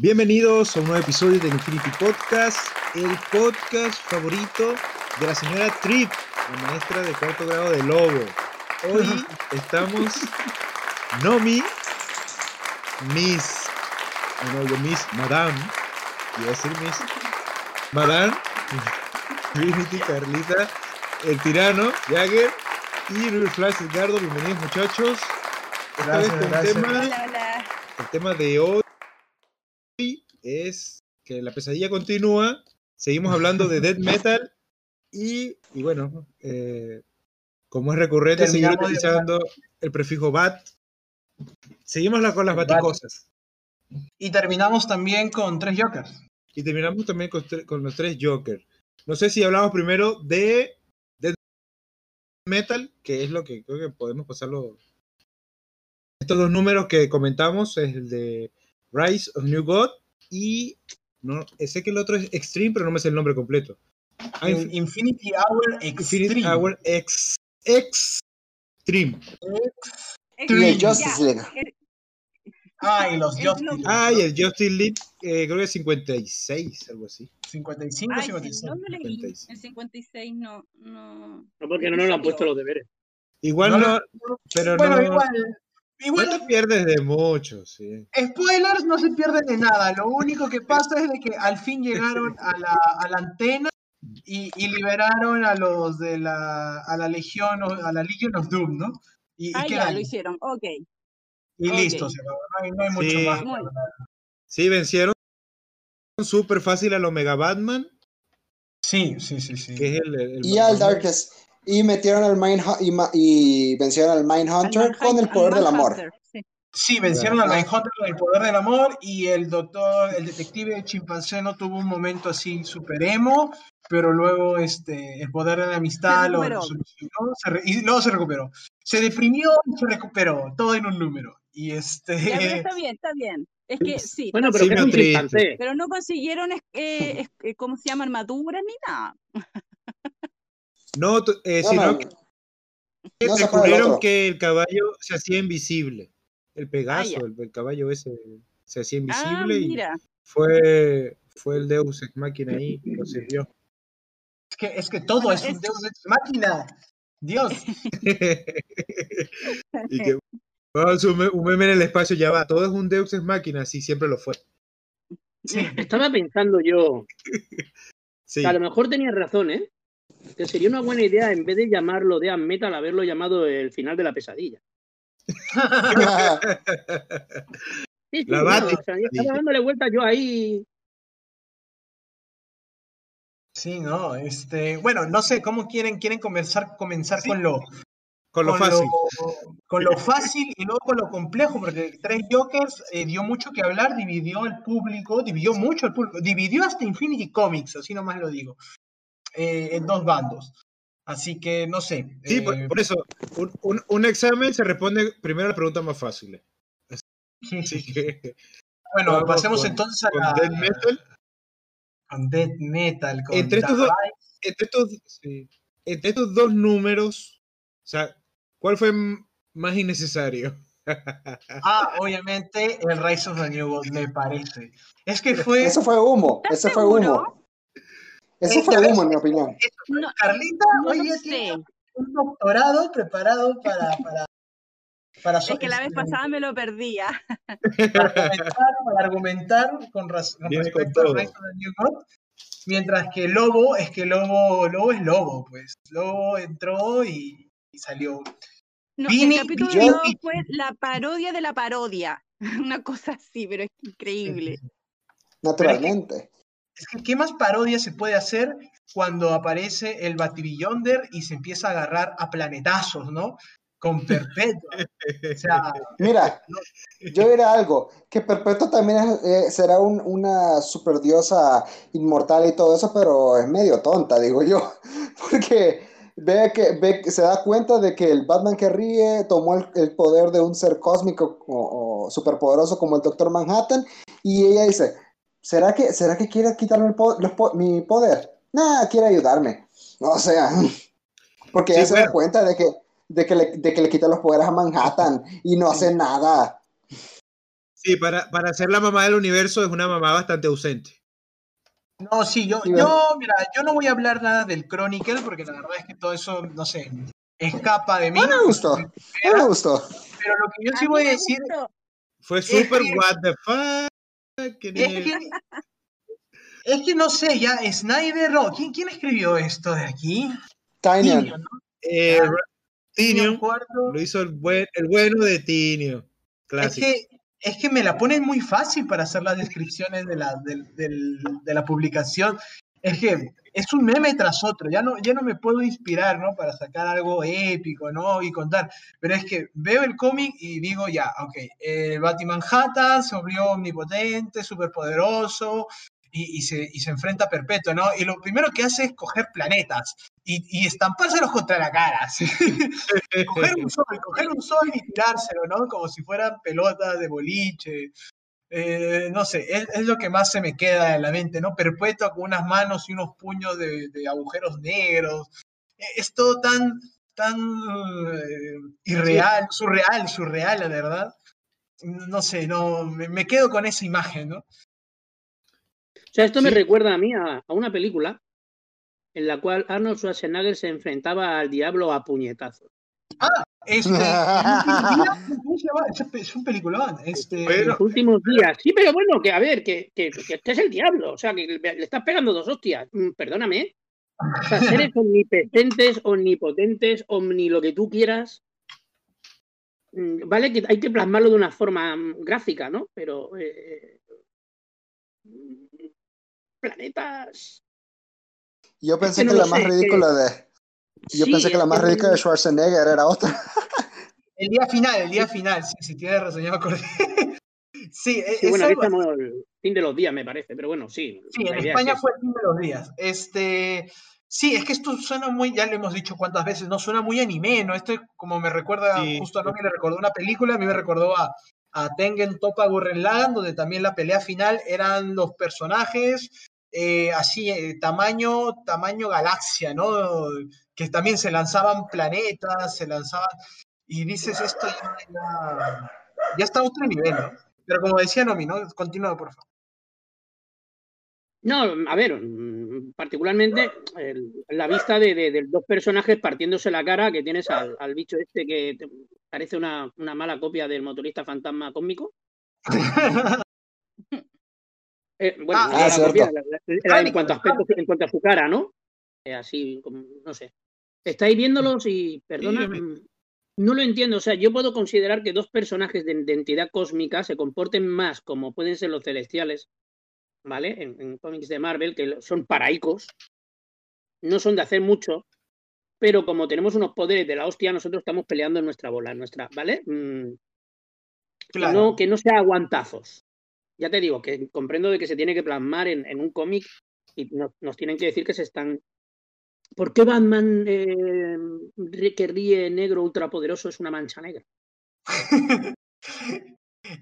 Bienvenidos a un nuevo episodio del Infinity Podcast, el podcast favorito de la señora Trip, la maestra de cuarto grado de Lobo. Hoy estamos Nomi, Miss, no, yo Miss, Madame, iba a decir Miss, Madame, Trinity, Carlita, el tirano, Jagger y River Flash Edgardo. Bienvenidos muchachos. Esta vez Gracias, con el gracias. tema, Hola, hola. el tema de hoy es que la pesadilla continúa. Seguimos hablando de death metal y, y bueno, eh, como es recurrente, seguir utilizando el prefijo bat. Seguimos con las baticosas. Y terminamos también con tres Jokers. Y terminamos también con, los tres Joker. No sé si hablamos primero de Death Metal, que es lo que creo que podemos pasarlo. Estos dos números que comentamos es el de Rise of New God y no, sé que el otro es Extreme, pero no me sé el nombre completo. Ah, In- Infinity Hour Extreme. Infinite Hour X Extreme. Es Y Justice League. Ah, y los Es Justice League. Ah, y el Justice League, eh, creo que es 56, algo así. 55, Ay, sí, 56. no lo leí. 56. El 56 no, no. No, porque no nos lo han puesto los deberes. Igual No, no, no, pero bueno, no, igual. No Igual, te pierdes de mucho, sí. spoilers no se pierden de nada. Lo único que pasa es de que al fin llegaron a la, a la antena y, y liberaron a los de la, a la Legión, o- a la Legion of Doom, ¿no? Y, Ah, ya, lo hicieron. Ok. Y listo, se acabó. no hay, no hay mucho Sí. más. Muy- Sí, vencieron súper fácil al Omega Batman, Sí, sí, sí, sí. que es el, el- el Y al. Darkest. Y metieron al Mind y, y vencieron al Mindhunter con el poder del amor. Sí. Sí, vencieron al Mindhunter con el poder del amor y el doctor, el detective chimpancé no tuvo un momento así super emo, pero luego este, el poder de la amistad lo solucionó se re- y luego se recuperó. Se deprimió y se recuperó, todo en un número. Y este... Ya, pero está bien, está bien. Es que sí. Bueno, pero Sí, que chimpancé. Pero no consiguieron, es- eh, es- eh, ¿cómo se llama? Armaduras ni nada. No, eh, No, sino no, que no descubrieron que el caballo se hacía invisible. El Pegaso, ya. el, el caballo ese se hacía Ah, invisible y fue, fue el Deus Ex Machina ahí que lo sirvió. Es que, es que todo Bueno, es un deus ex máquina. Dios. y que vamos, un, me- un meme en el espacio ya va, todo es un Deus Ex Machina, sí, siempre lo fue. Sí. Estaba pensando yo, Sí. a lo mejor tenías razón, ¿eh? Que sería una buena idea, en vez de llamarlo Death Metal, haberlo llamado el final de la pesadilla. Sí, sí, La claro, Bati- o sea, yo estaba dándole vueltas yo ahí. Sí, no, este, bueno, no sé cómo quieren, quieren comenzar, comenzar Sí. con lo, Con lo fácil. con lo fácil y luego con lo complejo, porque Tres Jokers eh, dio mucho que hablar, dividió el público, dividió mucho el público, dividió hasta Infinity Comics, así nomás lo digo, eh, en dos bandos. Así que no sé. Sí, por, eh, por eso, un, un- un examen se responde primero a las preguntas más sí, Así sí. que Bueno, vamos pasemos con- entonces a con la, Death Metal. con Death Metal. Con Entre estos dos- Entre estos, sí, entre estos dos números, o sea, ¿cuál fue más innecesario? Ah, obviamente el Rise of the New God, me parece. Es que fue. Eso fue humo. ¿Estás Ese fue seguro? humo. Eso fue humo, en mi opinión. No, Carlita no hoy día sé. tiene un doctorado preparado para. para para, Es que la vez pasada me lo perdía. para argumentar, para argumentar con, respecto al of the New God. Mientras que Lobo, es que Lobo, Lobo es Lobo, pues. Lobo entró y, y salió. No, Vini- el capítulo Vini- de Lobo fue la parodia de la parodia. Una cosa así, pero es increíble. Naturalmente. Es que, ¿qué más parodia se puede hacer cuando aparece el Batibillonder y se empieza a agarrar a planetazos, ¿no? con Perpetua. O sea, Mira, yo diré algo, que Perpetua también eh, será un- una superdiosa inmortal y todo eso, pero es medio tonta, digo yo, porque ve que, se da cuenta de que el Batman que ríe tomó el, el poder de un ser cósmico o, o superpoderoso como el Doctor Manhattan, y ella dice, ¿será que, ¿será que quiere quitarme el po- los po- mi poder? Nah, quiere ayudarme. O sea, porque Sí, ella se da cuenta de que, de que, le, de que le quita los poderes a Manhattan y no hace nada. Sí, para, para ser la mamá del universo es una mamá bastante ausente. no, sí, yo, yo, mira, yo no voy a hablar nada del Chronicle porque la verdad es que todo eso, no sé, escapa de mí. No me gustó, no me gustó. Pero lo que yo sí voy a decir. Fue que- what the fuck. Es que, es que no sé, ya Snyder, no, ¿quién, quién escribió esto de aquí? Eh, Tinio cuarto. lo hizo el, buen, el bueno de Tinio. Es Clásico. que, es que me la ponen muy fácil para hacer las descripciones de la, del- del- de la publicación. Es que es un meme tras otro, ya no, ya no me puedo inspirar, ¿no? Para sacar algo épico, ¿no? Y contar. Pero es que veo el cómic y digo, ya, ok, eh, Manhattan se volvió omnipotente, superpoderoso, y, y se, y se enfrenta a Perpetuo, ¿no? Y lo primero que hace es coger planetas y, y estampárselos contra la cara. coger un sol, coger un sol y tirárselo, ¿no? Como si fueran pelotas de boliche. Eh, no sé, es, es lo que más se me queda en la mente, ¿no? Perpetua con unas manos y unos puños de, de agujeros negros. Eh, Es todo tan, tan eh, irreal, surreal, surreal, la verdad. No sé, no, me, me quedo con esa imagen, ¿no? O sea, esto me recuerda a mí a, a una película en la cual Arnold Schwarzenegger se enfrentaba al diablo a puñetazos. Este, ¿cómo se llama? Es, un peliculón. Este. Los últimos días. Sí, pero bueno, que a ver, que, que, que este es el diablo. O sea, que le, le estás pegando dos hostias. Mm, Perdóname. O sea, seres omnipotentes, omnipotentes, omni lo que tú quieras. Mm, Vale, que hay que plasmarlo de una forma mm, gráfica, ¿no? Pero. eh, mm, planetas. Yo pensé no que lo la más sé, que- ridícula de. Yo Sí, pensé que es la más ridícula de Schwarzenegger era otra. El día final, el día final, sí, sí, tienes razón, ya me acordé. Sí, es, Sí, es bueno, aquí algo estamos el fin de los días, me parece, pero bueno, sí. Sí, en es España esa. fue el fin de los días. Este, sí, es que esto suena muy, ya lo hemos dicho cuántas veces, no suena muy anime, ¿no? Esto es como me recuerda, Sí. justo a Nomi le recordó una película, a mí me recordó a, a Tengen Toppa Gurren Lagann, donde también la pelea final eran los personajes eh, así, eh, tamaño, tamaño galaxia, ¿no? Que también se lanzaban planetas, se lanzaban, y dices esto ya, ya, ya está a otro nivel, ¿no? Pero como decía Nomi, ¿no? Continúa, por favor. No, a ver, mm, particularmente el- la vista de, de- de dos personajes partiéndose la cara, que tienes al, al bicho este que te- parece una, una mala copia del motorista fantasma cósmico. Eh, bueno, Ah, no cierto. en, cuanto aspecto, en cuanto a su cara, ¿no? Eh, así, como, no sé. Estáis viéndolos y, perdona, mm, no lo entiendo. O sea, yo puedo considerar que dos personajes de, de entidad cósmica se comporten más como pueden ser los celestiales, ¿vale? En, en cómics de Marvel, que son paraicos, no son de hacer mucho, pero como tenemos unos poderes de la hostia, nosotros estamos peleando en nuestra bola, en nuestra, ¿vale? Mm, que, no, que no sea aguantazos. Ya te digo, que comprendo de que se tiene que plasmar en, en un cómic y no- nos tienen que decir que se están... ¿Por qué Batman eh, que ríe negro ultrapoderoso es una mancha negra?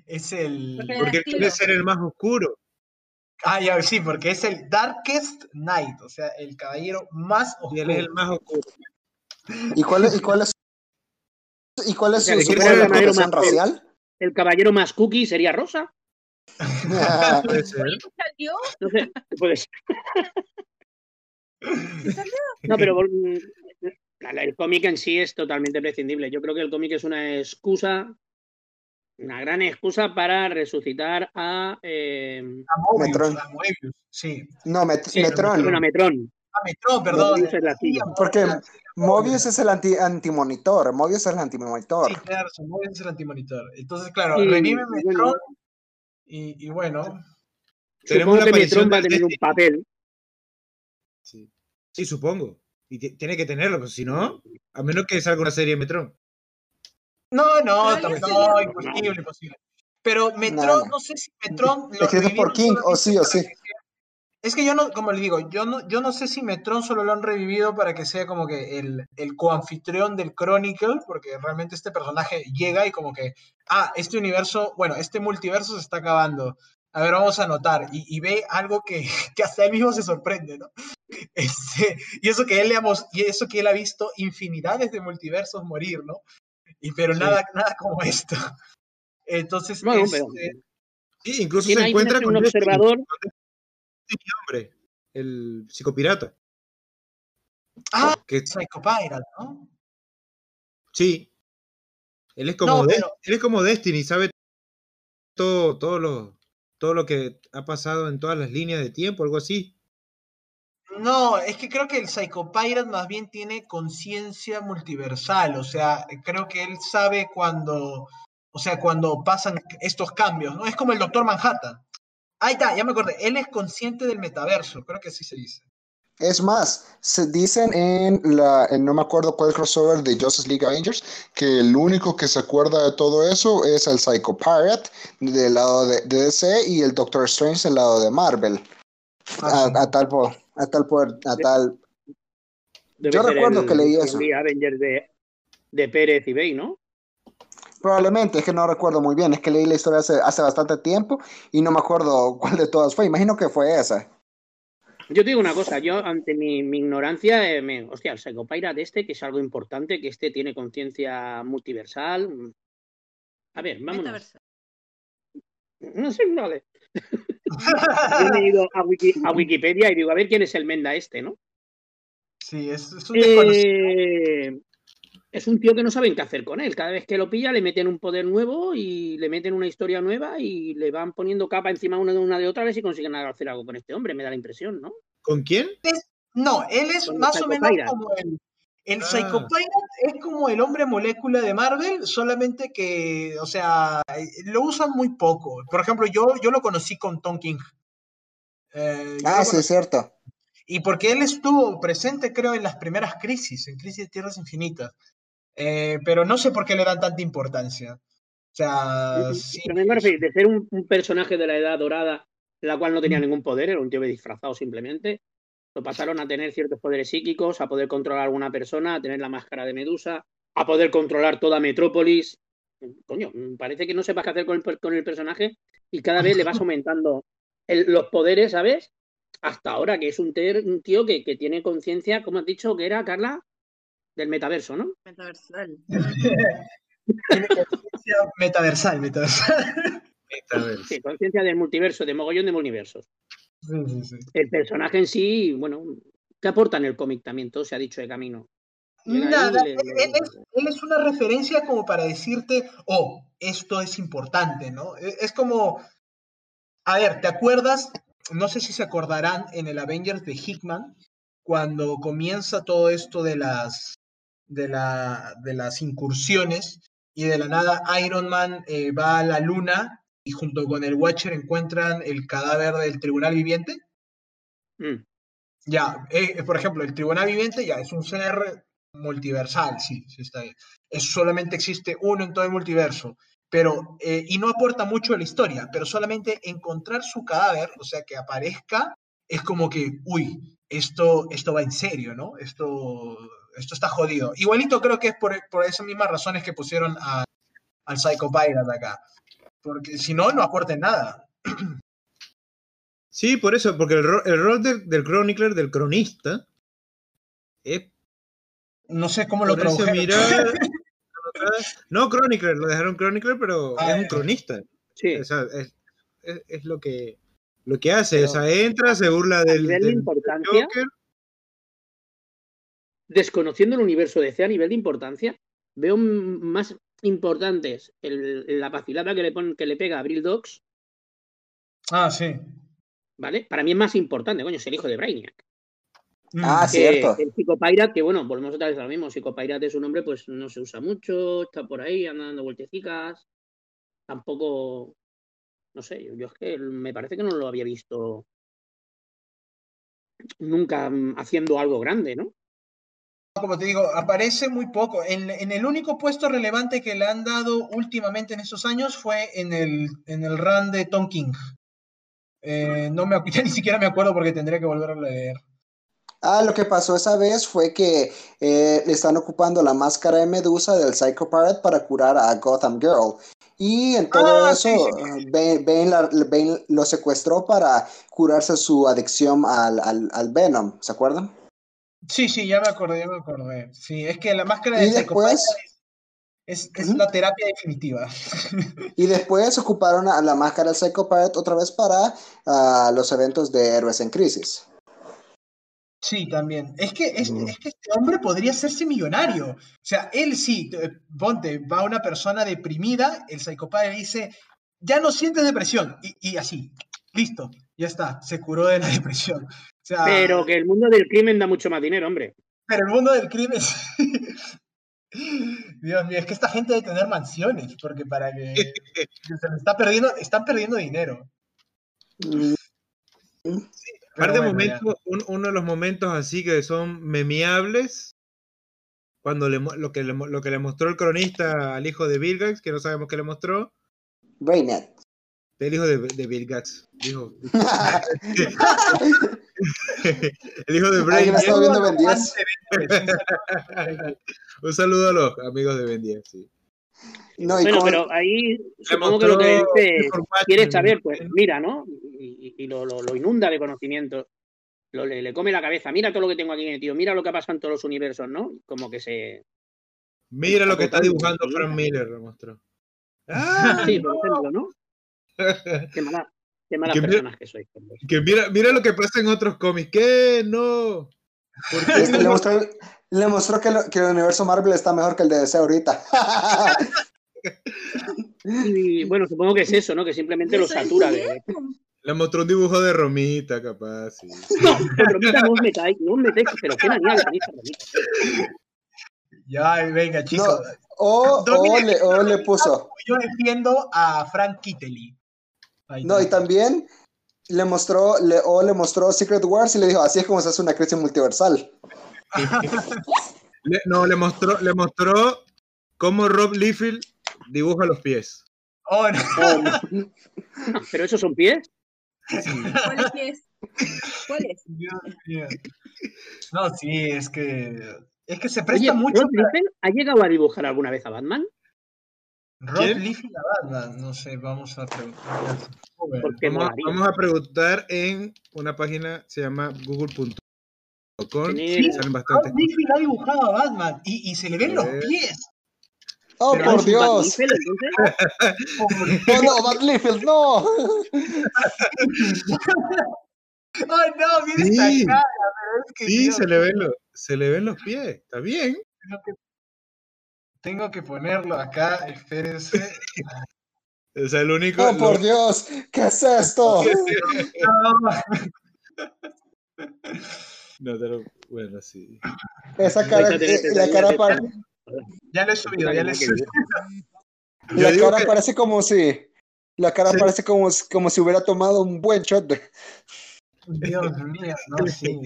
es el. Porque- quiere ser el más oscuro. Ah, ya, sí, porque es el Darkest Knight, o sea, el caballero más Y él oscuro. es el más oscuro. ¿Y cuál es, y cuál es, y cuál es O sea, su protección más- racial? ¿El caballero más cookie sería rosa? Puede ser. ¿salió? No sé, puede ser. No, pero el cómic en sí es totalmente prescindible. Yo creo que el cómic es una excusa, una gran excusa para resucitar a, eh, A Mobius, Metrón. a Moebius, sí. No, Met- sí, Metrón. bueno, a Metrón. A Metrón, perdón. Mobius es la tía. Porque Mobius es el anti, antimonitor. Mobius es el antimonitor. Sí, claro, Mobius es el antimonitor. Entonces, claro, revive bueno, Metrón y, y bueno, Tenemos Supongo que Metrón va a tener un papel. Sí. Sí, supongo. Y ti- tiene que tenerlo, pues si no, a menos que salga una serie de Metrón. No, no, no, imposible, imposible. Pero Metron, No, sé si Metron lo Escrito por revivieron King, o sí o sí. Es que yo no, como le digo, yo no, yo no sé si Metron solo lo han revivido para que sea como que el, el coanfitrión del Chronicle, porque realmente este personaje llega y como que, ah, este universo, bueno, este multiverso se está acabando. A ver, vamos a anotar. Y, y ve algo que, que hasta él mismo se sorprende, ¿no? Este, y eso que él le ha y eso que él ha visto infinidades de multiversos morir, ¿no? Y pero Sí. nada, nada como esto. Entonces, este, Sí, incluso se encuentra un con Destiny, observador. Hombre, el psicopirata. ah, Que Psycho Pirate, ¿no? sí. Él es como, No, De- pero- él es como Destiny, sabe todo, todo lo, todo lo que ha pasado en todas las líneas de tiempo, algo así. No, es que creo que el Psycho Pirate más bien tiene conciencia multiversal, o sea, creo que él sabe cuando, o sea, cuando pasan estos cambios, ¿no? Es como el Doctor Manhattan. Ahí está, ya me acordé, él es consciente del metaverso, creo que así se dice. Es más, se dicen en la, en no me acuerdo cuál crossover de Justice League Avengers, que el único que se acuerda de todo eso es el Psycho Pirate del lado de, de DC y el Doctor Strange del lado de Marvel. A, Ah, sí. a tal po- a tal poder, a tal. Debe Yo recuerdo el- que leí el eso. Avengers de, de Pérez y Bey, ¿no? Probablemente, es que no recuerdo muy bien, es que leí la historia hace, hace bastante tiempo y no me acuerdo cuál de todas fue. Imagino que fue esa. Yo te digo una cosa, yo ante mi, mi ignorancia, eh, me, hostia, el Psycho Pirate este, que es algo importante, que este tiene conciencia multiversal. mm. A ver, vámonos. No sé, vale. Yo me he ido a, Wiki- a Wikipedia y digo, a ver quién es el Menda este, ¿no? Sí, es, es un desconocido. Eh, es un tío que no saben qué hacer con él. Cada vez que lo pilla le meten un poder nuevo y le meten una historia nueva y le van poniendo capa encima una de una de otra a ver si consiguen hacer algo con este hombre, me da la impresión, ¿no? ¿Con quién? No, él es Con más o menos Pirate. como el. El Ah. Psycho Pirate es como el hombre molécula de Marvel, solamente que, o sea, lo usan muy poco. Por ejemplo, yo, yo lo conocí con Tom King. Eh, Ah, sí, es cierto. Y porque él estuvo presente, creo, en las primeras crisis, en Crisis de Tierras Infinitas. Eh, pero no sé por qué le dan tanta importancia. O sea, sí, Pero me refiero, de ser un, un personaje de la edad dorada, la cual no tenía ningún poder, era un tío disfrazado simplemente, lo pasaron a tener ciertos poderes psíquicos, a poder controlar a alguna persona, a tener la máscara de Medusa, a poder controlar toda Metrópolis. Coño, mm, parece que no sepas qué hacer con el, con el personaje y cada vez le vas aumentando el- los poderes, ¿sabes? Hasta ahora, que es un, ter- un tío que, que tiene conciencia, como has dicho, que era, Carla, del metaverso, ¿no? Metaversal. tiene conciencia metaversal, metaversal. Metaverse. Sí, conciencia del multiverso, de mogollón de universos. Sí, sí, sí. El personaje en sí, bueno, ¿qué aporta en el cómic también? Todo se ha dicho de camino. Llega Nada, le- él, le- él es, él es una referencia como para decirte, oh, esto es importante, ¿no? E- Es como, a ver, ¿te acuerdas? No sé si se acordarán en el Avengers de Hickman, cuando comienza todo esto de las, de la, de las incursiones y de la nada Iron Man eh, va a la luna y junto con el Watcher encuentran el cadáver del tribunal viviente. Mm, Ya, eh, por ejemplo, el tribunal viviente ya es un ser multiversal, sí, sí está bien. Es, solamente existe uno en todo el multiverso, pero, eh, y no aporta mucho a la historia, pero solamente encontrar su cadáver, o sea, que aparezca, es como que, uy, esto, esto va en serio, ¿no? Esto, esto está jodido. Igualito creo que es por, por esas mismas razones que pusieron a- al Psycho Pirate acá, porque si no, no aporten nada. Sí, por eso, porque el, ro- el rol del- del chronicler, del cronista, es No sé cómo lo tradujeron. mirar. No, chronicler, lo dejaron chronicler, pero Ah, es un cronista. sí, O sea, es, es- es lo que lo que hace, Pero o sea, entra, se burla a del, del importancia, Joker. Desconociendo el universo DC a nivel de importancia, veo más importantes el- la vacilada que le, pon- que le pega a Abril Dogs, Ah, sí. ¿vale? Para mí es más importante, coño, es el hijo de Brainiac. Mm. Ah, que cierto. el Psicopirate, que bueno, volvemos otra vez a lo mismo. Psicopirate es un nombre, pues no se usa mucho, está por ahí, anda dando vueltecicas. Tampoco, no sé, yo, yo es que me parece que no lo había visto nunca mm, haciendo algo grande, ¿no? Como te digo, aparece muy poco. En, en el único puesto relevante que le han dado últimamente en estos años fue en el, en el run de Tom King. Eh, no me, ya ni siquiera me acuerdo porque tendría que volver a leer. Ah, lo que pasó esa vez fue que eh, le están ocupando la máscara de Medusa del Psycho Pirate para curar a Gotham Girl. Y en todo Ah, eso, sí, sí, eh, Bane, Bane la- Bane lo secuestró para curarse su adicción al, al, al Venom, ¿se acuerdan? Sí, sí, ya me acordé, ya me acordé. Sí, es que la máscara de Y después, es, la terapia definitiva. y después ocuparon a la máscara del Psycho Pirate otra vez para ah, los eventos de Héroes en Crisis. Sí, también. Es que, es, que este hombre podría hacerse millonario. O sea, él sí, ponte, va una persona deprimida, el psicópata le dice, ya no sientes depresión. Y, y así, listo, ya está, se curó de la depresión. O sea, Pero que el mundo del crimen da mucho más dinero, hombre. pero el mundo del crimen... Dios mío, es que esta gente debe tener mansiones, porque para que, se le está perdiendo, están perdiendo dinero. Mm, Par Pero de bueno, momentos, un- uno de los momentos así que son memeables, cuando le, lo, que le, mo- lo que le mostró el cronista al hijo de Bill Gates, que no sabemos qué le mostró, Brainet. El hijo de, de Bill Gates, dijo, el hijo de 10. Un saludo a los amigos de Ben 10, sí. No, y Bueno, pero ahí supongo que lo que dice, quieres saber, pues mira, ¿no? Y, lo, lo- lo inunda de conocimiento. Lo- le, le come la cabeza. Mira todo lo que tengo aquí metido. Mira lo que pasa en todos los universos, ¿no? Como que se. Mira lo que está dibujando. Frank Miller, le mostró. ¡Ah! Sí, por ejemplo, ¿no? Qué, mala, qué malas Que mira- personas que sois. hombre. Que mira, mira lo que pasa en otros cómics. ¿Qué? No. ¿Por qué Este, le no? mostró, le mostró que, lo- que el universo Marvel está mejor que el de DC ahorita. Y bueno, supongo que es eso, ¿no? Que simplemente lo satura de. Le mostró un dibujo de Romita, capaz. Sí. No, Romita no os metáis, no os metáis, pero qué manía tenéis con Romita. Ya, venga, chicos. o, o, le, o le puso. Yo defiendo a Frank Kittley. No, y también le mostró, le, o le mostró Secret Wars y le dijo, así es como se hace una crisis multiversal. Le- no, le mostró, le mostró cómo Rob Liefeld dibuja los pies. Oh, no. Oh, pero esos son pies. ¿Cuál es que es? ¿Cuál es? Dios mío. No, sí, es que es que se presta Oye, mucho ¿Rob Liefeld ha llegado a dibujar alguna vez a Batman? Rob ¿Quién? Liefeld la banda. No sé, vamos a preguntar. Vamos, a preguntar en una página, se llama google.com. Tener- Salen Rob bastantes Liefeld ha dibujado a Batman y, y se le ven los Eh. pies. ¡Oh, Pero por ¿Es un Bat Dios! Liefeld, entonces? ¡Oh, no, Matt Liefeld, no! ¡Ay, no! Mira Sí. esta cara, pero es que Sí, Dios, se le, ven los, se le ven los pies. Está bien. que, tengo que ponerlo acá, espérense. Sea, el único. ¡Oh, por lo- Dios! ¿Qué es esto? No, no, te lo- bueno, sí. Esa cara, la cara, detalles pa- de- ya lo he subido, ya lo he subido. La cara que- parece como si... La cara Sí. parece como, como si hubiera tomado un buen shot. Dios mío, no, sí.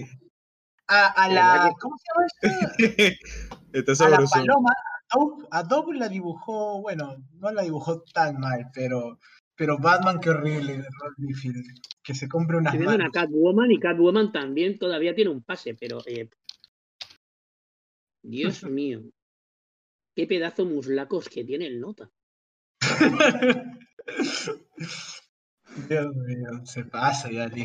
A, la, ¿cómo se llama esta? Está A la sabroso. paloma, Adobe, Adobe la dibujó, bueno, no la dibujó tan mal, pero, pero Batman, qué horrible, de Liefeld, que se compre una manos. Catwoman y Catwoman también todavía tiene un pase, pero. eh, Dios mío. Qué pedazo muslacos que tiene el nota. Dios mío, se pasa ya, no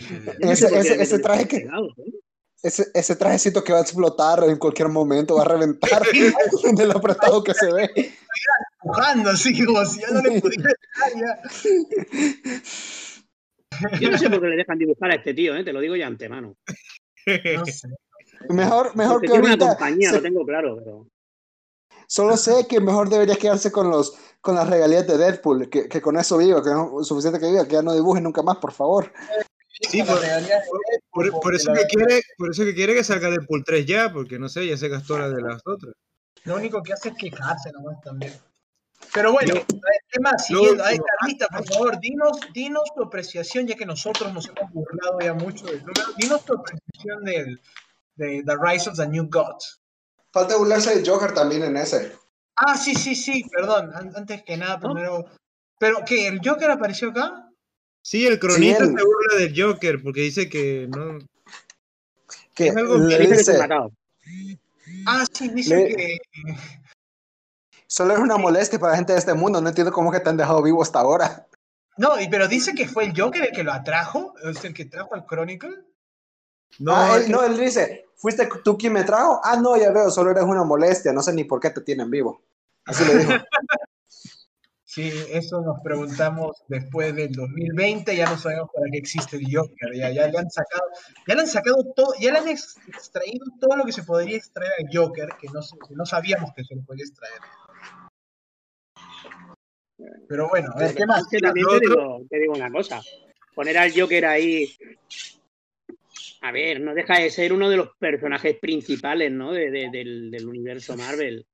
Ese- ese- traje que- pegados, ¿eh? Ese, ese trajecito que va a explotar en cualquier momento, va a reventar de lo apretado que se ve. Empujando así, como si ya no le pudiera. Yo no sé por qué le dejan dibujar a este tío, ¿eh? te lo digo ya antemano. No sé. Mejor, mejor Porque que tiene una ahorita. compañía, se- lo tengo claro, pero. Solo sé que mejor debería quedarse con los con las regalías de Deadpool, que, que con eso viva, que no es suficiente que viva, que ya no dibuje nunca más, por favor. Sí, por, por- eso que quiere, por eso que quiere que salga Deadpool 3 ya, porque no sé, ya se gastó la de las otras. Lo único que hace es quejarse nomás también. Pero bueno, el tema lo siguiendo. Ahí, último. Carlita, por favor, dinos, dinos tu apreciación, ya que nosotros nos hemos burlado ya mucho del número. Dinos tu apreciación del, de The Rise of the New Gods. Falta burlarse de Joker también en ese. Ah, sí, sí, sí, perdón. an- Antes que nada, primero. ¿Pero qué? ¿El Joker apareció acá? Sí, el cronista él- se burla del Joker porque dice que no. Que Es algo le que Dice. Ah, sí, dice Le- que. solo es una molestia para la gente de este mundo, no entiendo cómo que te han dejado vivo hasta ahora. No, y- pero dice que fue el Joker el que lo atrajo. Es el que trajo al Chronicle. No, ah, él, no, él dice, ¿fuiste tú quien me trajo? Ah, no, ya veo, solo eres una molestia, no sé ni por qué te tienen vivo. Así le dijo. Sí, eso nos preguntamos después del 2020. Ya no sabemos para qué existe el Joker. Ya, ya le han sacado, ya le han sacado todo, ya le han ex- extraído todo lo que se podría extraer al Joker, que no, que no sabíamos que se lo podía extraer. Pero bueno, a ver, ¿qué más? Te digo, te digo una cosa. Poner al Joker ahí. A ver, no deja de ser uno de los personajes principales, ¿no? De- de- del, del universo Marvel.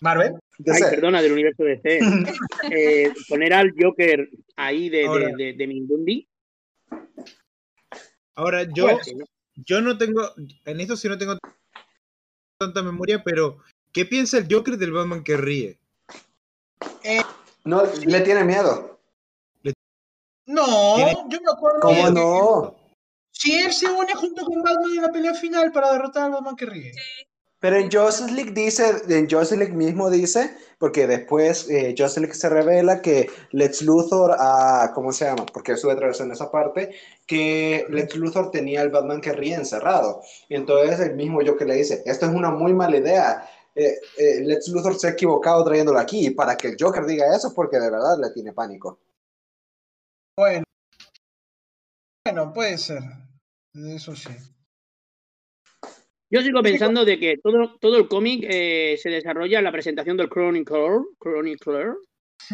Marvel. De Ay, perdona, del universo DC. Eh, poner al Joker ahí de, de, Ahora- de, de Mindundi. Ahora, yo, yo no tengo. En esto sí no tengo tanta memoria, pero ¿qué piensa el Joker del Batman que ríe? No, le tiene miedo. No, Tiene- yo me acuerdo. ¿Cómo de- no? Si él se une junto con Batman en la pelea final para derrotar al Batman que ríe. Pero en Justice League dice, en Justice League mismo dice, porque después eh, Justice League se revela que Lex Luthor, ah, ¿cómo se llama? Porque estuve atravesando esa parte, que Lex Luthor tenía al Batman que ríe encerrado. Y entonces el mismo Joker le dice, esto es una muy mala idea. Eh, eh, Lex Luthor se ha equivocado trayéndolo aquí. Para que el Joker diga eso, es porque de verdad le tiene pánico. Bueno. Bueno, puede ser. Eso sí. Yo sigo pensando de que todo, todo el cómic eh, se desarrolla en la presentación del Chronicler. Chronicler.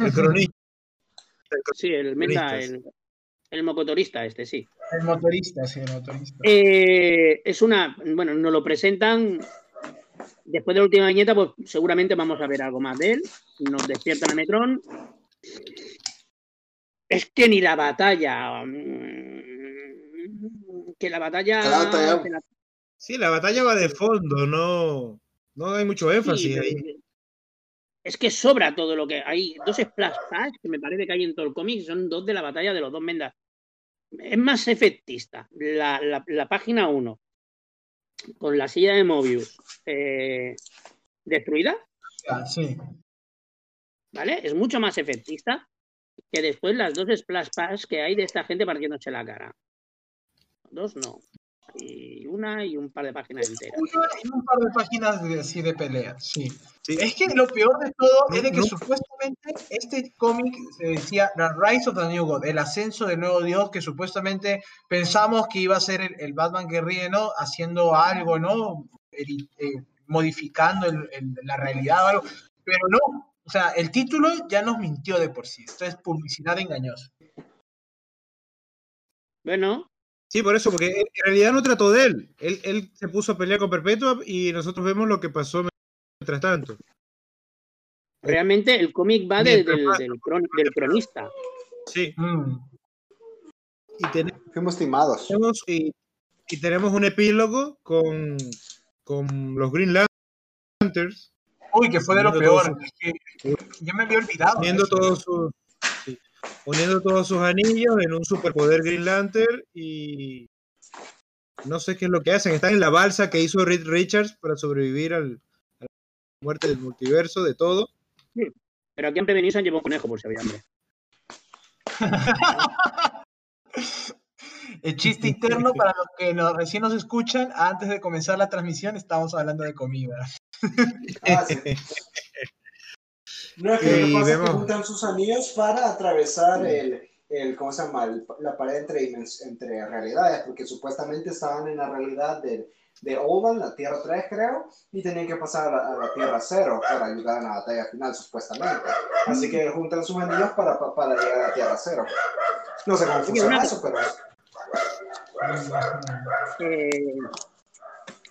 El cronista. Sí, el, Cronistas. el, el mocotorista este, sí. El motorista, sí, el motorista. Eh, es una, bueno, nos lo presentan después de la última viñeta, pues seguramente vamos a ver algo más de él. Nos despiertan a Metron. Es que ni la batalla. mm, Que la batalla. Sí, la batalla va de fondo, no, no hay mucho énfasis sí, ahí. Es que sobra todo lo que hay. Dos splash pads que me parece que hay en todo el cómic. Son dos de la batalla de los dos Mendas. Es más efectista. La, la- la página 1 con la silla de Mobius eh, destruida, Ah, Sí. ¿vale? Es mucho más efectista que después las dos splash pads que hay de esta gente partiéndose la cara. Dos no. Y una y un par de páginas enteras. Una y un par de páginas de, así de peleas, sí. Sí. Es que lo peor de todo es de que No. supuestamente este cómic se decía The Rise of the New God, el ascenso del nuevo Dios, que supuestamente pensamos que iba a ser el, el Batman que ríe, ¿no? Haciendo algo, ¿no? Eh, modificando el- el- la realidad o algo. Pero no. O sea, el título ya nos mintió de por sí. Esto es publicidad engañosa. Bueno, Sí, por eso, porque en realidad no trató de él. Él, él se puso a pelear con Perpetua y nosotros vemos lo que pasó mientras tanto. realmente el cómic va de- del, más- del cron- del cronista. Sí, Mm. y tenemos, Fuimos timados. y, y tenemos un epílogo con, con los Green Lanterns Uy, que fue de lo peor. Es que ya me había olvidado. eso. todos sus sí, poniendo todos sus anillos en un superpoder Green Lantern y no sé qué es lo que hacen. Están en la balsa que hizo Reed Richards para sobrevivir al, a la muerte del multiverso, de todo. Pero aquí se han llevado un conejo por si había hambre. El chiste interno para los que nos- recién nos escuchan, antes de comenzar la transmisión estamos hablando de comida. Ah, sí. No, es que lo que pasa es vemos- que juntan sus anillos para atravesar el, el ¿cómo se llama? El- la pared entre, entre realidades, porque supuestamente estaban en la realidad de, de Oban, la Tierra 3 creo, y tenían que pasar a, la- a la Tierra 0 para ayudar en la batalla final, supuestamente. Así que juntan sus anillos para, para, para llegar a la Tierra 0. No sé cómo funciona eso, pero... Eh,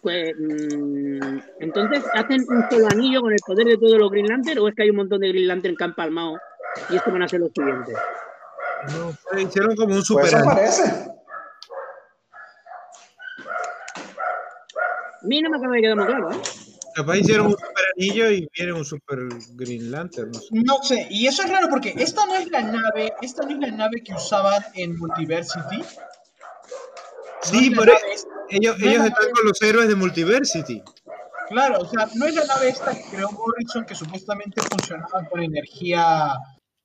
pues, mm, entonces, ¿hacen un solo anillo con el poder de todos los Green Lantern o es que hay un montón de Green Lantern que han palmado y estos van a ser los siguientes? No, fue- hicieron como un Pues super eso parece. A mí no me acaba de quedar muy claro, ¿eh? Capaz hicieron un super anillo y viene un super Green Lantern. No sé. No sé, y eso es raro porque esta no es la nave, esta no es la nave que usaban en Multiversity. Sí, pero ellos, ellos están con los héroes de Multiversity. Claro, o sea, no es la nave esta que creó Morrison que supuestamente funcionaba con energía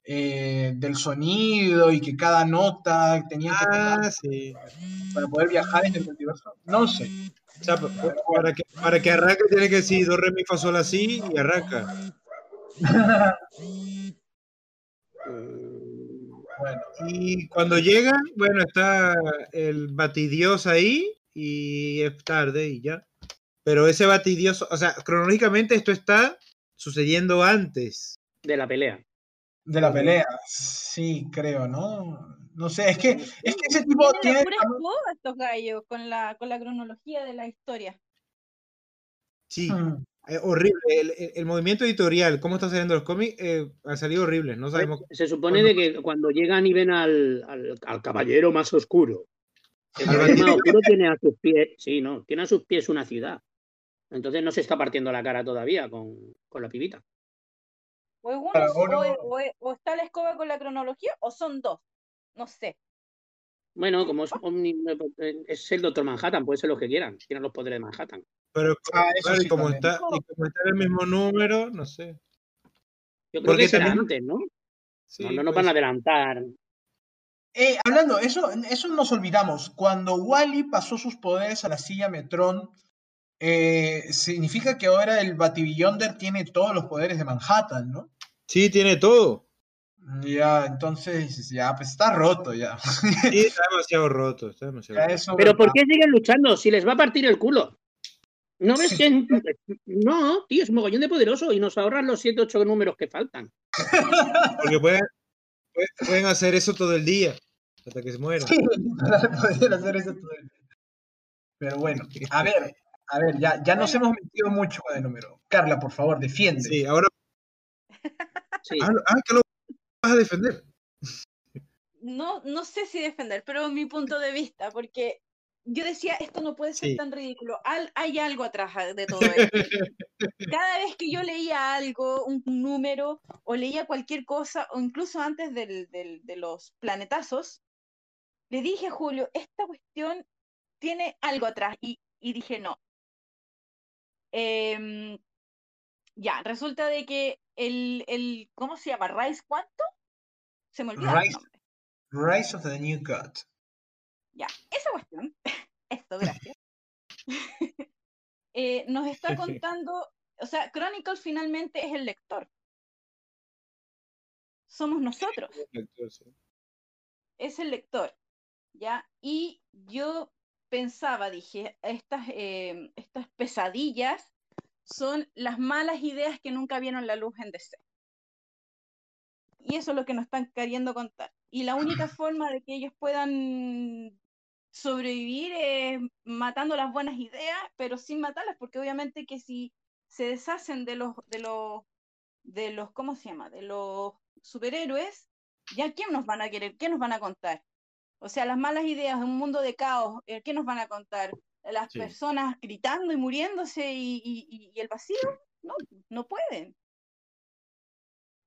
eh, del sonido y que cada nota tenía que Ah, sí. para poder viajar en el multiverso. No sé. O sea, pa- pa- para que, para que arranque tiene que decir do, re, mi, fa, sol, así y arranca. Bueno, Y cuando llega, bueno, está el batidios ahí y es tarde y ya. Pero ese batidios, o sea, cronológicamente esto está sucediendo antes. De la pelea. de la pelea, sí, creo, ¿no? No sé, es que, es que ese tipo tiene... estos gallos con la, con la cronología de la historia. Sí, Mm. Eh, horrible. El, el- el movimiento editorial, cómo están saliendo los cómics, eh, ha salido horrible. No sabemos. Se supone de que cuando llegan y ven al, al- al caballero más oscuro, el Al caballero más oscuro tiene a sus pies, sí, no, tiene a sus pies una ciudad. Entonces no se está partiendo la cara todavía con, con la pibita. O, es uno, o, está la escoba con la cronología o son dos. No sé. Bueno, como es, omni- es el Doctor Manhattan, puede ser lo que quieran, tienen los poderes de Manhattan. Pero Ah, y como está, y como está en el mismo número, no sé. Yo creo Porque que será también- antes, ¿no? Sí, no, no nos van a adelantar. Eh, hablando, eso, eso nos olvidamos. Cuando Wally pasó sus poderes a la silla Metrón, eh, significa que ahora el Batibillonder tiene todos los poderes de Manhattan, ¿no? Sí, tiene todo. Ya, entonces, ya, pues está roto ya. Sí, está demasiado roto. Está demasiado roto. Pero ¿por qué siguen luchando si les va a partir el culo? ¿No ves Sí. que No, tío, es mogollón de poderoso y nos ahorran los 7, 8 números que faltan. Porque pueden, pueden- pueden hacer eso todo el día. Hasta que se mueran. Sí, para poder hacer eso todo el día. Pero bueno, a ver, a ver, ya, ya nos hemos metido mucho con el número. Carla, por favor, defiende. Sí, ahora. Sí. Ah, que lo vas a defender. No, no sé si defender, pero mi punto de vista, porque yo decía, esto no puede ser Sí. tan ridículo. Al- hay algo atrás a- de todo esto. Cada vez que yo leía algo, un número, o leía cualquier cosa, o incluso antes del- del- de los planetazos, le dije a Julio, esta cuestión tiene algo atrás. Y, y dije, no. Em, ya, resulta de que el, el, ¿cómo se llama? ¿Rice cuánto? Se me olvidó el Rice- nombre. Rise of the New God. Ya, esa cuestión, esto, gracias, eh, nos está contando, o sea, Chronicle finalmente es el lector. Somos nosotros, es el lector, ¿ya? Y yo pensaba, dije, estas, eh, estas pesadillas son las malas ideas que nunca vieron la luz en DC. Y eso es lo que nos están queriendo contar. Y la única forma de que ellos puedan sobrevivir es matando las buenas ideas, pero sin matarlas, porque obviamente que si se deshacen de los, de los, de los, ¿cómo se llama? De los superhéroes, ¿ya quién nos van a querer? ¿Qué nos van a contar? O sea, las malas ideas de un mundo de caos, eh, ¿qué nos van a contar? Las Sí. personas gritando y muriéndose y, y- el vacío, no, no pueden.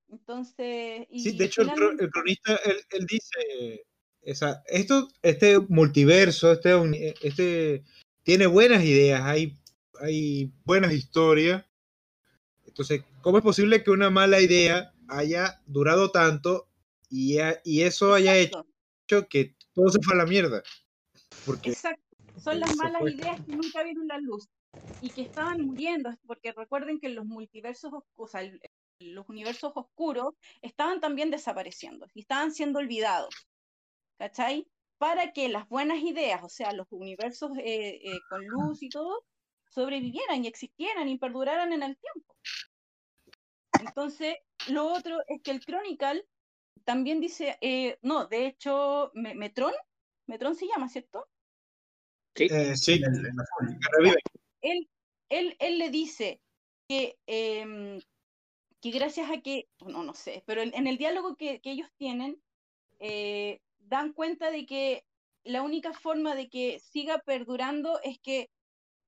Entonces, y Sí, de hecho, finalmente- el cronista, él, él dice, esa, esto, este multiverso, este, este tiene buenas ideas, hay, hay buenas historias. Entonces, ¿cómo es posible que una mala idea haya durado tanto y, ha- y eso haya Exacto. hecho que todo se fue a la mierda? Porque Exacto. Son las malas fue. ideas que nunca vieron la luz y que estaban muriendo, porque recuerden que los multiversos, os- o sea, los universos oscuros estaban también desapareciendo y estaban siendo olvidados, ¿cachai? Para que las buenas ideas, o sea, los universos eh, eh, con luz y todo, sobrevivieran y existieran y perduraran en el tiempo. Entonces, lo otro es que el Chronicle también dice, eh, no, de hecho, Me- Metron, Metron se llama, ¿cierto? Sí. Eh, Sí. el- el revive. él, él, él le dice que, em, que gracias a que, no, no sé, pero en, en el diálogo que, que ellos tienen, eh, dan cuenta de que la única forma de que siga perdurando es que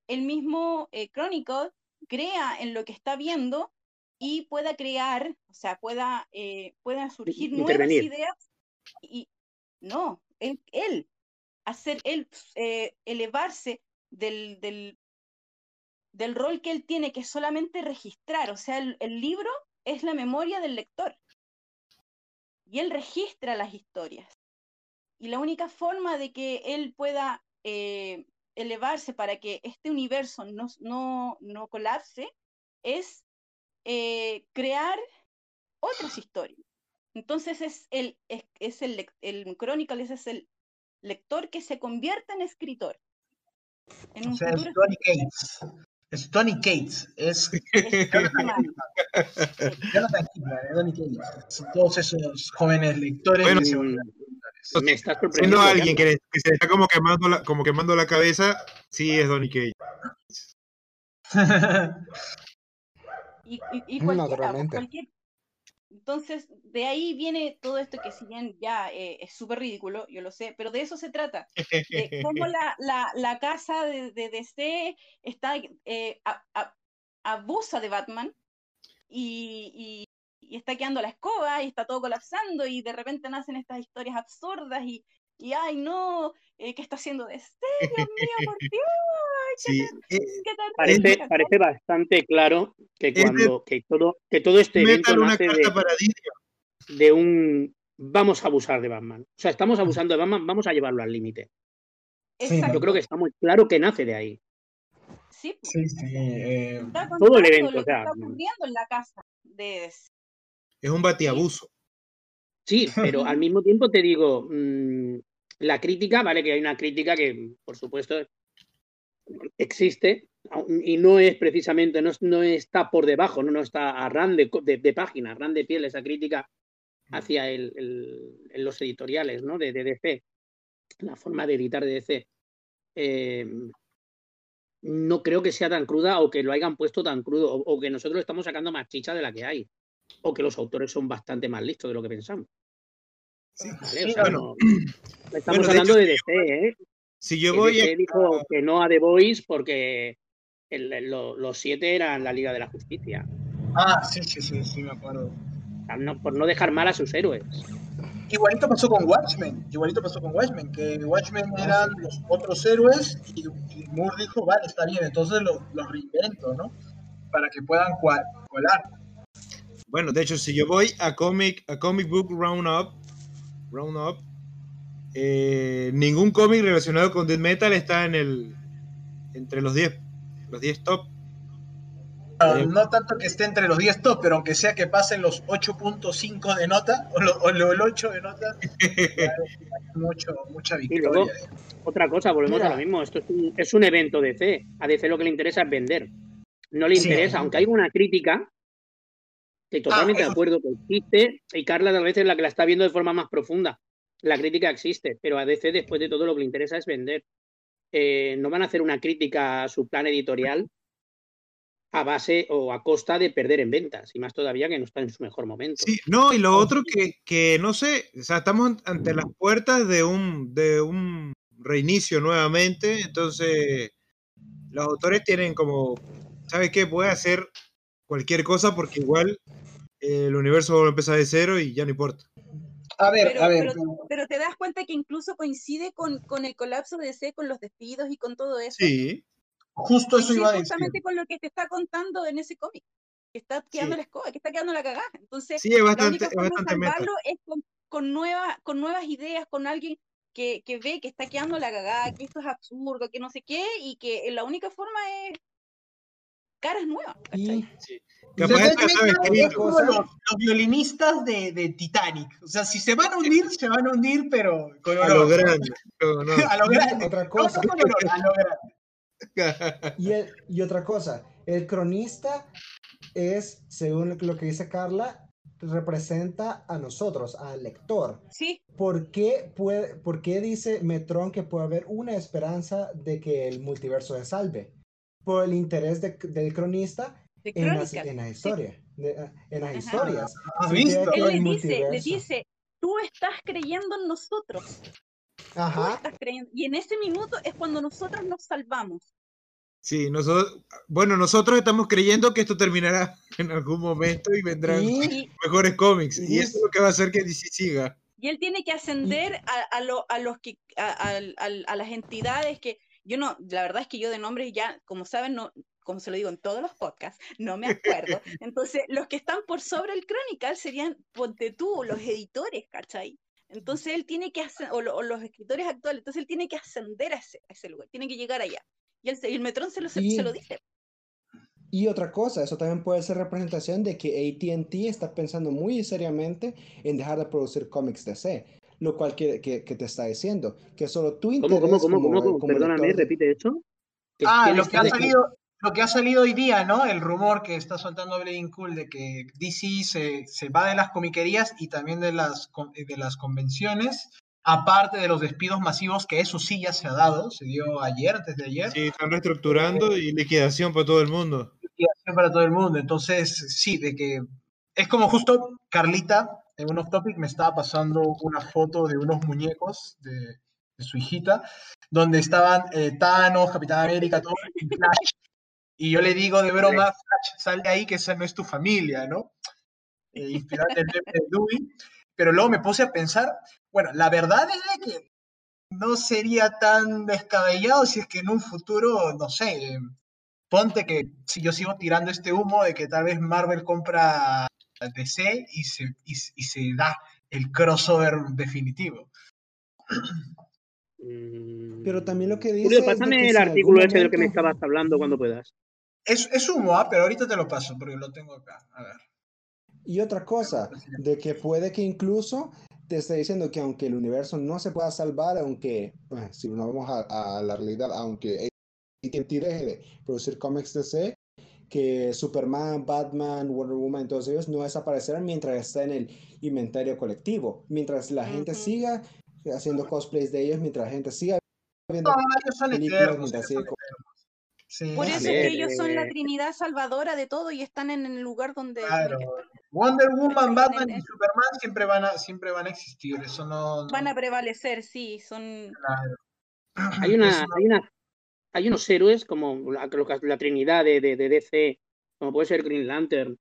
el mismo eh, Chronicle crea en lo que está viendo y pueda crear, o sea, pueda, eh, puedan surgir nuevas ideas y no, él, él hacer él eh, elevarse del, del, del, rol que él tiene, que es solamente registrar, o sea, el, el libro es la memoria del lector y él registra las historias. Y la única forma de que él pueda eh, elevarse para que este universo no, no, no colapse es eh, crear otras historias. Entonces es el, es, el, el Chronicle, es el lector que se convierte en escritor. En o sea, es Tony Cates. Es Cates. Es Tony Cates. Todos esos jóvenes lectores. Bueno, me está sorprendiendo. a alguien que, que, se está como quemando la, como quemando la cabeza, sí es Donny Cage. y, y, y cualquiera, cualquier, entonces, de ahí viene todo esto que si bien ya eh, es súper ridículo, yo lo sé, pero de eso se trata. De cómo la, la, la casa de, de, DC está, eh, abusa de Batman y, y, está quedando la escoba y está todo colapsando y de repente nacen estas historias absurdas y, y ay no, eh, ¿qué está haciendo DC? Dios mío, por Dios. Sí. Eh, parece, parece bastante claro que cuando que todo, que todo este evento nace de, un vamos a abusar de Batman. O sea, estamos abusando de Batman, vamos a llevarlo al límite. Yo creo que está muy claro que nace de ahí. Sí, sí, sí eh, todo el evento. O sea, está ocurriendo en la casa de... Es un batiabuso. Sí, pero al mismo tiempo te digo, mmm, la crítica, vale que hay una crítica que, por supuesto, existe y no es precisamente, no, no está por debajo, no, no está a ran de, de, página, a ran de piel esa crítica hacia el, el, los editoriales ¿no? de, de, DC, la forma de editar de DC. Eh, no creo que sea tan cruda o que lo hayan puesto tan crudo o, que nosotros estamos sacando más chicha de la que hay o que los autores son bastante más listos de lo que pensamos. Sí, bueno, estamos hablando de, DC, ¿eh? Si yo voy a... dijo que no a The Voice porque los siete eran la Liga de la Justicia. Ah, sí, sí, sí, sí, me acuerdo. por no dejar mal a sus héroes. Igualito pasó con Watchmen, igualito pasó con Watchmen, que Watchmen ah, eran los otros héroes y, Moore dijo, vale, está bien, entonces los lo reinvento, ¿no? Para que puedan colar. Bueno, de hecho, si yo voy a Comic, a comic Book Roundup, Roundup eh, ningún cómic relacionado con Death Metal está en el entre los 10 los 10 top. Eh, no, tanto que esté entre los 10 top, pero aunque sea que pasen los 8.5 de nota o, el 8 de nota, mucho, mucha victoria. otra cosa, volvemos a lo mismo. Esto es un, es un, evento DC. A DC lo que le interesa es vender. No le interesa, aunque hay una crítica, que totalmente ah, de acuerdo que existe, y Carla tal vez es la que la está viendo de forma más profunda la crítica existe, pero a DC después de todo lo que le interesa es vender. Eh, no van a hacer una crítica a su plan editorial a base o a costa de perder en ventas, y más todavía que no está en su mejor momento. Sí, no, y lo otro que, que no sé, o sea, estamos ante las puertas de un, de un reinicio nuevamente, entonces los autores tienen como, ¿sabes qué? Puede hacer cualquier cosa porque igual el universo va a empezar de cero y ya no importa. A ver, pero, a ver. Pero, te das cuenta que incluso coincide con, con, el colapso de DC, con los despidos y con todo eso. Sí. Justo eso iba a decir. Justamente con lo que te está contando en ese cómic. Que está quedando la escoba, que está quedando la cagada. Entonces, sí, es bastante, la única forma de salvarlo es con, con, nueva, con nuevas ideas, con alguien que, que, ve que está quedando la cagada, que esto es absurdo, que no sé qué, y que la única forma es caras nuevas. Sí. es como los, violinistas de, de, Titanic. O sea, si se van a hundir, se van a hundir, pero con A lo grande. a lo grande. Otra cosa. No, a lo grande. Y, el, y otra cosa, el cronista es, según lo que dice Carla, representa a nosotros, al lector. Sí. ¿Por qué, puede, ¿Por qué dice Metron que puede haber una esperanza de que el multiverso se salve? Por el interés de, del cronista en, la, en, la, historia, de, en las historias. visto? Él le dice, le dice, tú estás creyendo en nosotros. Ajá. Estás creyendo. Y en ese minuto es cuando nosotros nos salvamos. Sí, nosotros, bueno, nosotros estamos creyendo que esto terminará en algún momento y vendrán mejores cómics. Y, eso es lo que va a hacer que DC siga. Y él tiene que ascender a, a, los que, a, a, las entidades que, yo no, la verdad es que yo de nombres ya, como saben, no, como se lo digo en todos los podcasts, no me acuerdo. Entonces, los que están por sobre el Chronicle serían, ponte tú, los editores, ¿cachai? Entonces él tiene que hacer, o, los escritores actuales, entonces él tiene que ascender a ese, a ese lugar, tiene que llegar allá. Y el, Metrón se lo, se lo dice. Y otra cosa, eso también puede ser representación de que ATT está pensando muy seriamente en dejar de producir cómics DC, lo cual que, que, te está diciendo, que solo tú ¿Cómo, cómo, cómo, cómo, Perdóname, repite eso. ah, lo que, ha salido, lo que ha salido hoy día, ¿no? El rumor que está soltando Blading Cool de que DC se, se, va de las comiquerías y también de las, de las convenciones aparte de los despidos masivos, que eso sí ya se ha dado, se dio ayer, antes de ayer. Sí, están reestructurando y liquidación para todo el mundo. Liquidación para todo el mundo, entonces sí, de que es como justo Carlita, en un off topic, me estaba pasando una foto de unos muñecos de, su hijita, donde estaban eh, Thanos, Capitán América, todo en Flash, y yo le digo de broma, Flash, sal de ahí que esa no es tu familia, ¿no? Eh, inspirado en el de Dewey. Pero luego me puse a pensar, bueno, la verdad es que no sería tan descabellado si es que en un futuro, no sé, ponte que si yo sigo tirando este humo de que tal vez Marvel compra DC y se, y, se da el crossover definitivo. Pero también lo que dice. pásame el artículo ese del que me estabas hablando cuando puedas. Es, es humo, ¿ah? pero ahorita te lo paso porque lo tengo acá. A ver. Y otra cosa, de que puede que incluso te esté diciendo que aunque el universo no se pueda salvar, aunque, si no vamos a, la realidad, aunque AT&T deje de producir cómics DC, que Superman, Batman, Wonder Woman, todos ellos no desaparecerán mientras está en el inventario colectivo, mientras la gente siga haciendo cosplays de ellos, mientras la gente siga viendo películas, mientras por eso es que ellos son la Trinidad salvadora de todo y están en el lugar donde. Claro. Wonder Woman, Batman y Superman siempre van a, siempre van a existir. Eso no, Van a prevalecer, sí. Son. Hay una, hay una, hay unos héroes como la, la Trinidad de, de, DC, como puede ser Green Lantern,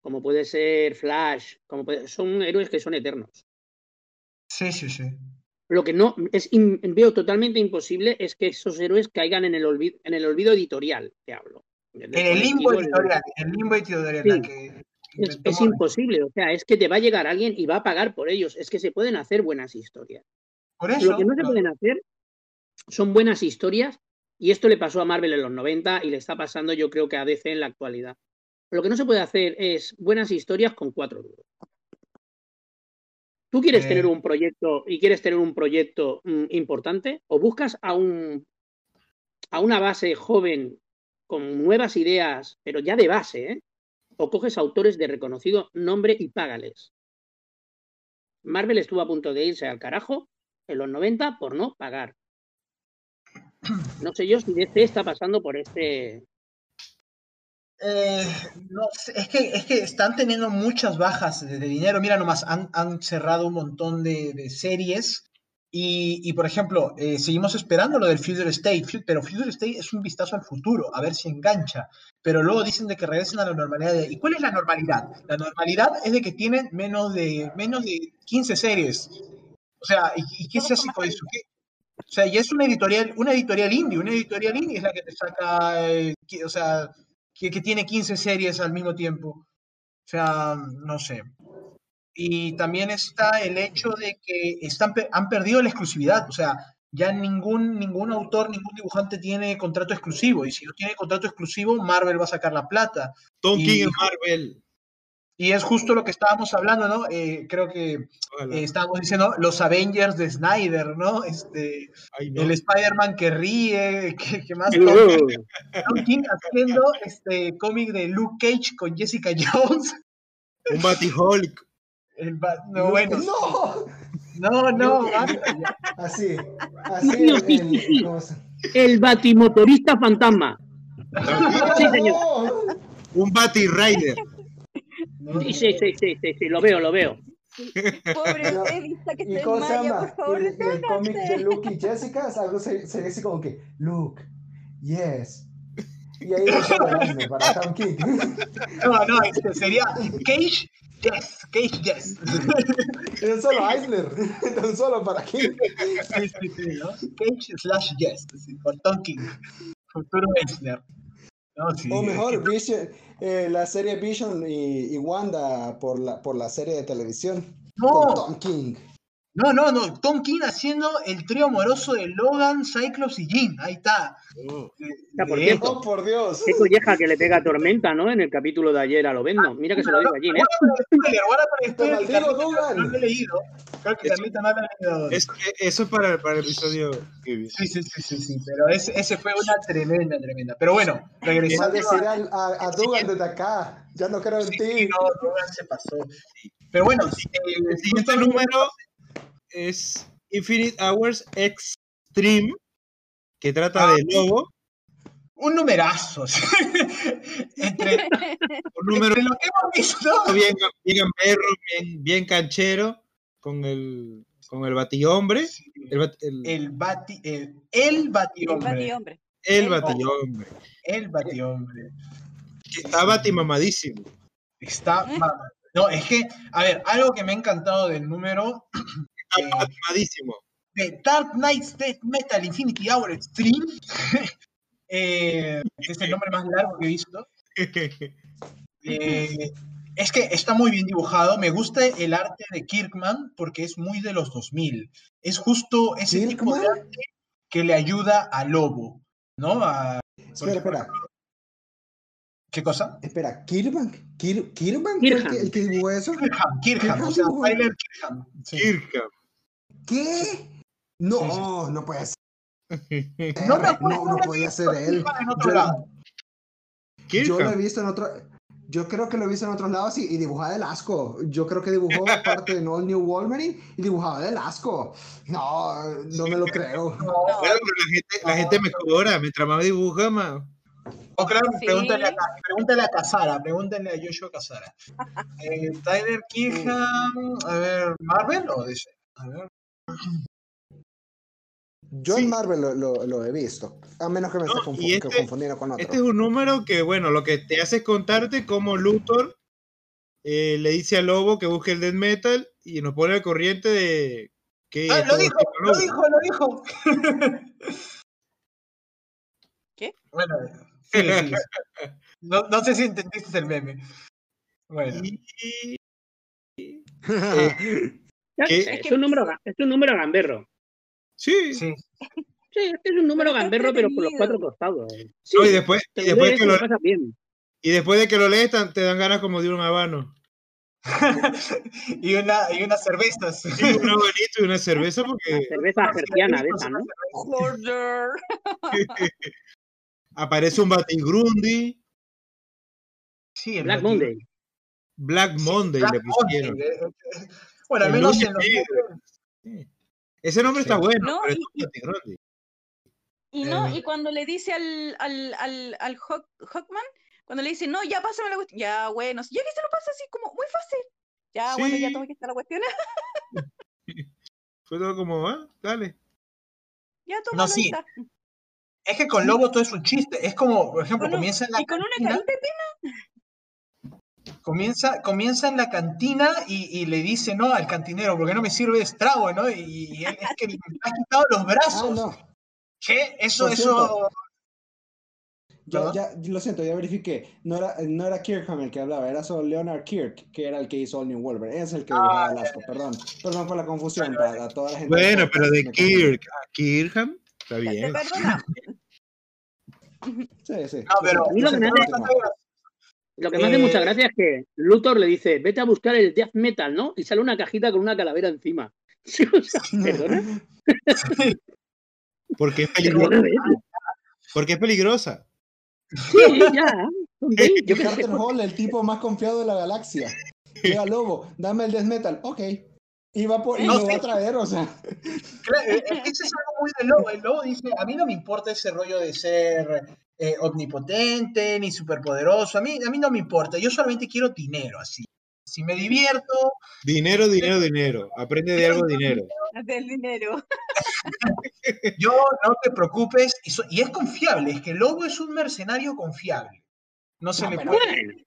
como puede ser Flash, como son héroes que son eternos. Sí, sí, sí. Lo que no es veo totalmente imposible es que esos héroes caigan en el olvido, en el olvido editorial, te hablo. En el limbo editorial, el limbo editorial. es, imposible, o sea, es que te va a llegar alguien y va a pagar por ellos. Es que se pueden hacer buenas historias. Por eso, Lo que no se pueden hacer son buenas historias, y esto le pasó a Marvel en los 90 y le está pasando yo creo que a DC en la actualidad. Lo que no se puede hacer es buenas historias con cuatro duros. ¿Tú quieres tener eh. un proyecto y quieres tener un proyecto mm, importante? ¿O buscas a, un, a una base joven con nuevas ideas, pero ya de base, ¿eh? O coges autores de reconocido nombre y págales. Marvel estuvo a punto de irse al carajo en los 90 por no pagar. No sé yo si DC está pasando por este, eh, no, es que, es que están teniendo muchas bajas de, dinero. Mira nomás, han, han, cerrado un montón de, series. Y, y, por ejemplo, eh, seguimos esperando lo del Future State, pero Future State es un vistazo al futuro, a ver si engancha. Pero luego dicen de que regresen a la normalidad. ¿Y cuál es la normalidad? La normalidad es de que tienen menos de, menos de 15 series. O sea, ¿y, qué se hace con eso? O sea, y es una editorial, una editorial indie, una editorial indie es la que te saca, eh, o sea, que, tiene 15 series al mismo tiempo. O sea, no sé. Y también está el hecho de que están, han perdido la exclusividad. O sea, ya ningún, ningún autor, ningún dibujante tiene contrato exclusivo. Y si no tiene contrato exclusivo, Marvel va a sacar la plata. Tom King Marvel. Y es justo lo que estábamos hablando, ¿no? Eh, creo que eh, estábamos diciendo los Avengers de Snyder, ¿no? Este, El Spider-Man que ríe, que, más. Tom King haciendo este cómic de Luke Cage con Jessica Jones. Un Batty-Hulk. no, bueno. No, no, no. así, así. el, el batimotorista fantasma. sí, señor. Un Batty Rider. Sí, sí, sí, sí, sí, lo veo, lo veo. Pobre Elisa, que ¿Y cómo se llama? el, cómic de Luke y Jessica algo sería así como que, Luke, yes, Y ahí no solo Eisner para Tom King. No, no, este sería Cage Yes, Cage Yes. Es solo Eisner. Tan solo para King. Sí, sí, sí, ¿no? Cage slash Yes, sí, por Tom King. Futuro Eisner. No, sí, O es mejor, que- Vision, eh, la serie Vision y, y Wanda por la, por la serie de televisión. No. Con Tom King. No, no, no. Tom King haciendo el trío amoroso de Logan, Cyclops y Jean. Ahí está. Oh. Ya, por cierto. Oh, por Dios. Qué colleja que le pega a Tormenta, ¿no? En el capítulo de ayer a Lovendo. Mira que se lo digo allí, ¿eh? Guarda con el spoiler, guarda con el Te spoiler. que maldigo, Carlita Dugan. No lo he leído. Creo que Eso- Carlita no eso es para, para el episodio que. Sí, sí, sí, sí, sí. Pero ese, ese fue una tremenda, tremenda. Pero bueno, regresando a... al- a, a Dugan desde acá. Ya no creo en Sí, ti. no, Dugan se pasó. Pero bueno, eh, El siguiente número es Infinite Hours Extreme, que trata de Lobo. un numerazo. entre, Un número entre lo que hemos visto. bien, bien gamberro, bien, bien canchero, con el, con el batihombre. El, bat- el, El bati, el, el El batihombre. batihombre. el batihombre. El batihombre. Está batimamadísimo. Está mamá. No, es que, a ver, algo que me ha encantado del número Está eh, batimadísimo. de Dark Knight's Death Metal Infinity Hour Extreme, eh, es el nombre más largo que he visto. Eh, es que está muy bien dibujado. Me gusta el arte de Kirkman porque es muy de los 2000. Es justo ese tipo de ¿Kirkman? arte que le ayuda a Lobo, ¿no? A- Espera, ejemplo, espera. ¿Qué cosa? Espera, ¿Kirban? ¿Kir ¿Kirban fue el Kirkham. que, el que dibujó eso? Kirkham, Kirkham, o sea, Kirkham. Tyler Kirkham. sí. Kirkham. ¿Qué? No, no puede ser. No me acuerdo, no, no no me podía ser él. estaba en otro Yo-. Yo lo he visto en otro. Yo creo que lo he visto en otros lados y, y dibujaba del asco. Yo creo que dibujó parte de All New Wolverine y dibujaba del asco. No, no me lo creo. No, Claro, pero la gente, la gente mejora, mientras más dibuja, más. o claro, Sí. pregúntale, a, pregúntale a Casara, pregúntale a Joshua Casara. Eh, Tyler Kirkham, a ver, Marvel o DC? A ver. Yo Sí. en Marvel lo, lo- lo he visto. A menos que me No, esté confu- que este- confundiendo con otro. Este es un número que, bueno, lo que te hace es contarte cómo Luthor eh, le dice al lobo que busque el death metal y nos pone al corriente de que Ah, lo dijo, lo lobo. dijo, lo dijo. ¿Qué? Bueno, sí, sí, sí. No, no sé si entendiste el meme. Bueno, Y- Ya, ¿Qué? Es un número, es un número gamberro. Sí, sí. Sí, es un número gamberro, pero por los cuatro costados. Sí, No, y después, y después lees que y lo, lo pasas bien. y después de que lo lees te dan ganas como de un habano. y, una, y unas cervezas. Sí, un habanito y una cerveza porque Cerveza gerciana de esa, ¿no? Order. aparece un Batigrundi, Sí, el Black. Monday. Black Monday Black le pusieron. Monday, eh, Bueno, al menos en los. Sí. Ese nombre Sí. está bueno, No, pero y-. Y no, Eh. y cuando le dice al, al, al, al Hawk- Hawkman, cuando le dice, no, ya pásame la cuestión, ya bueno, ya que se lo pasa así como muy fácil. Ya, bueno, ya toma que está la cuestión. Fue todo como, ah, dale. ya toma, sí. está. Es que con Lobo todo es un chiste. Es como, por ejemplo, Bueno, comienza en la y con una cantina, carita de pena. Comienza, comienza en la cantina y, y le dice, no, al cantinero, porque no me sirve de estrago, ¿no? Y, y él es que le ha quitado los Ah, brazos. no. ¿Qué? Eso, eso. cierto. Ya, lo siento, ya verifiqué. No era, no era Kirkham el que hablaba, era solo Leonard Kirk, que era el que hizo All New Wolverine. Es el que dibujaba el asco, perdón. Perdón por la confusión para toda la gente. Bueno, pero de. Kirk a Kirkham, está bien. Sí, sí. No, pero- A mí lo que me hace- mucha Eh, gracia es que Luthor le dice, vete a buscar el death metal, ¿no? Y sale una cajita con una calavera encima. Sí, o sea, ¿Perdona? Porque es peligrosa. Porque es peligrosa. Sí, ya. Yo. Carter Hall, el tipo más confiado de la galaxia. Llega Lobo, dame el death metal. Ok. Y va por, y No, lo sí. va a traer, o sea. Claro, eh, eh, eso es algo muy de Lobo. El Lobo dice, a mí no me importa ese rollo de ser eh, omnipotente ni superpoderoso. A mí, a mí no me importa. Yo solamente quiero dinero, así. si me divierto. Dinero, dinero, dinero. Aprende de algo dinero. Del dinero. Yo no te preocupes, y, so- y es confiable, es que Lobo es un mercenario confiable. No se No, le puede.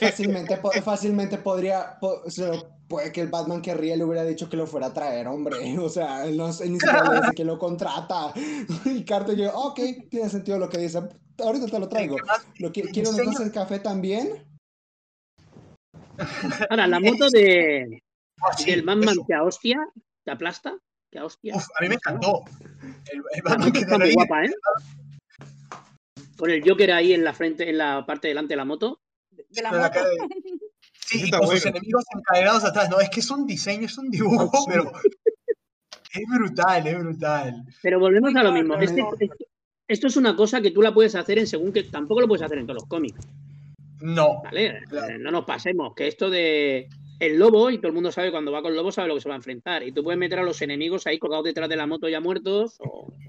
Fácilmente, fácilmente podría, po- se lo- puede que el Batman querría le hubiera dicho que lo fuera a traer, hombre. O sea, él no sé, ni siquiera le dice que lo contrata. Y Carter yo, ok, tiene sentido lo que dice. Ahorita te lo traigo. ¿Lo qui- ¿Quiero café también? Ahora, la moto de, Ah, sí, del Batman eso. que a hostia, te aplasta, que a hostia. Uf, a mí me encantó. El, el La Batman moto que está muy guapa, ¿eh? Con el Joker ahí en la frente, en la parte delante de la moto. De la moto. Sí, y con sus enemigos encadenados atrás. No, es que es un diseño, es un dibujo, sí. pero es brutal, es brutal. Pero volvemos Muy a lo claro, mismo. ¿no? Este- esto, es una cosa que tú la puedes hacer en según que tampoco lo puedes hacer en todos los cómics, No. ¿vale? Claro. Eh, no nos pasemos, que esto de el lobo, y todo el mundo sabe cuando va con lobo, sabe lo que se va a enfrentar. Y tú puedes meter a los enemigos ahí colgados detrás de la moto ya muertos, o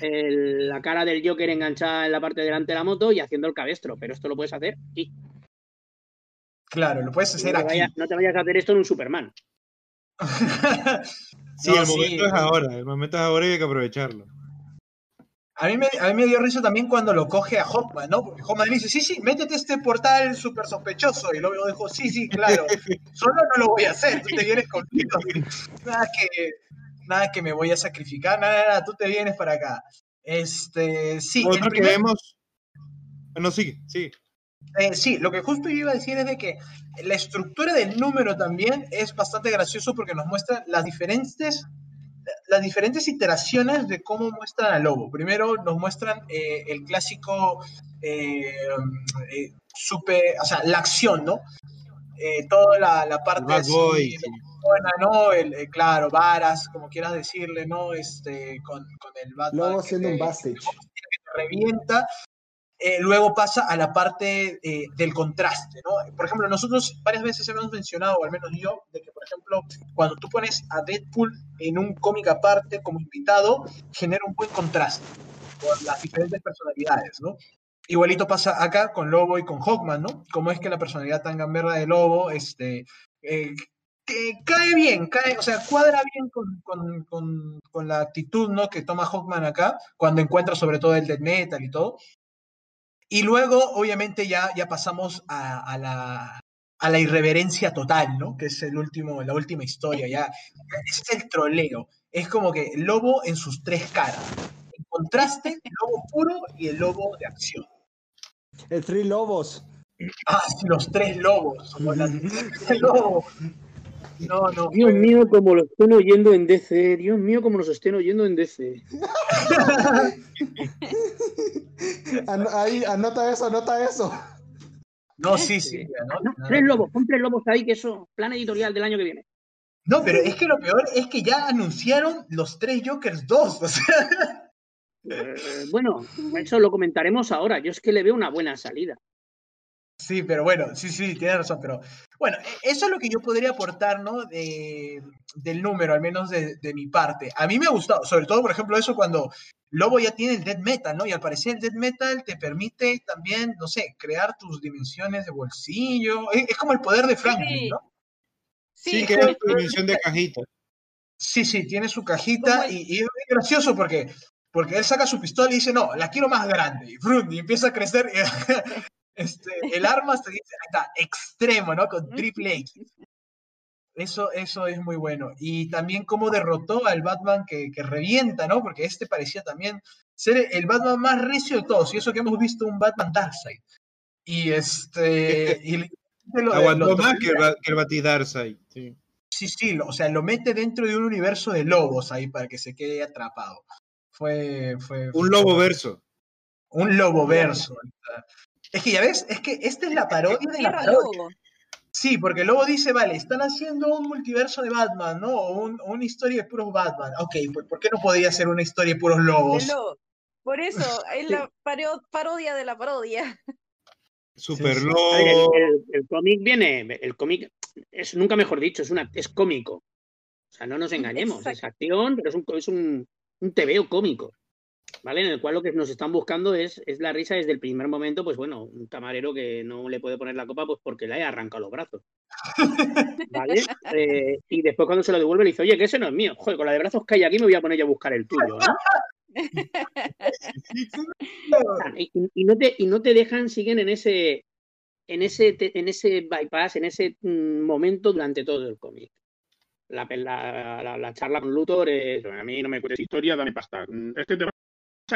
el- la cara del Joker enganchada en la parte de delante de la moto y haciendo el cabestro. Pero esto lo puedes hacer aquí. Claro, lo puedes No hacer te, aquí. no te vayas a hacer esto en un Superman. Sí, No, el sí. momento es ahora. El momento es ahora y hay que aprovecharlo. A mí, me, a mí me dio risa también cuando lo coge a Hawkman, ¿no? Porque Hawkman le dice, sí, sí, métete este portal súper sospechoso. Y luego dijo, sí, sí, claro. Solo no lo voy a hacer, tú te vienes conmigo. Nada que, nada que me voy a sacrificar, nada, nada, tú te vienes para acá. Este, sí, Otro que primer- vemos. No, sigue, sigue. Eh, sí, lo que justo yo iba a decir es de que la estructura del número también es bastante gracioso porque nos muestra las diferentes, las diferentes iteraciones de cómo muestran al lobo. Primero nos muestran eh, el clásico eh, eh, super, o sea, la acción, ¿no? Eh, toda la, la parte así Boy. buena, ¿no? El, eh, claro, varas, como quieras decirle, ¿no? Este, con, con el Batman. Que siendo un Bastich. revienta. Eh, luego pasa a la parte eh, del contraste. Por ejemplo, nosotros varias veces hemos mencionado, o al menos yo, de que, por ejemplo, cuando tú pones a Deadpool en un cómic aparte como invitado, genera un buen contraste por las diferentes personalidades. Igualito pasa acá con Lobo y con Hawkman, ¿no? Como es que la personalidad tan gamberra de Lobo, este, eh, que cae bien, cae, o sea, cuadra bien con, con- con- con la actitud, ¿no? Que toma Hawkman acá, cuando encuentra sobre todo el death metal y todo. Y luego, obviamente, ya, ya pasamos a, a la, a la irreverencia total, ¿no? Que es el último, la última historia, ya. Es el troleo. Es como que el lobo en sus tres caras. En contraste, el lobo puro y el lobo de acción. El Three Lobos. Ah, sí, los tres lobos. como la- el lobo. No, no. Dios mío, como lo estén oyendo en DC. Dios mío, como nos estén oyendo en DC. An- ahí, anota eso, anota eso. No, sí, sí. No, tres lobos, pon tres lobos ahí, que eso, plan editorial del año que viene. No, pero es que lo peor es que ya anunciaron los tres Jokers 2. O sea, Eh, bueno, eso lo comentaremos ahora. Yo es que le veo una buena salida. Sí, pero bueno, sí, sí, tienes razón, pero bueno, e- eso es lo que yo podría aportar, ¿no? De, del número, al menos de, de mi parte. A mí me ha gustado, sobre todo, por ejemplo, eso cuando Lobo ya tiene el Dead Metal, ¿no? Y al parecer el Dead Metal te permite también, no sé, crear tus dimensiones de bolsillo. Es, es como el poder de Franklin, Sí. ¿no? Sí, es tu dimensión de cajita. Sí, sí, tiene su cajita y, y es muy gracioso porque, porque él saca su pistola y dice, no, la quiero más grande. Y, ¡frum! y empieza a crecer. este, el arma se dice, ahí está, extremo, ¿no? Con triple X. Eso, eso es muy bueno. Y también cómo derrotó al Batman que, que revienta, ¿no? Porque este parecía también ser el Batman más recio de todos. Y eso que hemos visto un Batman Darkseid. Y este... y lo- Aguantó lo- más que que el Batidarkseid. Sí. Sí, sí, lo- o sea, lo mete dentro de un universo de lobos ahí para que se quede atrapado. Fue, fue, Un lobo verso. un lobo verso. Es que ya ves, es que esta es la parodia de la parodia. Lobo. Sí, porque el lobo dice, vale, están haciendo un multiverso de Batman, ¿no? O un- o una historia de puros Batman. Ok, pues ¿por qué no podría ser una historia de puros lobos? lobo. Por eso, es la paro- parodia de la parodia. Super sí. El, lobo. el- el cómic viene, el cómic es nunca mejor dicho, es una, es cómico. O sea, no nos engañemos, es acción, pero es un, es un, un tebeo cómico. ¿Vale? En el cual lo que nos están buscando es, es la risa desde el primer momento, pues bueno, un camarero que no le puede poner la copa pues porque le haya arrancado los brazos. ¿Vale? Eh, y después cuando se lo devuelve le dice, oye, que ese no es mío. Joder, con la de brazos que hay aquí me voy a poner yo a buscar el tuyo, ¿no? y, no te, y no te dejan, siguen en ese, en ese, en ese bypass, en ese mm, momento durante todo el cómic. La, la, charla con Luthor es, a mí no me cuentes historia, dame pasta. Mm, es que te vas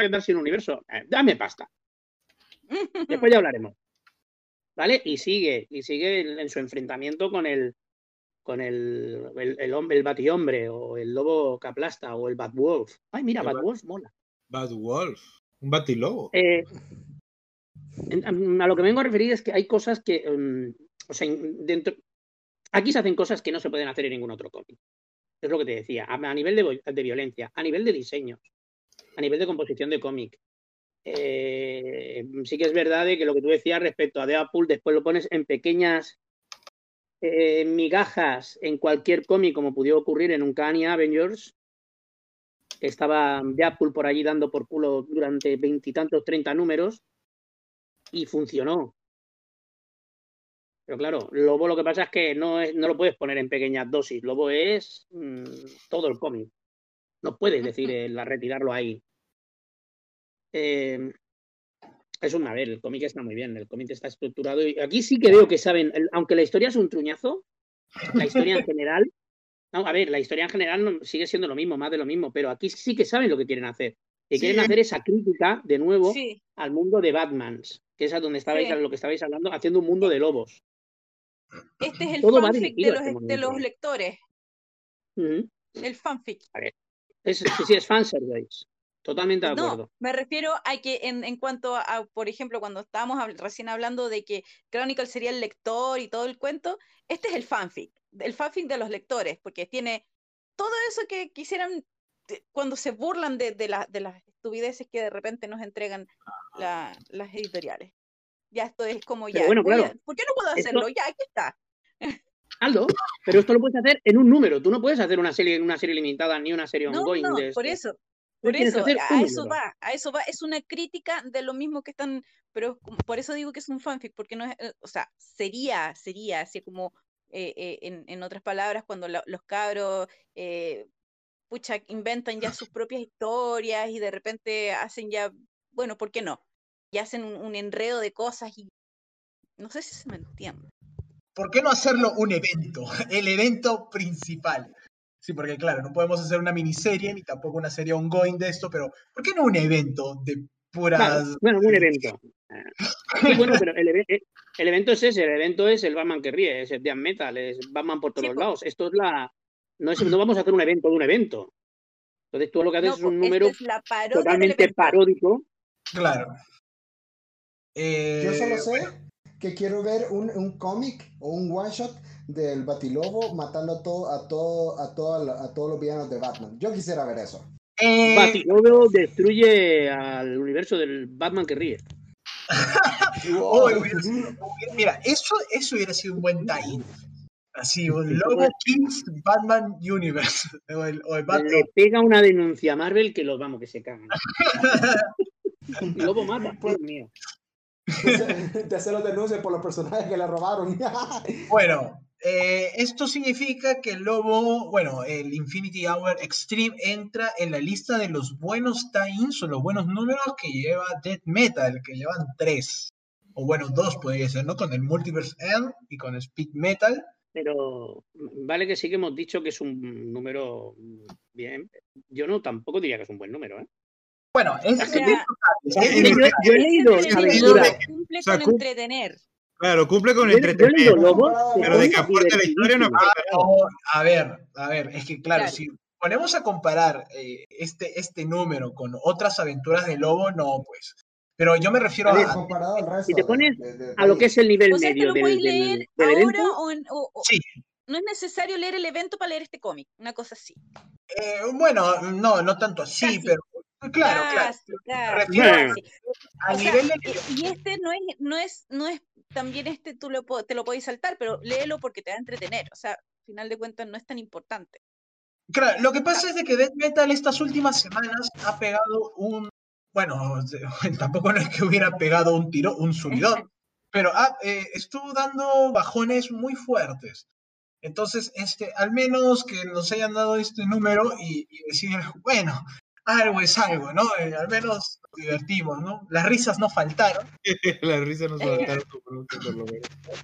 a quedar sin universo, eh, dame pasta. Después ya hablaremos. ¿Vale? Y sigue, y sigue en su enfrentamiento con el con el, el, hombre, el batihombre, o el lobo caplasta, o el Batwolf. Ay, mira, Batwolf mola. Batwolf, un batilobo. Eh, a lo que me vengo a referir es que hay cosas que, mm, o sea, dentro, aquí se hacen cosas que no se pueden hacer en ningún otro cómic. Es lo que te decía, a, nivel de, violencia, a nivel de diseño, a nivel de composición de cómic. Eh, sí que es verdad de que lo que tú decías respecto a Deadpool, después lo pones en pequeñas eh, migajas en cualquier cómic, como pudiera ocurrir en un Kanye Avengers, estaba Deadpool por allí dando por culo durante veintitantos, treinta números, y funcionó. Pero claro, Lobo lo que pasa es que no, no lo puedes poner en pequeñas dosis. Lobo es mm, todo el cómic. No puedes decir la retirarlo ahí. Eh, es un, a ver, el cómic está muy bien, el cómic está estructurado y aquí sí que veo que saben, aunque la historia es un truñazo, la historia en general, no, a ver, la historia en general sigue siendo lo mismo, más de lo mismo, pero aquí sí que saben lo que quieren hacer. Que quieren hacer esa crítica de nuevo al mundo de Batmans que es a donde estabais, lo que estabais hablando, haciendo un mundo de lobos. Este es el fanfic de los, de los lectores. El fanfic. Es, sí, sí, es fanservice. Totalmente de acuerdo. No, me refiero a que en, en cuanto a, por ejemplo, cuando estábamos recién hablando de que Chronicle sería el lector y todo el cuento, este es el fanfic, el fanfic de los lectores, porque tiene todo eso que quisieran cuando se burlan de, de, de las estupideces que de repente nos entregan las editoriales. Ya esto es como ya. bueno, claro. ¿Por qué no puedo hacerlo? Ya, aquí está. Aldo, pero esto lo puedes hacer en un número. Tú no puedes hacer una serie, una serie limitada ni una serie ongoing. No, por eso. Por eso, a eso va, a eso va. Es una crítica de lo mismo que están, pero por eso digo que es un fanfic, porque no es, eh, o sea, sería, sería así como eh, eh, en, en, otras palabras, cuando los cabros pucha, inventan ya sus propias historias y de repente hacen ya, bueno, ¿por qué no? Y hacen un, enredo de cosas y no sé si se me entiende. ¿Por qué no hacerlo un evento? El evento principal. Sí, porque claro, no podemos hacer una miniserie ni tampoco una serie ongoing de esto, pero ¿por qué no un evento de puras... bueno, un evento. Sí, bueno, pero el, evento es ese, el evento es el Batman que ríe, es el Death Metal, es Batman por todos lados. Esto es la, no, vamos a hacer un evento de un evento. Entonces tú lo que haces es un número totalmente paródico. Claro. Yo solo sé que quiero ver un, un cómic o un one shot del Batilobo matando a todo, a todo, a todo, a todos los villanos de Batman. Yo quisiera ver eso. Eh... Batilobo destruye al universo del Batman que ríe. mira, eso, eso hubiera sido un buen time. Así, un Lobo Kings Batman Universe. O el, Le pega una denuncia a Marvel que los vamos, que se cagan. Lobo mata, por mío. Te hace los denuncias por los personajes que le robaron. bueno, eh, esto significa que el Lobo, bueno, el Infinity Hour Extreme entra en la lista de los buenos tie-ins o los buenos números que lleva Dead Metal, que llevan tres. O bueno, dos podría ser, ¿no? Con el Multiverse End y con Speed Metal pero vale que sí que hemos dicho que es un número bien. Yo no tampoco diría que es un buen número, ¿eh? Bueno, es, que yo, he leído Cumple con entretener. Claro, cumple con entretener. pero de que aporte la historia no A ver, a ver, es que claro, si ponemos a comparar eh, este, este número con otras aventuras de Lobo, no, pues. Pero yo me refiero a. Comparado al resto si te pones a lo que es el nivel medio del, del, evento. O, sí. No es necesario leer el evento para leer este cómic, una cosa así. Eh, bueno, no, no tanto así, pero. Claro, claro. claro. A nivel de... Y este no es, no es, no es, también este tú lo, te lo podéis saltar, pero léelo porque te va a entretener. O sea, al final de cuentas no es tan importante. Claro, lo que pasa es de que Death Metal estas últimas semanas ha pegado un bueno, tampoco no es que hubiera pegado un tiro, un subidón, pero ah, eh, estuvo dando bajones muy fuertes. Entonces, este, al menos que nos hayan dado este número y, decir, bueno, algo es algo, ¿no? Eh, al menos nos divertimos, ¿no? Las risas no faltaron. Las risas no faltaron,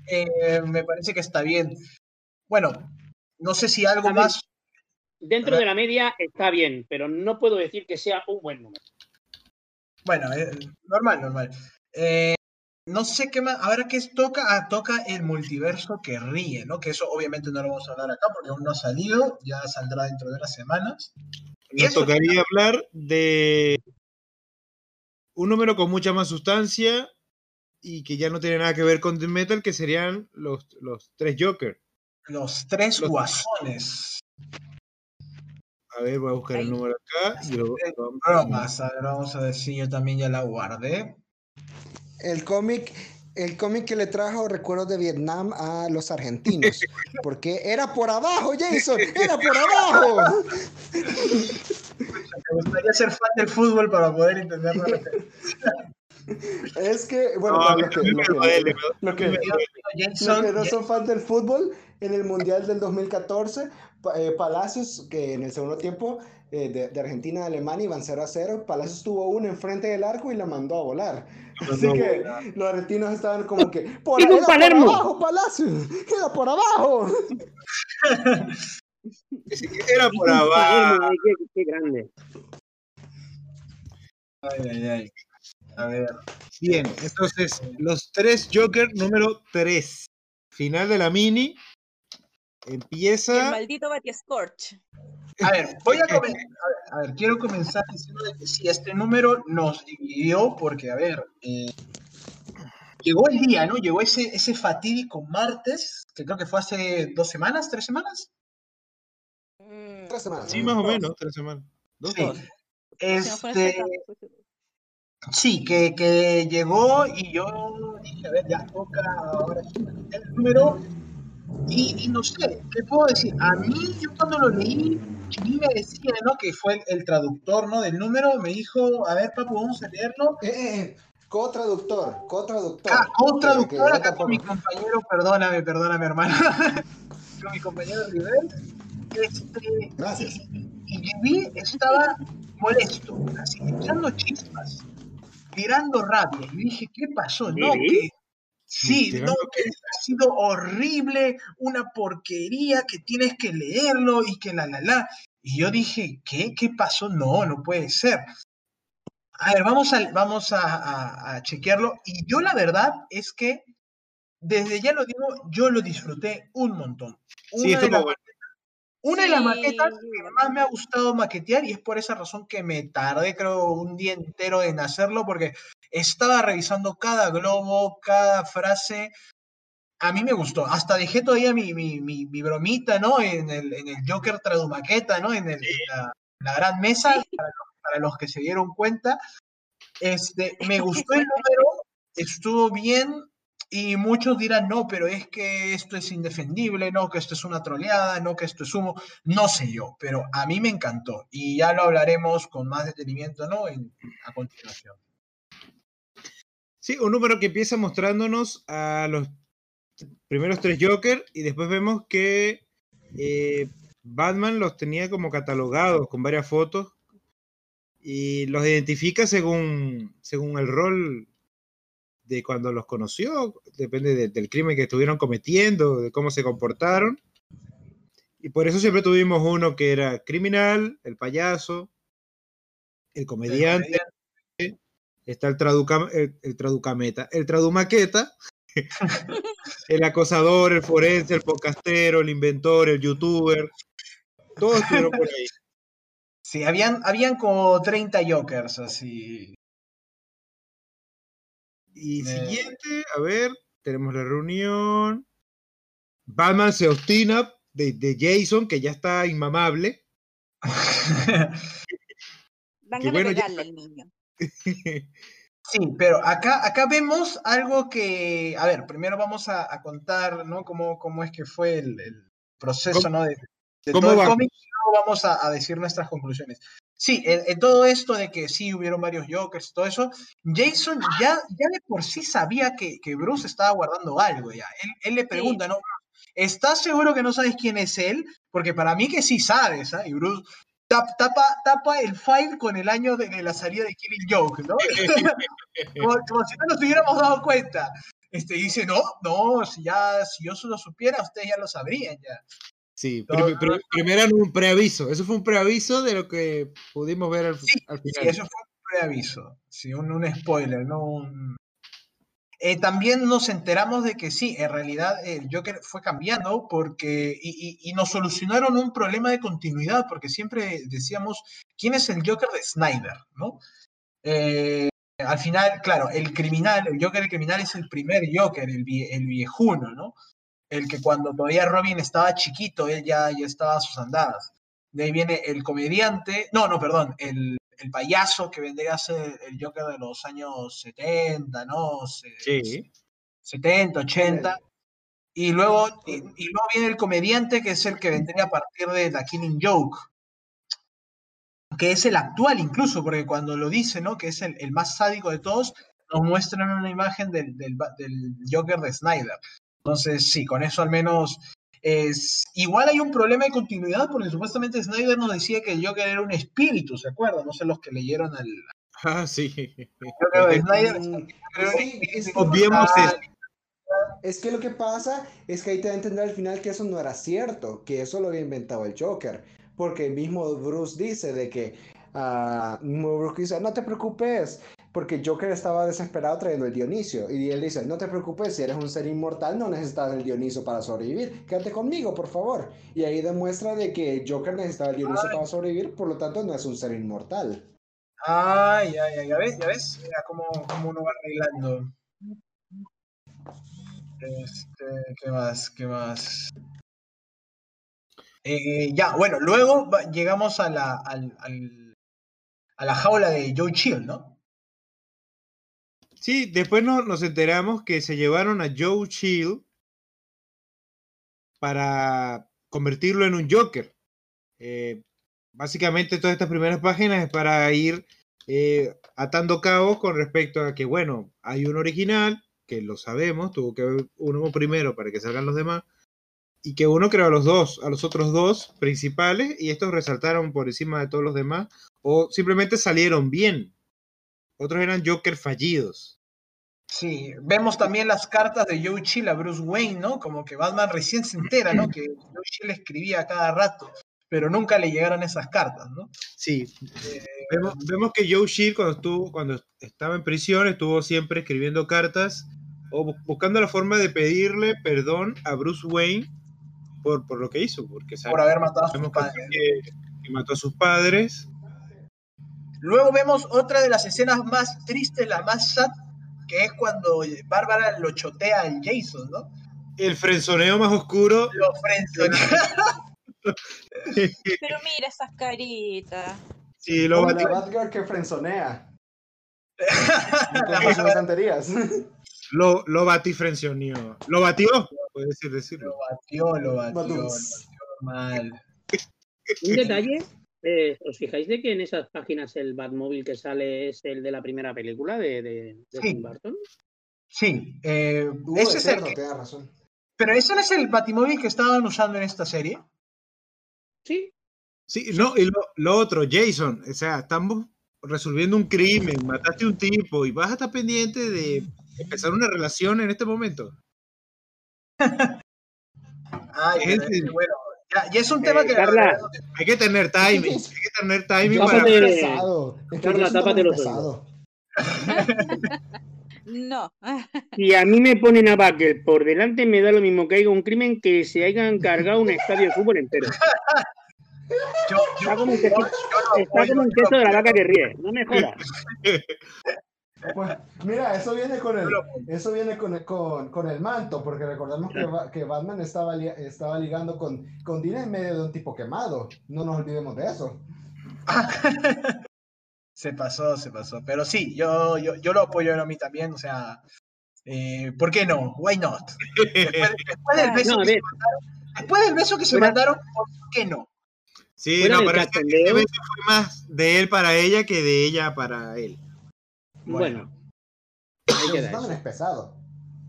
eh, me parece que está bien. Bueno, no sé si algo más. Dentro de la media está bien, pero no puedo decir que sea un buen número. Bueno, eh, normal, normal. Eh, no sé qué más, ahora qué toca, ah, toca el multiverso que ríe, ¿no? Que eso obviamente no lo vamos a hablar acá porque aún no ha salido, ya saldrá dentro de unas semanas. Nos tocaría hablar de un número con mucha más sustancia y que ya no tiene nada que ver con The Metal, que serían los, los tres Joker. Los tres guasones. A ver, voy a buscar el número acá. Y lo, bromas, a ver, vamos a ver si yo también ya la guardé. El cómic, el cómic que le trajo recuerdos de Vietnam a los argentinos. Porque era por abajo, Jason, era por abajo. Me gustaría ser fan del fútbol para poder entender la referencia. Es que, bueno, no, los, que, lo que, no son fans del fútbol, en el Mundial del 2014, eh, Palacios, que en el segundo tiempo eh, de, Argentina a Alemania iban 0 a 0, Palacios tuvo uno enfrente del arco y la mandó a volar. Así que los argentinos estaban como que, por, era por abajo, Palacios, queda por abajo. era por abajo. Qué, qué grande. Ay, ay, ay. A ver. Bien, entonces, los tres Joker número 3. Final de la mini. Empieza. El maldito Scorch. A ver, voy a comenzar. A ver, quiero comenzar diciendo que sí, este número nos dividió porque, a ver, eh, llegó el día, ¿no? Llegó ese, ese fatídico martes, que creo que fue hace dos semanas, tres semanas. Mm. Tres semanas. Sí, más o menos, tres semanas. Dos, sí. Este, sí, que, que llegó y yo dije, a ver, ya toca ahora el número y, no sé, ¿qué puedo decir? A mí, yo cuando lo leí, mí me decía, ¿no? Que fue el, traductor, ¿no? Del número, me dijo, a ver, papu, vamos a leerlo. Eh, eh, eh co-traductor, co-traductor. Ah, co-traductor acá con mi compañero, perdóname, perdóname, hermano. con mi compañero River. Este, Gracias. Y, y estaba molesto, así, echando chispas, tirando rabia. Y dije, ¿qué pasó? No, que Sí, no, que ha sido horrible, una porquería, que tienes que leerlo y que la, la, la. Y yo dije, ¿qué? ¿Qué pasó? No, no puede ser. A ver, vamos a, vamos a, chequearlo. Y yo la verdad es que, desde ya lo digo, yo lo disfruté un montón. sí, de bueno. Una de las maquetas que más me ha gustado maquetear y es por esa razón que me tardé creo un día entero en hacerlo porque estaba revisando cada globo, cada frase. A mí me gustó. Hasta dejé todavía mi, mi, mi, bromita, ¿no? En el, en el Joker Tradumaqueta, ¿no? En, el, la, gran mesa, para los, para los, que se dieron cuenta. Este, me gustó el número, estuvo bien, y muchos dirán, no, pero es que esto es indefendible, no, que esto es una troleada, no, que esto es humo, no sé yo, pero a mí me encantó y ya lo hablaremos con más detenimiento, ¿no? a continuación. Sí, un número que empieza mostrándonos a los primeros tres Joker y después vemos que eh, Batman los tenía como catalogados con varias fotos y los identifica según, según el rol de cuando los conoció, depende del crimen que estuvieron cometiendo, de cómo se comportaron. Y por eso siempre tuvimos uno que era criminal, el payaso, el comediante, está el, traduca, el, traducameta, el tradumaqueta, el acosador, el forense, el podcastero, el inventor, el youtuber, todos estuvieron por ahí. Sí, habían, habían como 30 jokers así. Y siguiente, a ver, tenemos la reunión. Batman se obstina de, Jason, que ya está inmamable. Van a bueno, al niño. Sí, pero acá, acá vemos algo que, a ver, primero vamos a, contar, ¿no? Cómo, cómo es que fue el, proceso, ¿no? De, de todo el cómic y luego vamos a, decir nuestras conclusiones. Sí, en, todo esto de que sí hubieron varios Jokers y todo eso, Jason ya, ya de por sí sabía que, que Bruce estaba guardando algo ya. Él, él le pregunta, ¿no? ¿Estás seguro que no sabes quién es él? Porque para mí que sí sabes, ¿ah? Y Bruce tapa, tapa el file con el año de, la salida de Killing Joke, ¿no? como, si no nos hubiéramos dado cuenta. Este, dice, no, no, si ya, si yo solo supiera, ustedes ya lo sabrían ya. Sí, pero, primero era un preaviso. Eso fue un preaviso de lo que pudimos ver al, final. Sí, eso fue un preaviso. Sí, un, un spoiler, no un, eh, también nos enteramos de que sí, en realidad el Joker fue cambiando porque y, nos solucionaron un problema de continuidad porque siempre decíamos quién es el Joker de Snyder, ¿no? Eh, al final, claro, el criminal, el Joker el criminal es el primer Joker, el, el viejuno, ¿no? El que cuando todavía Robin estaba chiquito, él ya, ya estaba a sus andadas. De ahí viene el comediante, no, no, perdón, el, el payaso que vendría a ser el Joker de los años 70, ¿no? Sí. 70, 80. Y luego, y, luego viene el comediante que es el que vendría a partir de The Killing Joke, que es el actual incluso, porque cuando lo dice, ¿no? Que es el, más sádico de todos, nos muestran una imagen del, del, del Joker de Snyder. Entonces, sí, con eso al menos es, igual hay un problema de continuidad porque supuestamente Snyder nos decía que el Joker era un espíritu, ¿se acuerdan? No sé los que leyeron el... Ah, sí. Es que lo que pasa es que ahí te da a entender al final que eso no era cierto, que eso lo había inventado el Joker, porque el mismo Bruce dice de que, uh, Bruce dice, no te preocupes, porque Joker estaba desesperado trayendo el Dionisio. Y él dice, no te preocupes, si eres un ser inmortal no necesitas el Dionisio para sobrevivir. Quédate conmigo, por favor. Y ahí demuestra de que Joker necesitaba el Dionisio para sobrevivir, por lo tanto no es un ser inmortal. Ay, ay, ay, ya ves, ya ves, mira cómo, cómo uno va arreglando. Este, ¿qué más? ¿Qué más? Eh, ya, bueno, luego llegamos a la, al, al, a la jaula de Joe Chill, ¿no? Sí, después nos enteramos que se llevaron a Joe Chill para convertirlo en un Joker. Eh, básicamente todas estas primeras páginas es para ir eh, atando cabos con respecto a que, bueno, hay un original, que lo sabemos, tuvo que haber uno primero para que salgan los demás, y que uno creó a los dos, a los otros dos principales, y estos resaltaron por encima de todos los demás, o simplemente salieron bien. Otros eran Joker fallidos. Sí, vemos también las cartas de Joe Chill a Bruce Wayne, ¿no? Como que Batman recién se entera, ¿no? Que Joe Chill escribía cada rato, pero nunca le llegaron esas cartas, ¿no? Sí. Eh, vemos, que Joe Chill cuando estuvo, cuando estaba en prisión, estuvo siempre escribiendo cartas o buscando la forma de pedirle perdón a Bruce Wayne por, por lo que hizo, porque por haber matado a sus padres. que mató a sus padres Luego vemos otra de las escenas más tristes, la más sad, que es cuando Bárbara lo chotea al Jason, ¿no? El frenzoneo más oscuro. Lo frenzonea. Pero mira esas caritas. Sí, lo bati... Batgirl que frenzonea. las santerías. Lo, lo batifrencionó. ¿Lo batió? Puedes decirlo. Lo batió, lo batió, lo batió mal. Un detalle eh, ¿Os fijáis de que en esas páginas el Batmóvil que sale es el de la primera película de, de, Tim Burton? Sí, eh, ese es el razón. Pero ese no es el Batimóvil que estaban usando en esta serie. Sí. Sí, no, y lo, otro, Jason, o sea, estamos resolviendo un crimen, mataste a un tipo y vas a estar pendiente de empezar una relación en este momento. Ay, bueno, ya, es un tema que. hay que tener timing. Hay que tener timing para. Pesado. Carla, tápate los No. Y a mí me ponen a Bucket por delante, me da lo mismo que haya un crimen que se hayan cargado un estadio de fútbol entero. está como un queso, está como un queso de la vaca que ríe, no me jodas. Pues, mira, eso viene con el, eso viene con el, con, con el manto, porque recordemos que, que Batman estaba, estaba ligando con, con Dina en medio de un tipo quemado. No nos olvidemos de eso. se pasó, se pasó. Pero sí, yo, yo, yo lo apoyo a mí también, o sea, eh, ¿por qué no? Why not? Después, del beso Después del beso que se mandaron, ¿por qué no? Sí, no, pero este beso fue más de él para ella que de ella para él. Bueno. bueno. es pesado.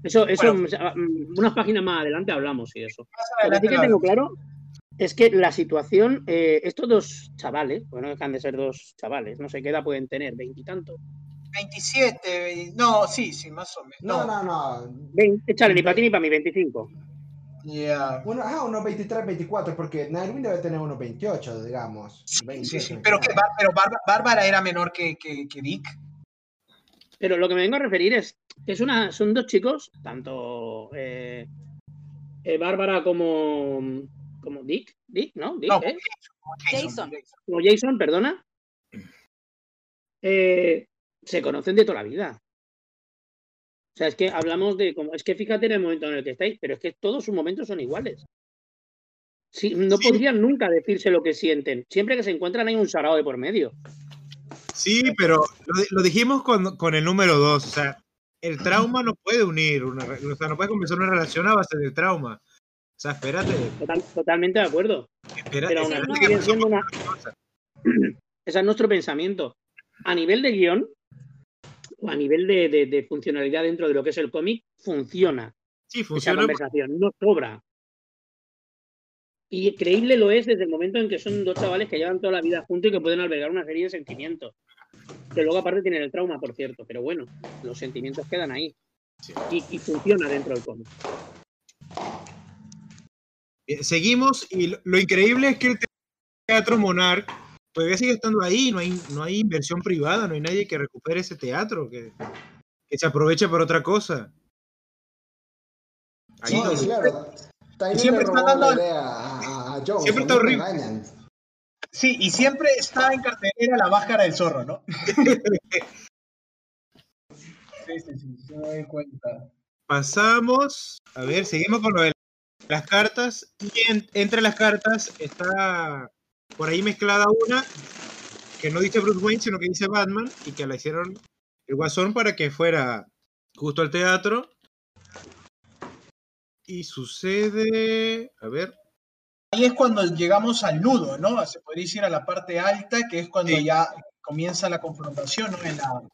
Eso, eso mm, unas páginas más adelante hablamos y eso. Lo que sí que tengo claro es que la situación, eh, estos dos chavales, bueno, dejan de ser dos chavales, no sé qué edad pueden tener, veintitantos. 27, no, sí, sí, más o menos. No, no, no. échale ni para ti ni para mí, 25. Yeah. Bueno, ah, unos 23, 24, porque Nightwing debe tener unos 28, digamos. Sí, sí, sí. Pero, que, pero Bárbara era menor que, que, que Dick. Pero lo que me vengo a referir es que es una, son dos chicos, tanto eh, eh, Bárbara como, como Dick, Dick, ¿no? Dick, no, ¿eh? Jason. Como Jason, perdona. se conocen de toda la vida. O sea, es que hablamos de como, es que fíjate en el momento en el que estáis, pero es que todos sus momentos son iguales. Sí, no podrían nunca decirse lo que sienten. Siempre que se encuentran hay un sarao de por medio. Sí, pero lo, dijimos con, con, el número dos. O sea, el trauma no puede unir, una, o sea, no puede comenzar una relación a base del trauma. O sea, espérate. totalmente de acuerdo. pero aún así una... Ese es nuestro pensamiento. A nivel de guion, o a nivel de, de, funcionalidad dentro de lo que es el cómic, funciona. Sí, funciona. Esa conversación, no sobra. Y creíble lo es desde el momento en que son dos chavales que llevan toda la vida juntos y que pueden albergar una serie de sentimientos. Que luego aparte tienen el trauma, por cierto, pero bueno, los sentimientos quedan ahí. Y, funciona dentro del cómic. Seguimos y lo, increíble es que el Teatro Monarch todavía sigue estando ahí, no hay, no hay inversión privada, no hay nadie que recupere ese teatro, que, que se aproveche para otra cosa. Ahí claro. siempre está dando a, a, siempre está horrible. Sí, y siempre está en cartelera la máscara del zorro, ¿no? sí, sí, sí, se me doy cuenta. Pasamos, a ver, seguimos con lo de las cartas. Y entre las cartas está por ahí mezclada una que no dice Bruce Wayne, sino que dice Batman, y que la hicieron el guasón para que fuera justo al teatro. Y sucede, a ver, Ahí es cuando llegamos al nudo, ¿no? Se podría decir a la parte alta, que es cuando ya comienza la confrontación, ¿no?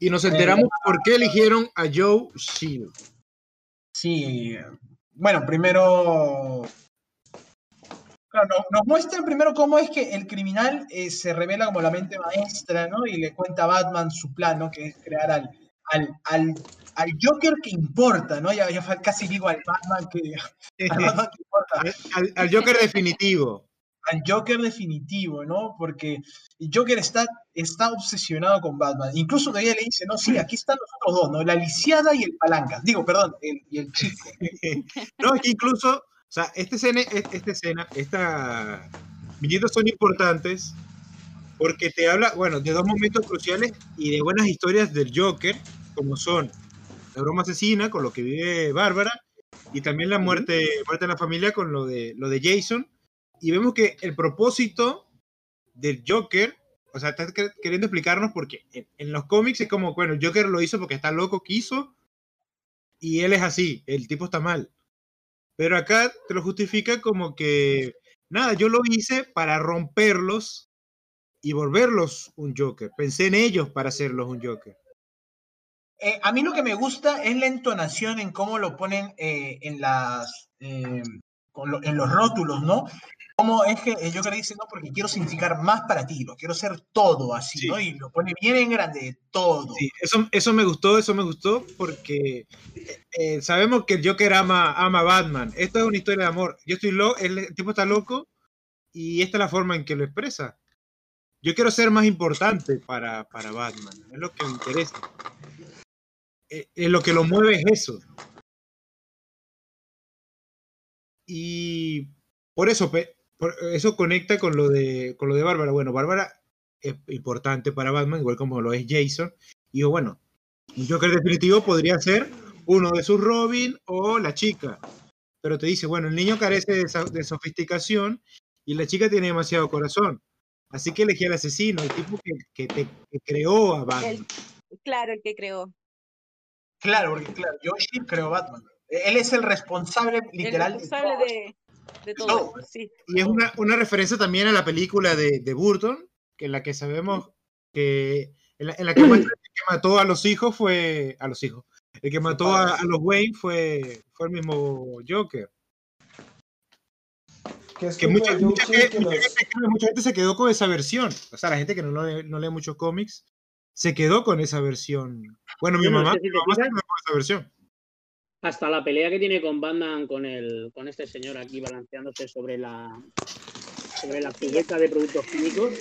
y nos enteramos por qué eligieron a Joe Shield. Sí, bueno, primero nos, muestran primero cómo es que el criminal eh, se revela como la mente maestra, ¿no? Y le cuenta a Batman su plan, ¿no? Que es crear al, al, al Joker que importa, ¿no? Ya, casi digo al Batman que, importa. Al, Joker definitivo. Al Joker definitivo, ¿no? Porque el Joker está, está obsesionado con Batman. Incluso todavía le dice, no, sí, aquí están los otros dos, ¿no? La lisiada y el palanca. Digo, perdón, y el chico. no, es que incluso, o sea, esta escena, esta escena, esta... Viñetas son importantes porque te habla, bueno, de dos momentos cruciales y de buenas historias del Joker, como son la broma asesina con lo que vive Bárbara y también la muerte, muerte de la familia con lo de, lo de Jason. Y vemos que el propósito del Joker, o sea, está queriendo explicarnos porque en, los cómics es como, bueno, el Joker lo hizo porque está loco, quiso, y él es así, el tipo está mal. Pero acá te lo justifica como que, nada, yo lo hice para romperlos y volverlos un Joker. Pensé en ellos para hacerlos un Joker. Eh, a mí lo que me gusta es la entonación en cómo lo ponen eh, en las eh, en los rótulos, ¿no? Cómo es que el Joker dice, no, porque quiero significar más para ti, lo quiero hacer todo así, ¿no? Y lo pone bien en grande, todo. Sí, eso, eso me gustó, eso me gustó porque sabemos que el Joker ama, ama a Batman. Esto es una historia de amor. Yo estoy loco, el tipo está loco y esta es la forma en que lo expresa. Yo quiero ser más importante para, para Batman, es lo que me interesa. Eh, eh, lo que lo mueve es eso. Y por eso, eso conecta con lo de con lo de Bárbara. Bueno, Bárbara es importante para Batman, igual como lo es Jason. Y bueno, un Joker definitivo podría ser uno de sus Robin o la chica. Pero te dice, bueno, el niño carece de, sofisticación y la chica tiene demasiado corazón. Así que elegí al asesino, el tipo que, te, creó a Batman. claro, el que creó. Claro, porque claro, Yoshi creó Batman. Él es el responsable literal el responsable de, de todo. sí. Y es una, una, referencia también a la película de, de Burton, que en la que sabemos que en la, en la que, el que mató a los hijos fue a los hijos. El que mató a, a los Wayne fue, fue el mismo Joker. Que, que mucha, mucha, gente, los... mucha, gente, se quedó con esa versión. O sea, la gente que no, lee, no lee muchos cómics se quedó con esa versión. Bueno, mi mamá, mi mamá se quedó con esa versión. Hasta la pelea que tiene con Batman con el con este señor aquí balanceándose sobre la sobre la cubeta de productos químicos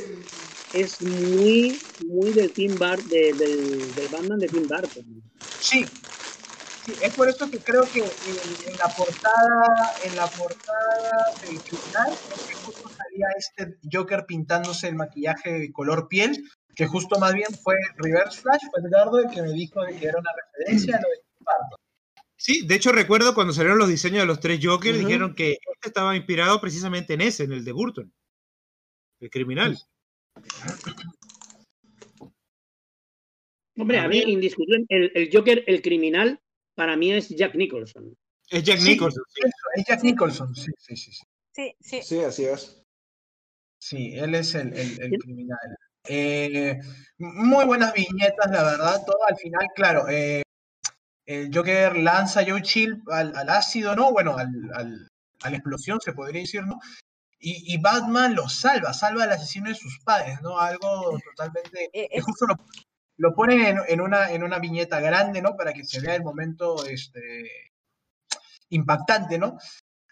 es muy muy del Tim Bar de, del, del Batman de Tim Burton. Sí, Sí, es por eso que creo que en, en, la portada, en la portada del final, que justo salía este Joker pintándose el maquillaje de color piel, que justo más bien fue Reverse Flash, fue Edgardo el que me dijo que era una referencia a lo de. Sí, de hecho recuerdo cuando salieron los diseños de los tres Jokers, uh -huh. dijeron que este estaba inspirado precisamente en ese, en el de Burton, el criminal. Hombre, a mí, indiscutible, el, el Joker, el criminal, para mí es Jack Nicholson. Es Jack Nicholson. Sí, eso, es Jack Nicholson, sí, sí, sí. Sí, sí. Sí, así es. Sí, él es el, el, el criminal. Eh, muy buenas viñetas, la verdad, todo al final, claro. Eh, el Joker lanza a Joe Chill al, al, ácido, ¿no? Bueno, al, al, a la explosión, se podría decir, ¿no? Y, y, Batman lo salva, salva al asesino de sus padres, ¿no? Algo totalmente... Eh, justo lo, lo ponen en, en, una, en una viñeta grande, ¿no? Para que se vea el momento este, impactante, ¿no?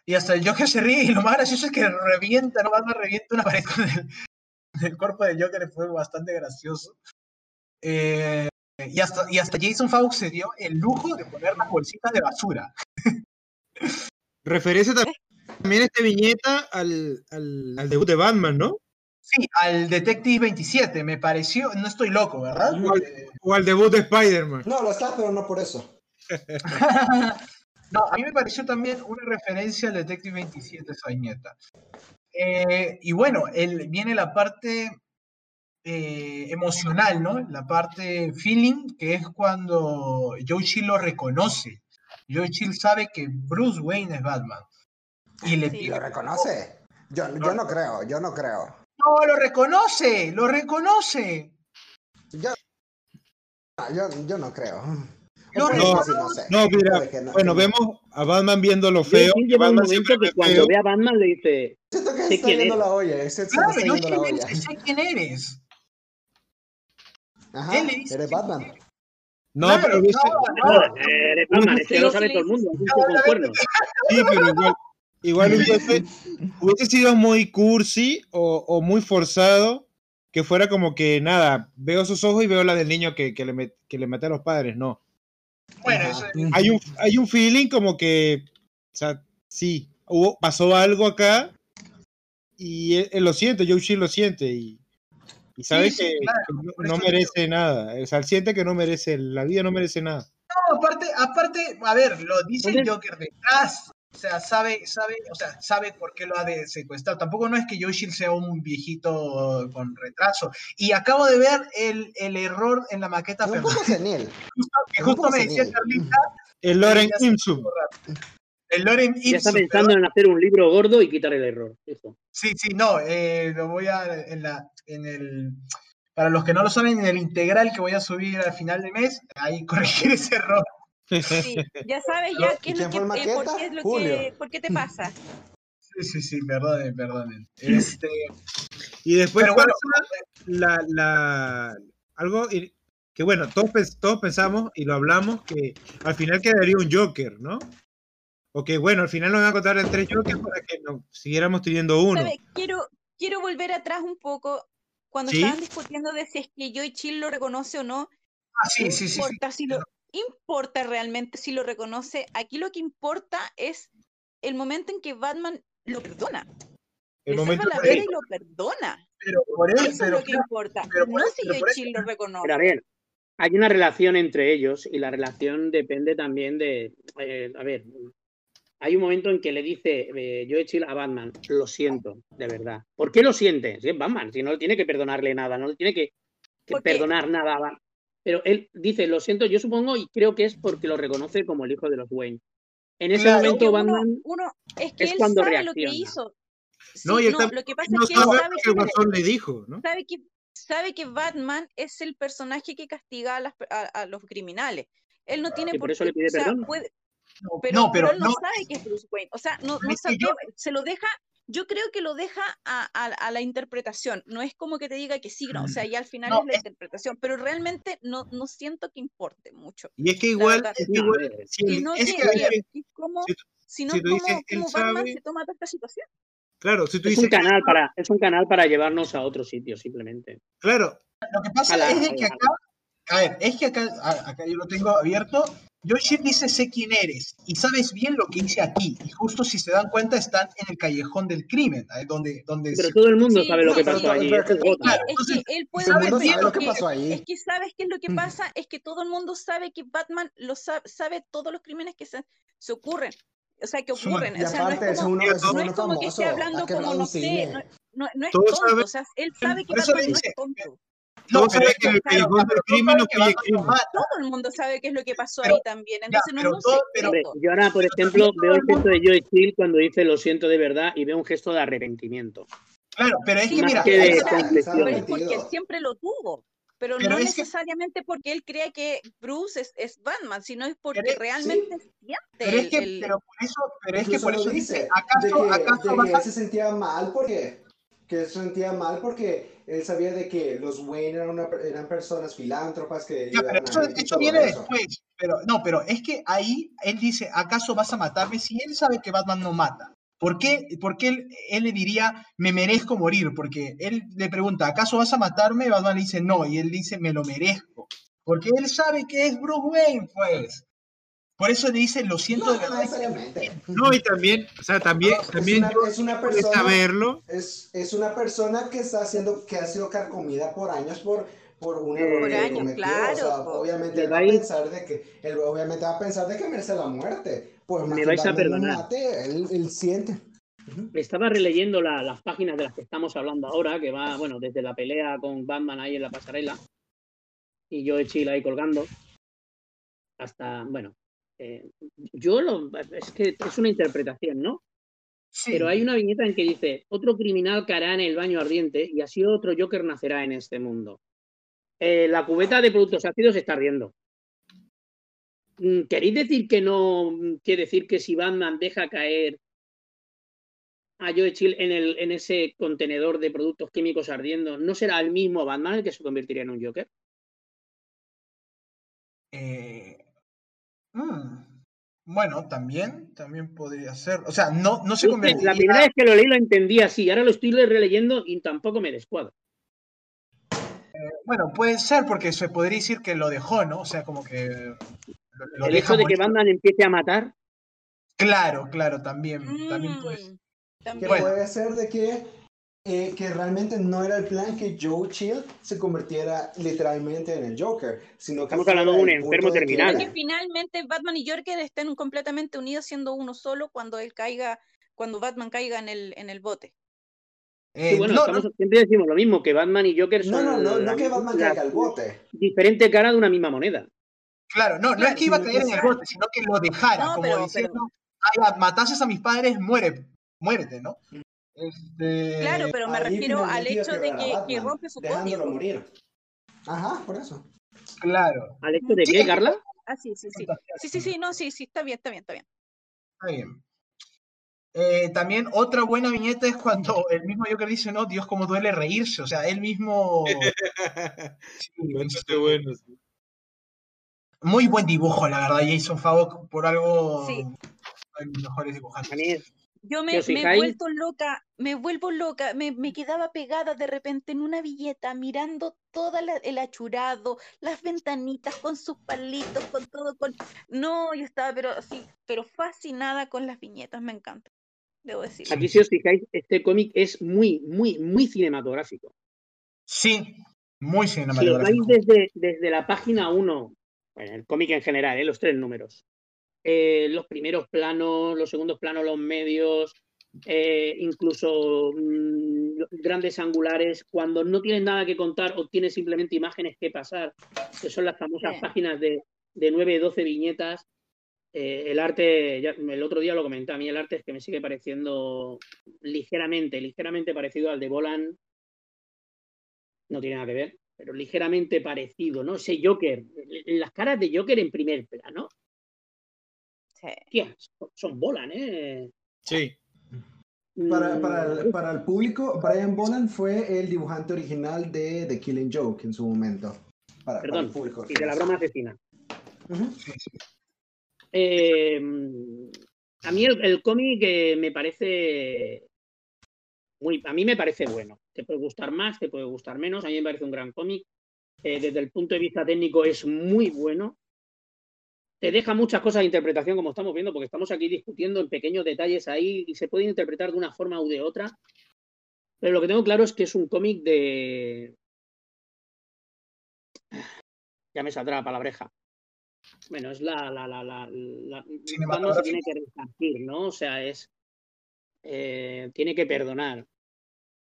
Y hasta el Joker se ríe y lo más gracioso es que revienta, ¿no? Batman revienta una pared con el, el cuerpo del Joker, fue bastante gracioso. Eh, y, hasta, y hasta Jason Fawkes se dio el lujo de poner las bolsitas de basura. Referencia también esta viñeta al, al, al debut de Batman, ¿no? Sí, al Detective 27, me pareció, no estoy loco, ¿verdad? O al, o al debut de Spider-Man. No, lo está, pero no por eso. no, a mí me pareció también una referencia al Detective 27, esa viñeta. Eh, y bueno, el, viene la parte eh, emocional, ¿no? La parte feeling, que es cuando Joe Chill lo reconoce. Joe Chill sabe que Bruce Wayne es Batman. Y le. ¿Lo reconoce? Yo, yo no creo, yo no creo. No, lo reconoce, lo reconoce. Yo, yo, yo no creo. No, no, no, sé. no, mira, no, bueno, vemos a Batman viendo lo feo. Sí, Batman siempre que cuando feo. ve a Batman le dice. Siento que está yendo la olla. Ese claro, yo sé, la olla. sé quién eres. Ajá, Él dice, eres Batman. No, claro, pero dice, no, no, eres Batman, es que lo sabe todo el mundo. Sí, pero igual, igual hubiese, hubiese sido muy cursi o, o, muy forzado que fuera como que nada, veo sus ojos y veo la del niño que, que, le, que le maté a los padres, no. Bueno, eso... hay, un, hay un feeling como que, o sea, sí, hubo, pasó algo acá y él, él lo siente, Joe Chi lo siente y, y sabe sí, que, claro, que, no, no merece nada, o sea, él siente que no merece, la vida no merece nada. No, aparte, aparte, a ver, lo dice el Joker detrás, o sea, sabe, sabe, o sea, sabe por qué lo ha de secuestrar. Tampoco no es que Yoshil sea un viejito con retraso. Y acabo de ver el, el error en la maqueta. Un poco senil. Justo, que justo me decía Carlita. El Loren Imsum. El Loren Imsum. Ya está pensando ¿verdad? en hacer un libro gordo y quitar el error. Eso. Sí, sí, no, eh, lo voy a en la, en el. Para los que no lo saben, en el integral que voy a subir al final del mes, ahí corregir ese error. Sí, ya sabes ya qué es lo que, eh, por qué es lo Julio. que, por qué te pasa. Sí, sí, sí, perdonen, perdonen. Este, y después Pero bueno, la, la, algo que bueno, todos, todos pensamos y lo hablamos que al final quedaría un Joker, ¿no? O que bueno, al final nos van a contar el tres Jokers para que nos siguiéramos teniendo uno. ¿Sabe? Quiero, quiero volver atrás un poco cuando ¿Sí? estaban discutiendo de si es que Joy Chill lo reconoce o no. Ah, sí, sí, sí, sí. Si lo, importa realmente si lo reconoce. Aquí lo que importa es el momento en que Batman lo perdona. El Le momento la vida y lo perdona. Pero por eso, eso pero, es lo que importa. pero no si Yoichi lo reconoce. Pero a ver, hay una relación entre ellos y la relación depende también de. Eh, a ver, hay un momento en que le dice eh, Joe a Batman, lo siento, de verdad. ¿Por qué lo siente? Si es Batman, si no tiene que perdonarle nada, no le tiene que, que perdonar nada a Batman pero él dice, lo siento, yo supongo y creo que es porque lo reconoce como el hijo de los Wayne. En ese Claro. momento uno- Batman uno, es que es él cuando sabe lo que reacciona. hizo. Sí, No, y él no, lo que pasa no es que él sabe sabe que que, el guasón le dijo, ¿no? sabe que sabe que Batman es el personaje que castiga a, las a- a los criminales. Él no tiene Y por por eso qué, le pide o sea, perdón. puede- No, pero, no, pero pero él no, no, sabe que es Bruce Wayne. O sea, no, sabe, yo- se lo deja, yo creo que lo deja a, a- a la interpretación. No es como que te diga que sí, no, o sea, ya al final No, es la es- interpretación, pero realmente no, no siento que importe mucho. Y es que igual, es que si Y el- no es que, que, y- y si dices, Batman sabe- se toma toda esta situación. claro, si tú es dices un que- canal para, es un canal para llevarnos a otro sitio, simplemente. claro, Lo que pasa la- es que acá, a ver, es que acá yo lo tengo abierto. Yoshi dice sé quién eres y sabes bien lo que hice aquí. Y justo si se dan cuenta están en el callejón del crimen, ahí donde, donde Pero se- todo el mundo Sí, sabe lo que pasó allí. pero- eso es que él puede todo sabe lo que que- pasó ahí. Es que sabes qué es lo que pasa, es que todo el mundo sabe que Batman lo sabe, sabe todos los crímenes que se, se ocurren, o sea, que ocurren, Y o sea, no aparte es es como, uno, es no uno es como que esté hablando como, no sé, no, no- no es tonto, saben- o sea, él sabe que Batman no es tonto. No, es que en el que, claro, callejón del pero crimen no. Todo el mundo sabe qué es lo que pasó Pero- ahí también, entonces no es un todo- pero- yo ahora, por ejemplo, veo el gesto de Joe Chill cuando dice lo siento de verdad y veo un gesto de arrepentimiento. Claro, pero es que Más mira, que de es- pero es porque siempre lo tuvo. Pero, Pero no es que- necesariamente porque él cree que Bruce es, es Batman, sino es porque Pero realmente siente pero es que, el- pero por eso, pero es que por eso dice, ¿acaso, de que, acaso de vas que a se sentía mal porque que se sentía mal porque él sabía de que los Wayne eran, una- eran personas filántropas que Ya, pero eso, eso viene eso. después. Pero no, pero es que ahí él dice, ¿acaso vas a matarme? Si él sabe que Batman no mata. ¿Por qué, por qué él, él le diría, me merezco morir? Porque él le pregunta, ¿acaso vas a matarme? Batman le dice, no. Y él dice, me lo merezco. Porque él sabe que es Bruce Wayne, pues. Por eso le dice, lo siento No, de no verdad. necesariamente. No, y también, o sea, también, Es también una, yo es una persona saberlo. es, es una persona que está haciendo que ha sido carcomida por años por por un error Por años, cometió. claro, o sea, po. obviamente Me va a pensar de que él obviamente va a pensar de que merece la muerte. Por más Me vais a perdonar. mate, él, él siente. Estaba releyendo la- las páginas de las que estamos hablando ahora, que va, bueno, desde la pelea con Batman ahí en la pasarela y yo Chill ahí colgando, hasta, bueno, eh, yo lo, es que es una interpretación, ¿no? Sí. Pero hay una viñeta en que dice, otro criminal caerá en el baño ardiente y así otro Joker nacerá en este mundo. Eh, la cubeta de productos ácidos está ardiendo. Mm, ¿Queréis decir que no quiere decir que si Batman deja caer a Joe Chill en, el, en ese contenedor de productos químicos ardiendo, ¿no será el mismo Batman el que se convertiría en un Joker? Eh, mm, bueno, también, también podría ser. O sea, no, no se convertiría. La primera vez que lo leí lo entendí así, ahora lo estoy releyendo y tampoco me descuadra. Bueno, puede ser porque se podría decir que lo dejó, ¿no? O sea, como que lo, lo El hecho de que. Batman empiece a matar, Claro, claro, también, también puede ser. Mm, Que también. Bueno. puede ser de que, eh, que realmente no era el plan que Joe Chill se convirtiera literalmente en el Joker, sino que Estamos hablando de un enfermo terminal. que finalmente Batman y Joker estén completamente unidos siendo uno solo cuando él caiga, cuando Batman caiga en el, en el bote. Eh, Sí, bueno, no, estamos- no, siempre decimos lo mismo, que Batman y Joker No, son no, no, la- no que Batman la caiga al bote. diferente cara de una misma moneda. claro, no, no es que iba a caer en el bote, sino que lo dejara, No, como pero- diciendo, "Ay, matases a mis padres, muere, muérete, ¿no? Este, Claro, pero me refiero al hecho de que, que Batman, rompe su dejándolo código. morir. Ajá, por eso. Claro, ¿Al hecho de Sí, qué, es que- Carla? Ah, sí, sí, sí. Sí, sí, sí, no, sí, sí, está bien, está bien, está bien. está bien. Eh, también otra buena viñeta es cuando el mismo Joker dice, no, Dios, cómo duele reírse. O sea, él mismo... Sí, Bastante este, bueno. sí. Muy buen dibujo, la verdad, Jason Favok, por algo... Sí. de los mejores dibujantes. Yo me, si me he vuelto loca, me vuelvo loca, me, me quedaba pegada de repente en una villeta mirando todo el achurado, las ventanitas con sus palitos, con todo, con... No, yo estaba pero así, pero fascinada con las viñetas, me encanta, debo decir. Aquí, si os fijáis, este cómic es muy, muy, muy cinematográfico. Sí, muy Si os cinematográfico. vais desde, desde la página 1, bueno, el cómic en general, ¿eh? los tres números, eh, los primeros planos, los segundos planos, los medios, eh, incluso mm, grandes angulares, cuando no tienes nada que contar o tienes simplemente imágenes que pasar, que son las famosas páginas de, de 9, 12 viñetas, Eh, el arte, el otro día lo comenté, a mí el arte es que me sigue pareciendo ligeramente, ligeramente parecido al de Bolan. No tiene nada que ver, pero ligeramente parecido, ¿no? Ese Joker, las caras de Joker en primer plano. Sí. son Bolan, ¿eh? Sí. Para, mm. para, el, público, Brian Bolan fue el dibujante original de The Killing Joke en su momento. Perdón, el público, y de la broma asesina. Eh, a mí el, cómic eh, me parece muy, a mí me parece bueno. Te puede gustar más, te puede gustar menos. A mí me parece un gran cómic. Eh, desde el punto de vista técnico es muy bueno. Te deja muchas cosas de interpretación, como estamos viendo, porque estamos aquí discutiendo en pequeños detalles ahí y se puede interpretar de una forma u de otra. Pero lo que tengo claro es que es un cómic de. Ya me saldrá la palabreja. Bueno, es la, la, la, la, se tiene que resarcir, ¿no? O sea, es eh, tiene que perdonar.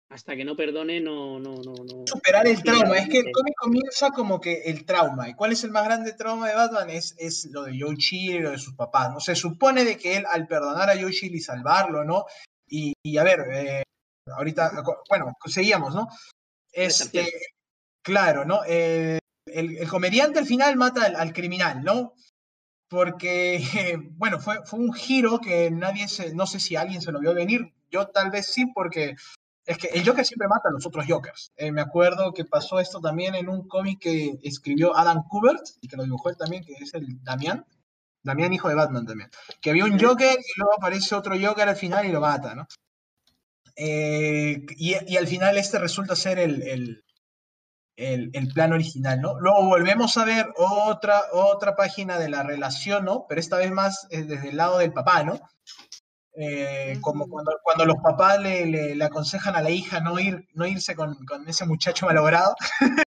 Hasta que no perdone, no, no, no, no. Superar el trauma. Es que el cómic comienza como que el trauma. ¿Y cuál es el más grande trauma de Batman? Es, es lo de Joe Chill y lo de sus papás. ¿no? Se supone de que él, al perdonar a Joe Chill y salvarlo, ¿no? Y, y a ver, eh, ahorita, bueno, seguíamos, ¿no? Este, claro, ¿no? Eh, el, comediante al final mata al, criminal, ¿no? Porque, bueno, fue, fue, un giro que nadie se, no sé si alguien se lo vio venir, yo tal vez sí, porque es que el Joker siempre mata a los otros Jokers. Eh, me acuerdo que pasó esto también en un cómic que escribió Adam Kubert y que lo dibujó él también, que es el Damián. Damián, hijo de Batman también. Que había un Joker y luego aparece otro Joker al final y lo mata, ¿no? Eh, y, y, al final este resulta ser el, el, plan original, ¿no? Luego volvemos a ver otra, otra página de la relación, ¿no? Pero esta vez más desde el lado del papá, ¿no? Eh, como cuando, cuando los papás le, le, aconsejan a la hija no, ir, no irse con, con ese muchacho malogrado.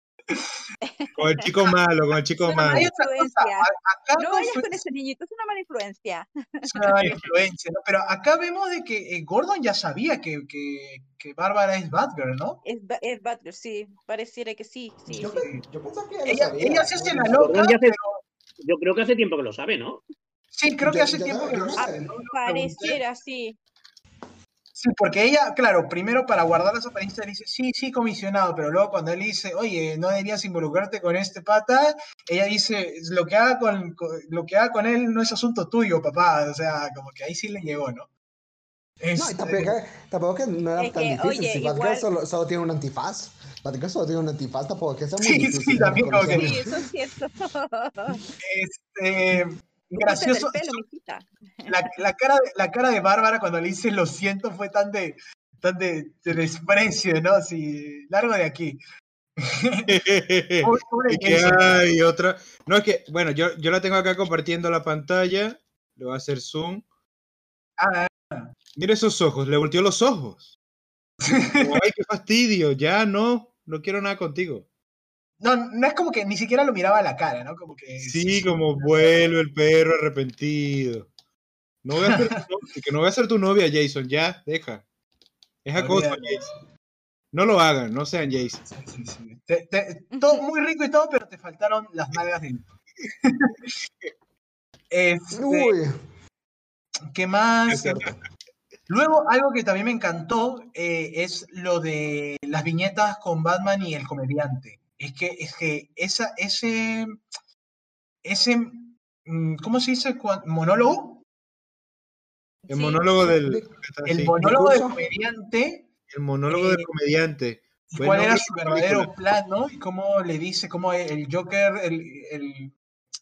Con el chico malo, con el chico malo. no vayas con ese niñito, es una mala influencia. Es una mala influencia, ¿no? Pero acá vemos de que eh, Gordon ya sabía que, que, que Bárbara es Batgirl, ¿no? Es, es Batgirl, sí, pareciera que sí. sí yo, yo pensaba que ella, ella, se hace la loca, pero... Yo creo que hace tiempo que lo sabe, ¿no? Sí, creo que hace tiempo que lo sabe. Pareciera, sí. Sí, porque ella, claro, primero para guardar las apariencias dice, sí, sí, comisionado, pero luego cuando él dice, oye, no deberías involucrarte con este pata, ella dice, lo que haga con, lo que haga con él no es asunto tuyo, papá, o sea, como que ahí sí le llegó, ¿no? No, y tampoco, que no era tan difícil, si Batgirl solo, solo, tiene un antifaz, Batgirl solo tiene un antifaz, tampoco que sea muy sí, difícil. Sí, también como que... Sí, eso es cierto. Este gracioso. la, la, cara de, la cara de Bárbara cuando le dice lo siento fue tan de, tan de, desprecio, ¿no? Así, largo de aquí. y que hay otra. No, es que, bueno, yo, yo la tengo acá compartiendo la pantalla. Le voy a hacer zoom. Ah. Mira esos ojos, le volteó los ojos. ay, qué fastidio, ya no, no quiero nada contigo. No, no es como que ni siquiera lo miraba a la cara, ¿no? Como que. Sí, como vuelve el perro arrepentido. No voy a ser que no voy a ser tu novia, Jason, ya, deja. Es acoso, Jason. No lo hagan, no sean Jason. Sí, sí, todo muy rico y todo, pero te faltaron las nalgas de. este, Uy. ¿Qué más? Luego, algo que también me encantó eh, es lo de las viñetas con Batman y el comediante es que, es que esa, ese, ese, mm, ¿cómo se dice? ¿Monólogo? El monólogo del... El monólogo del comediante. El monólogo del eh, comediante. ¿Cuál era su verdadero plan, no? Y cómo le dice, cómo el Joker, el, el,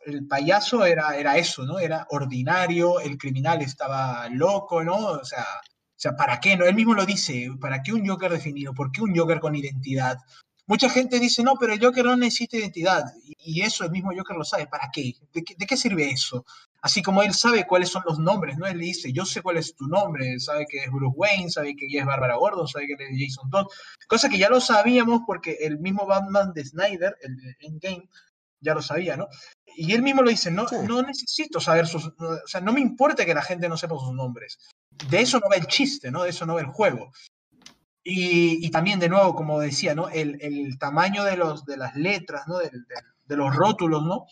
el, payaso era, era eso, ¿no? Era ordinario, el criminal estaba loco, ¿no? O sea, o sea, ¿para qué? No? Él mismo lo dice, ¿para qué un Joker definido? ¿Por qué un Joker con identidad? Mucha gente dice, no, pero el Joker no necesita identidad. Y eso el mismo Joker lo sabe. ¿Para qué? ¿De, qué? sirve eso? Así como él sabe cuáles son los nombres, ¿no? Él le dice, yo sé cuál es tu nombre, sabe que es Bruce Wayne, sabe que ella es Bárbara Gordon, sabe que es Jason Todd. Cosa que ya lo sabíamos porque el mismo Batman de Snyder, el de Endgame, ya lo sabía, ¿no? Y él mismo lo dice, no, no necesito saber sus... O sea, no me importa que la gente no sepa sus nombres. De eso no va el chiste, ¿no? De eso no va el juego. Y, también, de nuevo, como decía, ¿no? El, el, tamaño de, los, de las letras, ¿no? De, de, los rótulos, ¿no?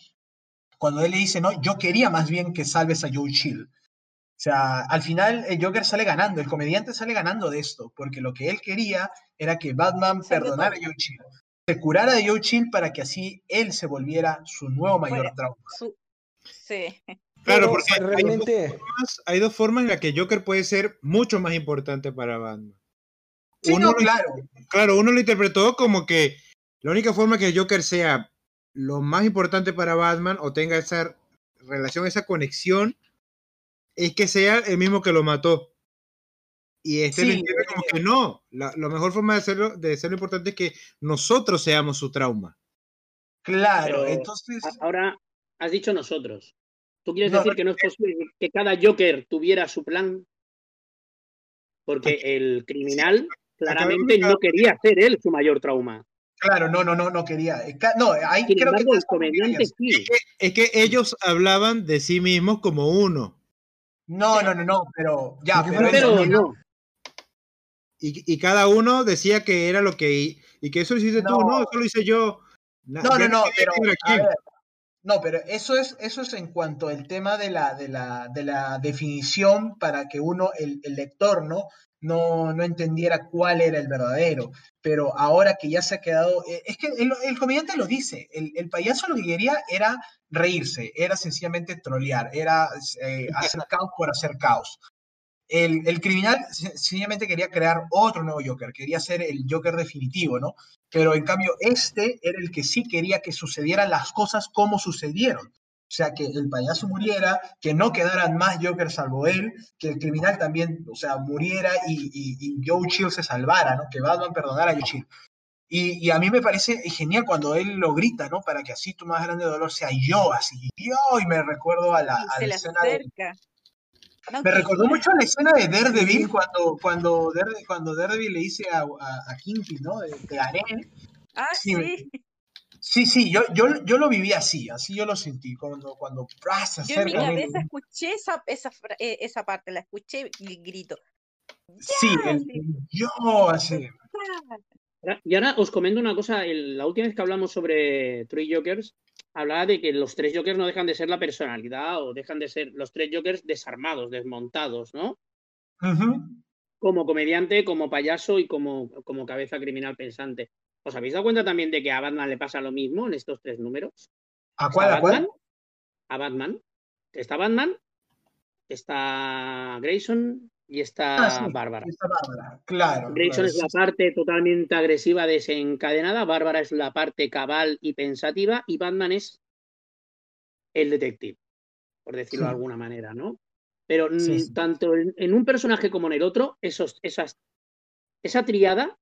cuando él le dice, no, yo quería más bien que salves a Joe Chill. O sea, al final el Joker sale ganando, el comediante sale ganando de esto, porque lo que él quería era que Batman perdonara a Joe Chill, se curara de Joe Chill para que así él se volviera su nuevo mayor trauma. Sí. Claro, porque realmente hay dos, formas, en las que Joker puede ser mucho más importante para Batman. Uno claro. claro, uno lo interpretó como que la única forma que Joker sea lo más importante para Batman o tenga esa relación, esa conexión, es que sea el mismo que lo mató. Y este le entiende como que no, la, mejor forma de hacerlo, de ser importante es que nosotros seamos su trauma. Claro, entonces. Ahora has dicho nosotros. ¿Tú quieres decir que no es posible que cada Joker tuviera su plan? Porque el criminal claramente no quería ser él su mayor trauma. Claro, no, no, no, no quería. No, ahí creo que, es que ellos hablaban de sí mismos como uno. No, no, no, no, pero ya, pero, no. Y, cada uno decía que era lo que. Y que eso lo hiciste tú, no, eso lo hice yo. No, no, no, pero. no, pero eso es, eso es en cuanto al tema de la, de la, de la definición para que uno, el, el lector, ¿no? No, no entendiera cuál era el verdadero. Pero ahora que ya se ha quedado, eh, es que el, comediante lo dice, el, payaso lo que quería era reírse, era sencillamente trolear, era eh, hacer caos por hacer caos. El, criminal sencillamente quería crear otro nuevo Joker, quería ser el Joker definitivo, ¿no? Pero en cambio este era el que sí quería que sucedieran las cosas como sucedieron. O sea, que el payaso muriera, que no quedaran más Joker salvo él, que el criminal también, o sea, muriera y, y, Joe Chill se salvara, ¿no? Que Batman perdonara a Joe Chill. Y, y, a mí me parece genial cuando él lo grita, ¿no? Para que así tu más grande dolor sea yo, así, yo, y me recuerdo a la, a la escena de... me recordó mucho la escena de Daredevil cuando, cuando, Daredevil, cuando Daredevil le dice a, a, a Kingpin, ¿no? De, de Ah, sí. Sí, sí, yo, yo, yo lo viví así, así yo lo sentí cuando, cuando Yo en mi cabeza escuché esa, esa, eh, esa parte, la escuché el grito. Sí, el, yo así. Y ahora os comento una cosa, la última vez que hablamos sobre Three Jokers, hablaba de que los tres Jokers no dejan de ser la personalidad o dejan de ser los tres Jokers desarmados, desmontados, ¿no? Como comediante, como payaso y como, como cabeza criminal pensante. ¿Os habéis dado cuenta también de que a Batman le pasa lo mismo en estos tres números? ¿A cuál? ¿A, Batman, A Batman. Está Batman, está Grayson y está ah, Bárbara. Está Bárbara, claro. Grayson es la parte totalmente agresiva, desencadenada, Bárbara es la parte cabal y pensativa y Batman es el detective, por decirlo de alguna manera, ¿no? Pero tanto en, un personaje como en el otro, esos, esas, esa triada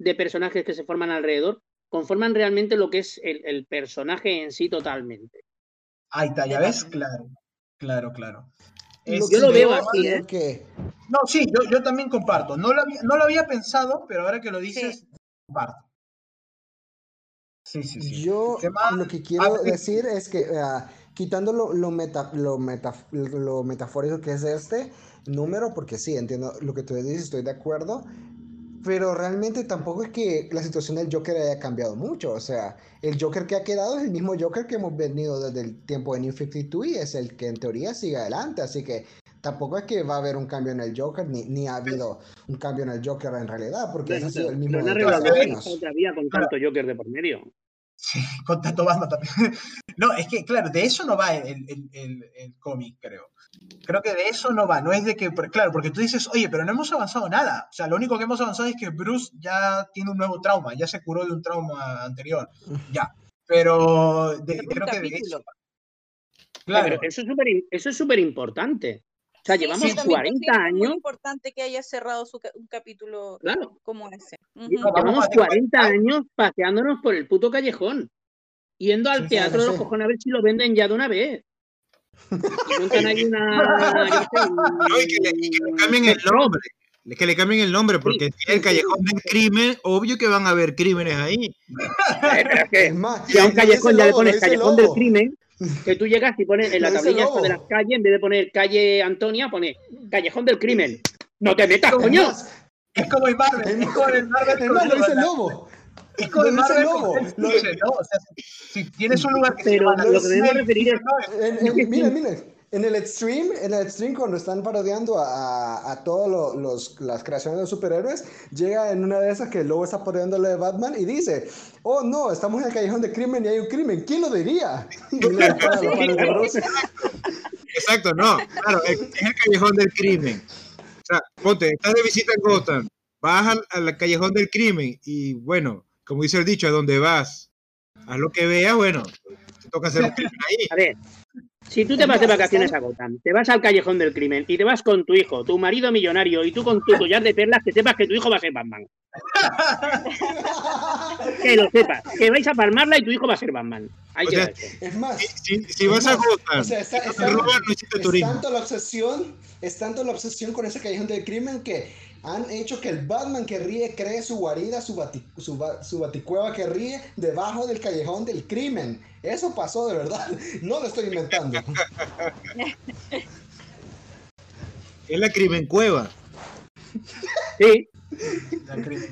de personajes que se forman alrededor conforman realmente lo que es el, personaje en sí totalmente. Ahí está, ya ves, claro, claro, claro. yo lo veo así, ¿eh? No, sí, yo, yo, también comparto. No lo, había, no lo había pensado, pero ahora que lo dices, comparto. Sí, sí, sí. Yo lo que quiero decir es que, uh, quitando lo, lo, meta, lo, lo metafórico que es este número, porque sí, entiendo lo que tú dices, estoy de acuerdo, pero realmente tampoco es que la situación del Joker haya cambiado mucho. O sea, el Joker que ha quedado es el mismo Joker que hemos venido desde el tiempo de New 52 y es el que en teoría sigue adelante. Así que tampoco es que va a haber un cambio en el Joker, ni, ni ha habido un cambio en el Joker en realidad, porque ha sido el mismo. Pero otra vía con tanto Joker de por medio. Sí, con tanto Batman también. No, es que, claro, de eso no va el, el, el, el cómic, creo. Creo que de eso no va, no es de que, claro, porque tú dices, oye, pero no hemos avanzado nada. O sea, lo único que hemos avanzado es que Bruce ya tiene un nuevo trauma, ya se curó de un trauma anterior. Ya. Pero creo que de eso. Claro. eso es súper importante. O sea, llevamos 40 años. Es muy importante que haya cerrado su, un capítulo como ese. Llevamos 40 años paseándonos por el puto callejón. Yendo al teatro de los cojones a ver si lo venden ya de una vez. Y nunca hay una. No, y que, le, cambien el nombre. Que le cambien el nombre, porque si es el callejón del crimen, obvio que van a haber crímenes ahí. es más, si a un callejón ya le pones callejón del crimen, que tú llegas y pones en la tablilla de las calles, en vez de poner calle Antonia, pone callejón del crimen. No te metas, coño. Es como el Marvel, es como el Marvel. El Marvel es el lobo. De Lo dice Marvel, Lobo, es lo- cliché, ¿no? O sea, si, si tienes un lugar que se Pero llama lo que debemos referir es- miren, miren, en el Extreme, en el Extreme cuando están parodiando a, a todas los, las creaciones de superhéroes, llega en una de esas que lobo está parodiándole de Batman y dice, oh no, estamos en el callejón de crimen y hay un crimen, ¿quién lo diría? Los. Exacto, no. Claro, es, es el callejón del crimen. O sea, ponte, estás de visita en Gotham, vas al, al callejón del crimen y bueno, como dice el dicho, a donde vas, haz lo que veas, bueno, te toca hacer un crimen ahí. A ver, si tú te vas de vacaciones a Gotham, te vas al callejón del crimen y te vas con tu hijo, tu marido millonario y tú con tu collar de perlas, que sepas que tu hijo va a ser Batman. Que lo sepas, que vais a palmarla y tu hijo va a ser Batman. Ahí O sea. Es más, Si, si vas a Gotham, o sea, está- y no está- te roban, no hiciste es tanto la obsesión, es tanto la obsesión con ese callejón del crimen que han hecho que el Batman que ríe cree su guarida, su, bati- su, ba- su baticueva que ríe debajo del callejón del crimen. Eso pasó de verdad, no lo estoy inventando. Es la crimen cueva. Sí, La crimen.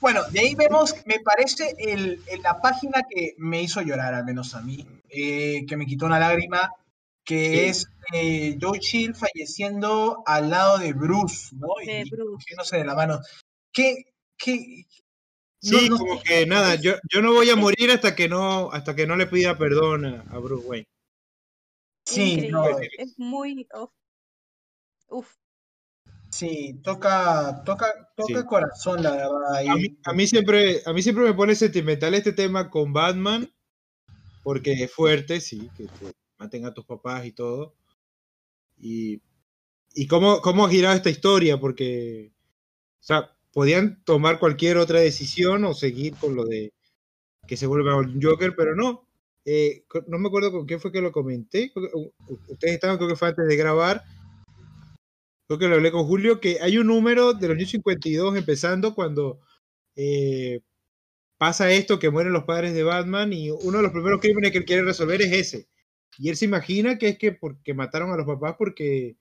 Bueno, de ahí vemos, me parece, el, el- la página que me hizo llorar, al menos a mí, eh, que me quitó una lágrima, que Sí. es eh, Joe Chill falleciendo al lado de Bruce, ¿no? De y Bruce. cogiéndose de la mano. ¿Qué, qué? Sí, No, no como que nada, yo, yo no voy a morir hasta que no, hasta que no le pida perdón a, a Bruce Wayne. Sí, no, Es muy. uf. Uf. sí, toca, toca, toca Sí. corazón, la verdad. ahí. A mí, a mí siempre, a mí siempre me pone sentimental este tema con Batman, porque es fuerte, sí, que te maten a tus papás y todo. Y, y cómo, cómo ha girado esta historia, porque, o sea, podían tomar cualquier otra decisión o seguir con lo de que se vuelva un Joker, pero no. Eh, no me acuerdo con quién fue que lo comenté. Ustedes estaban, creo que fue antes de grabar. Creo que lo hablé con Julio, que hay un número de los años 52 empezando cuando eh, pasa esto, que mueren los padres de Batman y uno de los primeros crímenes que él quiere resolver es ese. Y él se imagina que es que porque mataron a los papás porque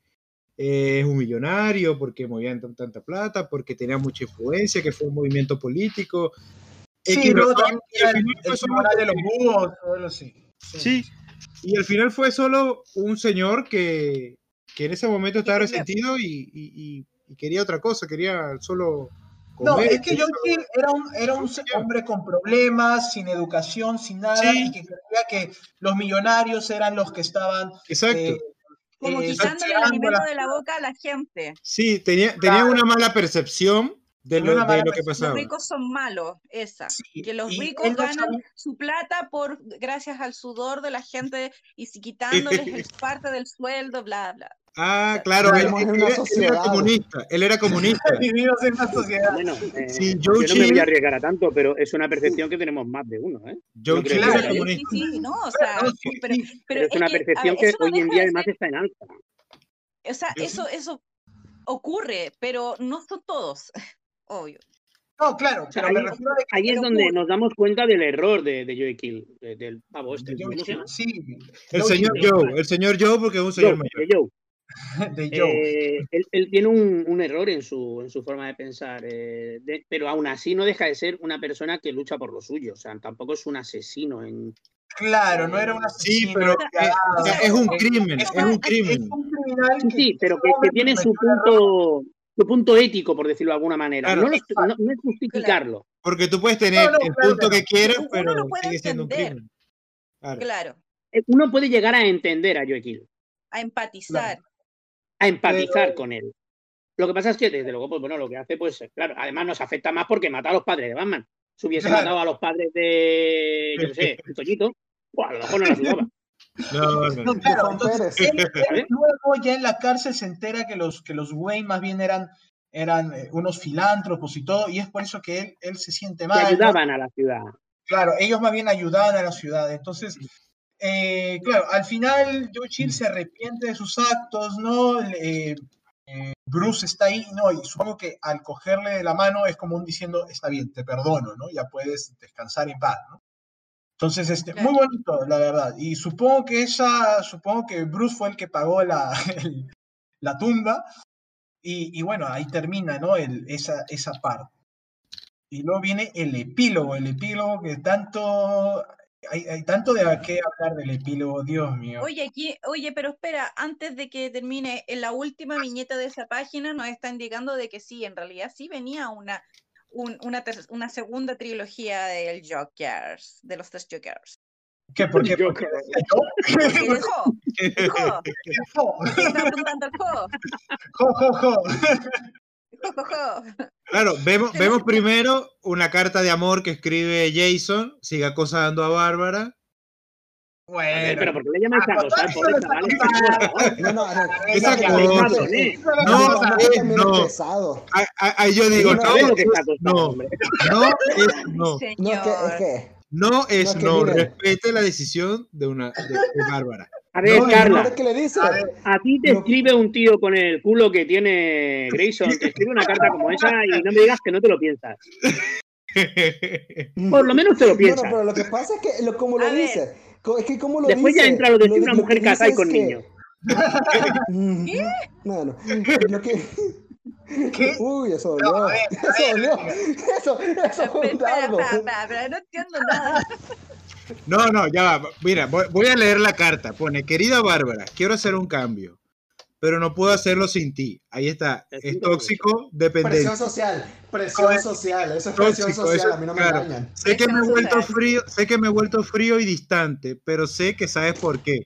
eh, es un millonario, porque movían tan- tanta plata, porque tenía mucha influencia, que fue un movimiento político. Sí, también el, el solo de los búhos. Sí, y al final fue solo un señor que, que en ese momento estaba resentido y, y- y- y quería otra cosa, quería solo No, es que John Keel era un, era un hombre con problemas, sin educación, sin nada, Sí. y que creía que los millonarios eran los que estaban Exacto. eh, Como eh, quitándole el alimento la- de la boca a la gente. Sí, tenía, tenía Claro. una mala percepción de lo, de lo que percepción. Los pasaba. ricos son malos, esa. Sí, Que los y ricos no ganan su plata por gracias al sudor de la gente y si quitándoles el parte del sueldo, bla, bla. Ah, claro, él, él él era sociedad. comunista, él era comunista. Vivimos en una sociedad. bueno, eh, Sí, yo no me voy a arriesgar a tanto, pero es una percepción que tenemos más de uno, ¿eh? Joe No que era sea sí, ahí. comunista. sí, sí, no, o sea, No, sí, pero, sí. pero Pero es una percepción ver, que no hoy en día de además ser- está en alta. o sea, Yo eso, eso ocurre, pero no son todos, obvio. No, claro, sea, pero me ahí- refiero a que Ahí es donde ocurre. nos damos cuenta del error de, de Joey Kill, de- del pavo este. de sí, El Joe señor Joe, el señor Joe porque es un señor Joe, mayor. de Joe. de Joe. Eh, él, él tiene un, un error en su, en su forma de pensar, eh, de- pero aún así no deja de ser una persona que lucha por lo suyo. O sea, tampoco es un asesino. En... Claro, no era un Sí, asesino. pero eh, despiadado, o sea, es un eh, crimen, es es un Es crimen. un criminal Sí, sí, pero que, un tiene su un punto, su punto ético, por decirlo de alguna manera. Claro. No, lo estoy- no- no es justificarlo. Porque tú puedes tener No, no, el claro punto que quieras, pero sigue siendo un entender. crimen. Claro. Claro, Eh, Uno puede llegar a entender a Joe Kill, a empatizar. A empatizar Pero- con él. Lo que pasa es que, desde luego, pues bueno, lo que hace, pues, claro, además nos afecta más porque mata a los padres de Batman. Si hubiese Claro. matado a los padres de, yo qué sé, el Toñito, pues a lo mejor no la sudaba. No, no, No, no. claro, entonces él, él luego ya en la cárcel se entera que los, que los Wayne más bien eran, eran eh, unos filántropos y todo, y es por eso que él, él se siente Que mal. ¿no? ayudaban a la ciudad. Claro, ellos más bien ayudaban a la ciudad. Entonces, eh, claro, al final Joe Chill se arrepiente de sus actos, ¿no? Eh, Bruce está ahí, ¿no? Y supongo que al cogerle de la mano es como un diciendo, está bien, te perdono, ¿no? Ya puedes descansar en paz, ¿no? Entonces, este, muy bonito, la verdad. Y supongo que esa, supongo que Bruce fue el que pagó la, el- la tumba. Y, y bueno, ahí termina, ¿no? El, esa, esa parte. Y luego viene el epílogo, el epílogo que tanto hay, hay, tanto de qué hablar del epílogo, Dios mío. Oye, aquí, oye, pero espera, antes de que termine, en la última viñeta de esa página nos está indicando de que sí, en realidad sí venía una, un, una, una segunda trilogía del Jokers, de los tres Jokers. ¿Qué? ¿Por qué? ¿Por qué? ¿Qué Claro, vemos, vemos primero una carta de amor que escribe Jason, sigue acosando a Bárbara. Bueno, ver, pero ¿por qué le llamas a acosar, chaval? No, no, no. Esa cosa. No, no. Ahí yo digo, no, no, no es no. No, es que, no es no, respete la decisión de una de, Bárbara. A ver, Carla, ¿qué le dice? A, ti te escribe un tío con el culo que tiene Grayson, te escribe una carta como esa y no me digas que no te lo piensas. Por lo menos te lo piensas. No, pero lo que pasa es que, lo, como lo dice, es que como lo Después dice, ya entra lo de una mujer casada y con niños. ¿Qué? Bueno, lo que... ¿Qué? Uy, eso dolió. No, eso dolió. Eso, eso fue un dardo. No entiendo nada. No, no, ya va. Mira, voy a leer la carta. Pone, querida Bárbara, quiero hacer un cambio, pero no puedo hacerlo sin ti. Ahí está. Es tóxico, dependencia. Presión social, presión social. Eso es presión social, a mí no me engañan. Sé que me he vuelto frío, sé que me he vuelto frío y distante, pero sé que sabes por qué.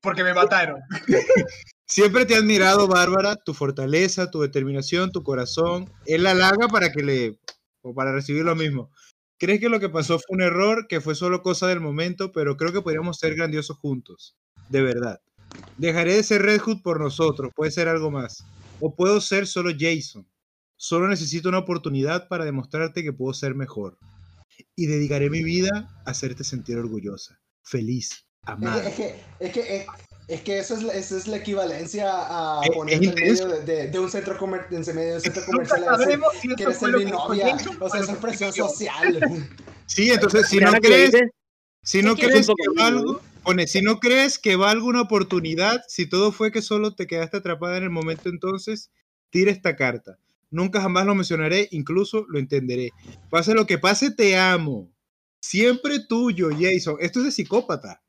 Porque me mataron. Siempre te he admirado, Bárbara, tu fortaleza, tu determinación, tu corazón. Él la halaga para que le, o para recibir lo mismo. ¿Crees que lo que pasó fue un error, que fue solo cosa del momento, pero creo que podríamos ser grandiosos juntos? De verdad. Dejaré de ser Red Hood por nosotros, puede ser algo más. O puedo ser solo Jason. Solo necesito una oportunidad para demostrarte que puedo ser mejor. Y dedicaré mi vida a hacerte sentir orgullosa, feliz, amada. Es que, es que, es que eso es, esa es la equivalencia a ponerte en medio de, de, un centro, comer, en medio de un centro comercial decir si que eres mi novia. O sea, es presión social. Sí, entonces si no crees, si no crees que valgo, pone, si no crees que valga una oportunidad, si todo fue que solo te quedaste atrapada en el momento entonces, tira esta carta. Nunca jamás lo mencionaré, incluso lo entenderé. Pase lo que pase, te amo. Siempre tuyo, Jason. Esto es de psicópata.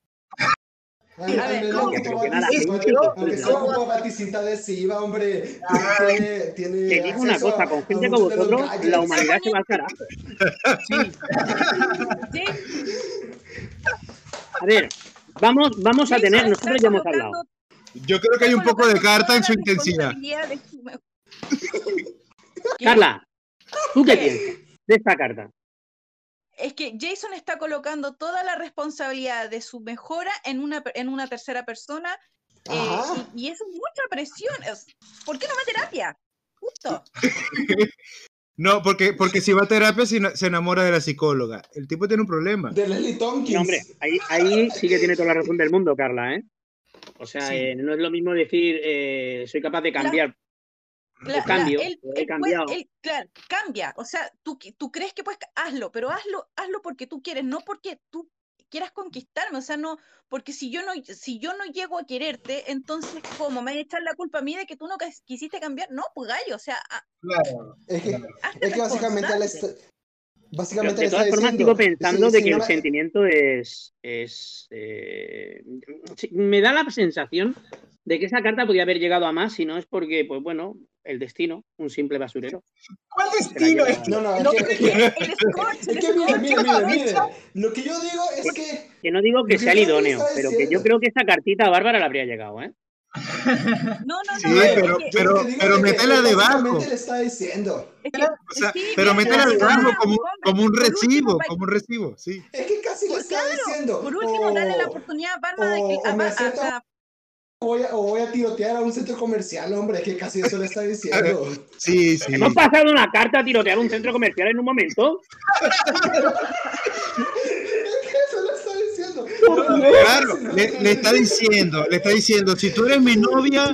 Adhesiva, hombre. Tiene, tiene Te digo una cosa, con gente como vosotros, la humanidad se va al carajo. Sí. ¿Sí? A ver, vamos, vamos a tener, nosotros ya hemos hablado. Yo creo que hay un poco de carta en su intensidad. Carla, ¿tú qué piensas de esta carta? Es que Jason está colocando toda la responsabilidad de su mejora en una, en una tercera persona eh, y, y, eso es mucha presión. ¿Por qué no va a terapia? Justo. no, porque, porque si va a terapia se enamora de la psicóloga. El tipo tiene un problema. De Leslie Tompkins. No, hombre, ahí, ahí sí que tiene toda la razón del mundo, Carla, ¿eh? O sea, sí. eh, no es lo mismo decir eh, soy capaz de cambiar Claro, cambio, él, he cambiado. Puede, él, claro, cambia. O sea, tú, tú crees que puedes, hazlo, pero hazlo, hazlo porque tú quieres, no porque tú quieras conquistarme. O sea, no, porque si yo no, si yo no llego a quererte, entonces, ¿cómo? ¿Me echar la culpa a mí de que tú no quisiste cambiar? No, pues gallo, o sea. Claro. Es que, es que básicamente él está, Básicamente de todas formas, sigo pensando sí, de que el sentimiento es. es eh, me da la sensación de que esa carta podía haber llegado a más si no es porque, pues bueno, el destino, un simple basurero. ¿Cuál destino? No, no, es que, es que, es que mire, mire, mire, mire, lo que yo digo es que... Que no digo que sea el idóneo, pero que yo creo que esa cartita a Bárbara le habría llegado, ¿eh? No, no, no. Sí, pero, pero, pero métela debajo. le está diciendo. Es que, O sea, sí, pero mira, métela pero- debajo como, como un último, recibo, como un recibo, sí. Es que casi le Pues está claro, diciendo. por último, dale la oportunidad a Bárbara de que a, a- a- voy, a, o voy a tirotear a un centro comercial, hombre, es que casi eso le está diciendo. Sí, sí. Hemos pasado una carta a tirotear un centro comercial en un momento. es que eso le está diciendo. Claro, le, le está diciendo, le está diciendo, si tú eres mi novia,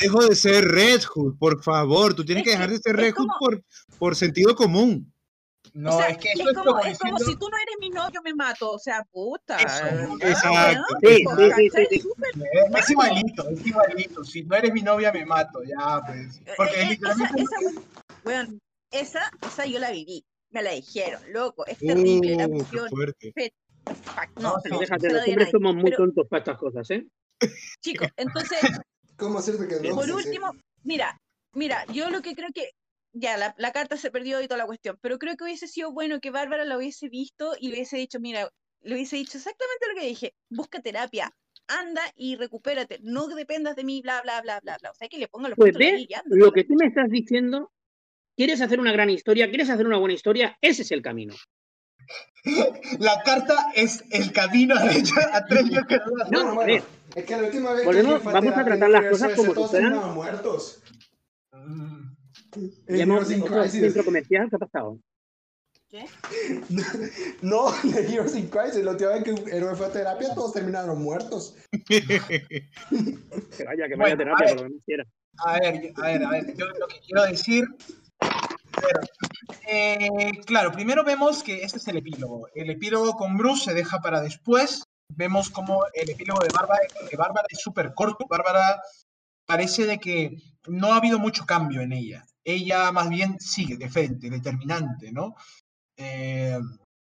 dejo de ser Red Hood, por favor, tú tienes Es que dejar de ser Red Hood por, por sentido común. No, o sea, es que es eso es como, como es como diciendo... si tú no eres mi novio, me mato. O sea, puta. Eso, ah, exacto. ¿no? Sí, Pues, sí, sí, sí, Es igualito, es igualito. Si no eres mi novia, me mato. Ya, pues. Porque Eh, eh, esa, bueno, esa, esa yo la viví. me la dijeron, loco, es terrible la Uh, qué cuestión. fuerte. No, no, Déjate, los hombres somos muy Pero, tontos para estas cosas, ¿eh? chicos, entonces, ¿Cómo hacerte que no? por último, mira, mira, yo lo que creo que, ya, la, la carta se perdió y toda la cuestión, pero creo que hubiese sido bueno que Bárbara la hubiese visto y le hubiese dicho, mira, le hubiese dicho exactamente lo que dije, busca terapia, anda y recupérate, no dependas de mí, bla, bla, bla, bla, bla. O sea, que le ponga los Pues puntos ve ahí y anda. lo que tú me estás diciendo. ¿Quieres hacer una gran historia? ¿Quieres hacer una buena historia? Ese es el camino. La carta es el camino a, a tres Jokers. No, Bueno, es que la última vez Volvemos- que vamos a tratar las cosas como sucedan. terminaban muertos. Mm. In otro Crisis. centro comercial, ¿qué ha pasado? ¿Qué? No, en Heroes in Crisis, la última vez que un héroe fue a terapia, todos terminaron muertos. Que vaya, que vaya Bueno, terapia, a ver. por lo menos quiera. A ver, a ver, a ver, yo lo que quiero decir. eh, claro, primero vemos que este es el epílogo. El epílogo con Bruce se deja para después. Vemos como el epílogo de Bárbara, de Bárbara es súper corto. Bárbara parece de que no ha habido mucho cambio en ella. Ella más bien sigue de frente, determinante, ¿no? Eh,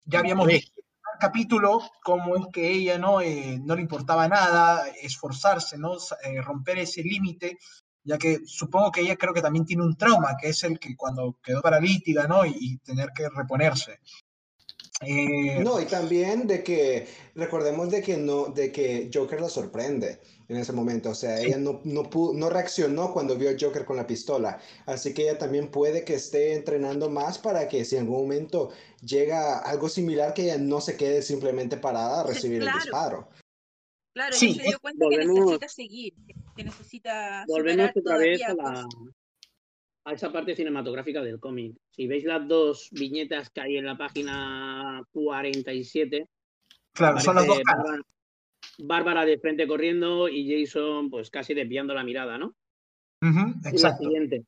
ya habíamos Sí. visto en el capítulo cómo es que ella no, Eh, no le importaba nada, esforzarse, ¿no? Eh, romper ese límite ya que supongo que ella creo que también tiene un trauma, que es el que cuando quedó paralítica, ¿no? Y, y tener que reponerse. Eh, No, y también de que recordemos de que no, de que Joker la sorprende en ese momento. O sea, ella no, no, pudo- no reaccionó cuando vio a Joker con la pistola. Así que ella también puede que esté entrenando más para que si en algún momento llega algo similar, que ella no se quede simplemente parada a recibir claro. el disparo. Claro, Sí, ella se dio cuenta que volvemos- necesita seguir, que- que necesita Volvemos otra vez a, la, a esa parte cinematográfica del cómic. Si veis las dos viñetas que hay en la página 47, claro, son las dos caras. Bárbara, de frente corriendo y Jason pues casi desviando la mirada, ¿no? Y la siguiente.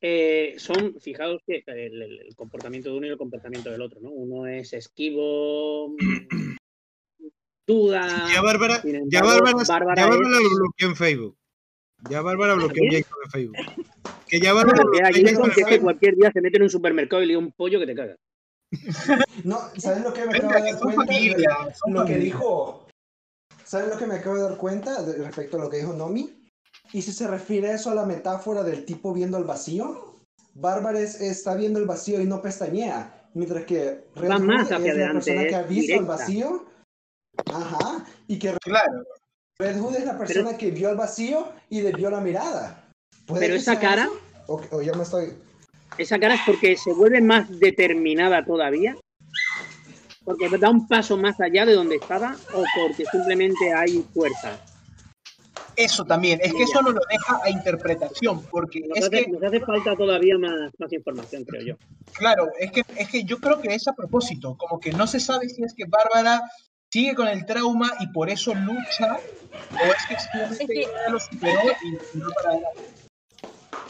Eh, son, fijaos que el, el- el comportamiento de uno y el comportamiento del otro, ¿no? Uno es esquivo, duda. Ya Bárbara, sin ya embargo, Bárbara, Bárbara ya es- Bárbara lo bloqueó en Facebook. Ya Bárbara bloqueó a quién? Jason en Facebook. Que ya Bárbara Porque bloqueó en que es que Facebook. cualquier día se mete en un supermercado y le da un pollo que te caga. No, ¿sabes lo que me acabo Venga, de dar son cuenta? familia, Lo que dijo. ¿Sabes lo que me acabo de dar cuenta de- respecto a lo que dijo Nomi? ¿Y si se refiere eso a la metáfora del tipo viendo el vacío? Bárbara es- está viendo el vacío y no pestañea. Mientras que Red Hood es la persona que ha visto el vacío. Ajá. Y que Claro. Red Hood es la persona que vio el vacío y desvió la mirada. ¿Puede Pero esa cara-? O, o ya me estoy. Esa cara es porque se vuelve más determinada todavía. Porque da un paso más allá de donde estaba o porque simplemente hay fuerza. Eso también, es que eso no lo deja a interpretación, porque Nos, es hace, que, nos hace falta todavía más, más información, creo yo. claro, es que, es que yo creo que es a propósito, como que no se sabe si es que Bárbara sigue con el trauma y por eso lucha, o es que simplemente Es que- lo superó y, y no para adelante.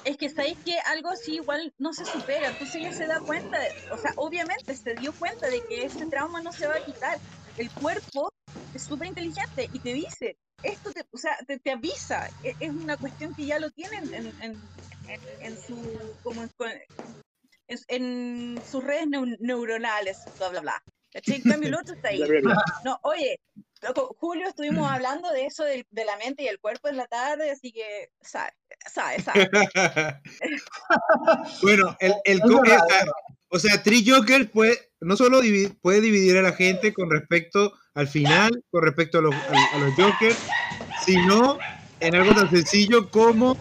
Es que sabéis que algo así igual no se supera, entonces ella se da cuenta, o sea, obviamente se dio cuenta de que ese trauma no se va a quitar. El cuerpo es súper inteligente y te dice, esto te, o sea, te, te avisa, e- es una cuestión que ya lo tienen en, en, en, en su, como en, sus redes neu- neuronales, bla, bla, bla. En cambio el otro está ahí. No, oye, Julio estuvimos hablando de eso del- de, la mente y el cuerpo en la tarde, así que sabe, sabe, sabe. Bueno, el, el o sea, Tree Joker puede, no solo puede dividir a la gente con respecto al final, con respecto a los, a, a los Jokers, sino en algo tan sencillo como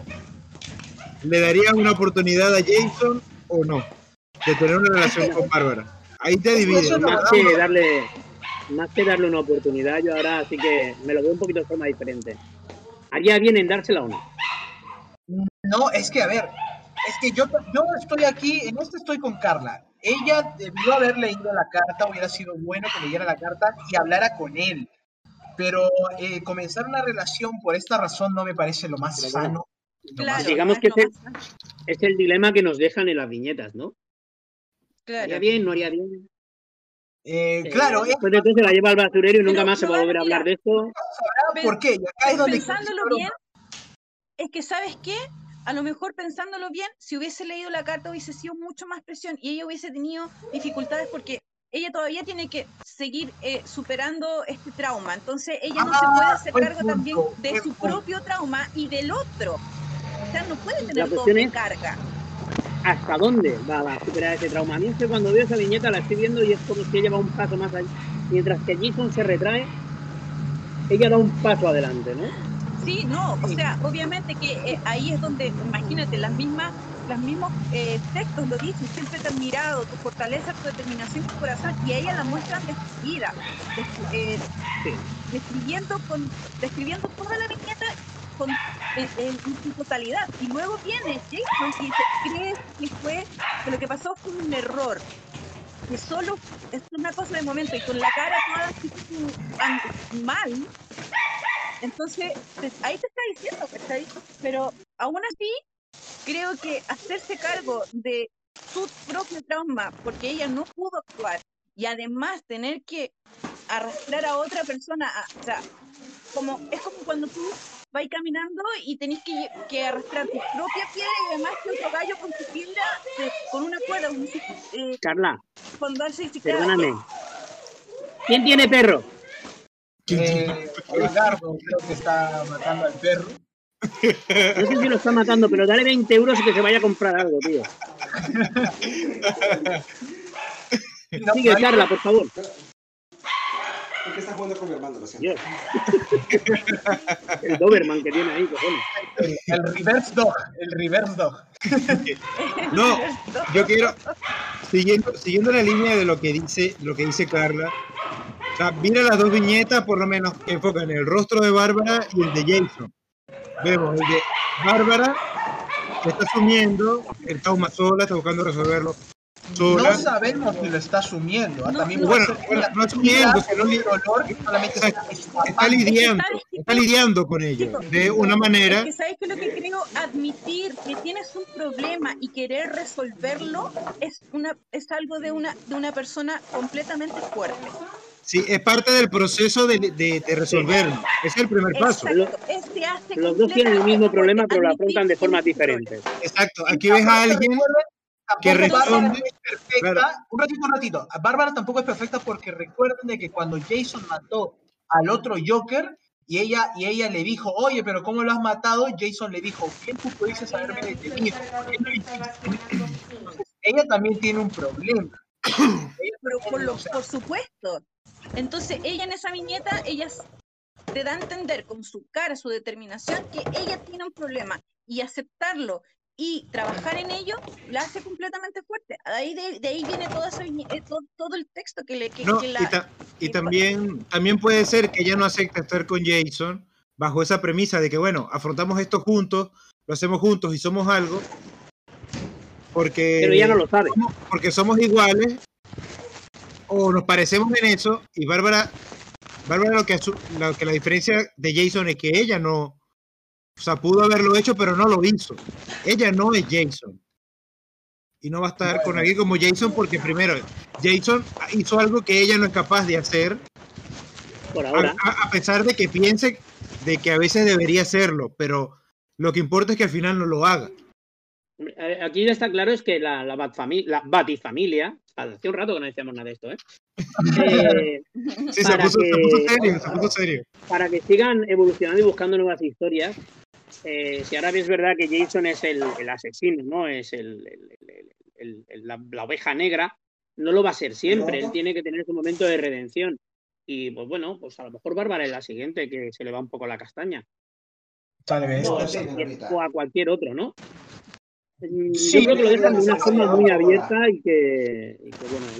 le daría una oportunidad a Jason o no de tener una relación con Bárbara. Ahí te divide. Que darle, más que darle una oportunidad, yo ahora sí que me lo veo un poquito de forma diferente. Haría bien en dársela o no. No, es que, a ver, es que yo, yo estoy aquí, en esto estoy con Carla. Ella debió haber leído la carta, hubiera sido bueno que leyera la carta y hablara con él. Pero eh, comenzar una relación por esta razón no me parece lo más sano. lo Claro, más- digamos que es más- Es el dilema que nos dejan en las viñetas, ¿no? claro. ¿Haría bien? ¿No haría bien? Eh, claro, es Después de todo se la lleva al basurero y nunca Pero más se va a volver a hablar de esto. por qué. Y acá es donde Pensándolo bien, es que, ¿sabes qué? a lo mejor pensándolo bien, si hubiese leído la carta hubiese sido mucho más presión y ella hubiese tenido dificultades porque ella todavía tiene que seguir eh, superando este trauma. Entonces ella no se Ah, puede hacer cargo punto, también de su punto. propio trauma y del otro. O sea, no puede tener doble es- carga. ¿Hasta dónde va a superar ese trauma? A mí es que cuando veo esa viñeta la estoy viendo y es como si ella va un paso más allá. Mientras que Jason se retrae, ella da un paso adelante, ¿no? Sí, no, o sea, obviamente que eh, ahí es donde, imagínate, las mismas, los mismos eh, textos lo dicen, siempre te han mirado, tu fortaleza, tu determinación, tu corazón, y a ella la muestran destruida, des- eh, Sí. describiendo, con, describiendo toda la viñeta con, en, en su totalidad. Y luego viene Jason y dice, ¿crees que fue, que lo que pasó fue un error? Que solo es una cosa de momento y con la cara toda mal, entonces, te- ahí te está diciendo, ¿cachai? Pero aún así, creo que hacerse cargo de su propio trauma, porque ella no pudo actuar, y además tener que arrastrar a otra persona, como, es como cuando tú vas caminando y tenés que, que arrastrar tu propia piedra y además que otro gallo con su piedra, eh, con una cuerda, un- eh, Carla, cuando perdóname. ¿Quién tiene perro? Eh, Lagardo creo que está matando al perro. No sé si lo está matando, pero dale 20 euros y que se vaya a comprar algo, tío. Sigue, Carla, por favor. ¿Por qué estás jugando con mi hermano? Lo siento. El Doberman que tiene ahí, cojones. El reverse dog, el reverse dog. No, yo quiero, siguiendo, siguiendo la línea de lo que dice, lo que dice Carla, o sea, mira las dos viñetas, por lo menos que enfocan el rostro de Bárbara y el de Jason. Vemos el de Bárbara que está asumiendo el trauma sola, está buscando resolverlo No sabemos si lo está asumiendo. ¿ah? No, También no. Bueno, no asumiendo, sino li- dolor que solamente Está- está está lidiando, ¿sabes qué está lidiando con ello de una manera. Es que sabes que lo que creo admitir que tienes un problema y querer resolverlo es una es algo de una de una persona completamente fuerte. Sí, es parte del proceso de, de- de resolverlo. Es el primer paso. Este hace Los dos tienen el mismo problema, pero lo afrontan de que formas diferentes. Exacto. Aquí ves a alguien que Tampoco Bárbara es perfecta. Claro. Un ratito, un ratito. Bárbara tampoco es perfecta porque recuerden de que cuando Jason mató al otro Joker y ella, y ella le dijo, oye, pero ¿cómo lo has matado? Jason le dijo, bien tú pudiste haberme detenido. ¿por qué no lo hiciste?". Entonces, ella también tiene un problema. Pero por, lo- por supuesto. Entonces, ella en esa viñeta, ella te da a entender con su cara, su determinación, que ella tiene un problema y aceptarlo y trabajar en ello la hace completamente fuerte. De ahí, de, de ahí viene esa viñe- eh, todo, todo el texto que le que, No, que y, la, ta- y que- también, también puede ser que ella no acepte estar con Jason bajo esa premisa de que, bueno, afrontamos esto juntos, lo hacemos juntos y somos algo. Porque, Pero ella no lo sabe. somos- porque somos iguales o nos parecemos en eso y Bárbara, Bárbara lo que, lo que la diferencia de Jason es que ella no, o sea, pudo haberlo hecho pero no lo hizo. Ella no es Jason. Y no va a estar con alguien como Jason porque primero, Jason hizo algo que ella no es capaz de hacer Por ahora. a- a pesar de que piense de que a veces debería hacerlo, pero lo que importa es que al final no lo haga. Aquí está claro es que la, la, Batfami- la Batifamilia, hace un rato que no decíamos nada de esto, ¿eh? Eh, Sí, se puso, se que- puso serio, se puso serio. para que sigan evolucionando y buscando nuevas historias, eh, si ahora bien es verdad que Jason es el, el asesino, ¿no? Es el, el- el- el- el- la, la oveja negra, no lo va a ser siempre, él tiene que tener su momento de redención. Y pues bueno, pues a lo mejor Bárbara es la siguiente que se le va un poco la castaña. tal vez. O, a sí, cualquier- ahorita. o a cualquier otro, ¿no? Sí, Yo creo que lo dejan de una forma muy abierta y que, y que, bueno,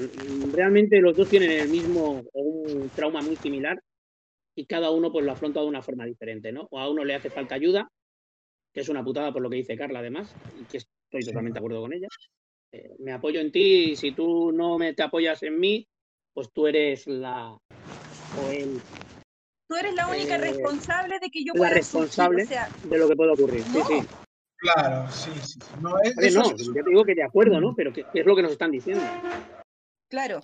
realmente los dos tienen el mismo o un trauma muy similar y cada uno pues lo afronta de una forma diferente, ¿no? O a uno le hace falta ayuda, que es una putada por lo que dice Carla además, y que estoy totalmente de acuerdo con ella. Eh, me apoyo en ti y si tú no me te apoyas en mí, pues tú eres la o el Tú eres la única Eh, responsable de que yo la pueda responsable. surgir, o sea, de lo que puede ocurrir. Sí, No. sí. Claro, sí, sí. No, es, Oye, no, es- yo te digo que de acuerdo, ¿no? Pero que, que es lo que nos están diciendo. claro.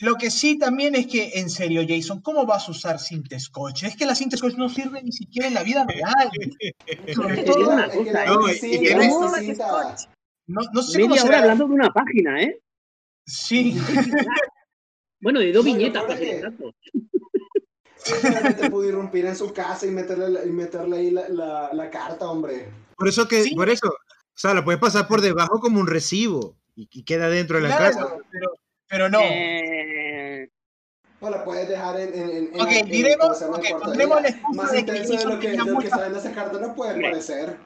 Lo que sí también es que, en serio, Jason, ¿cómo vas a usar cinta scotch? Es que la cinta scotch no sirve ni siquiera en la vida real. Sobre todo, una cosa, la ¿eh? No, la No, la no, no sé cómo Media hora será. hablando de una página, ¿eh? Sí. Bueno, de dos viñetas, para que- pudo irrumpir en su casa y meterle, la- y meterle ahí la, la- la carta, hombre. Por eso que, Sí. por eso, o sea, lo puedes pasar por debajo como un recibo y, y queda dentro de la Claro, casa. pero, pero no. Eh, O la puedes dejar en. en, en, en Ok, en- diremos- Más de que intenso de lo que, de lo que está en carta no puede Hombre. parecer.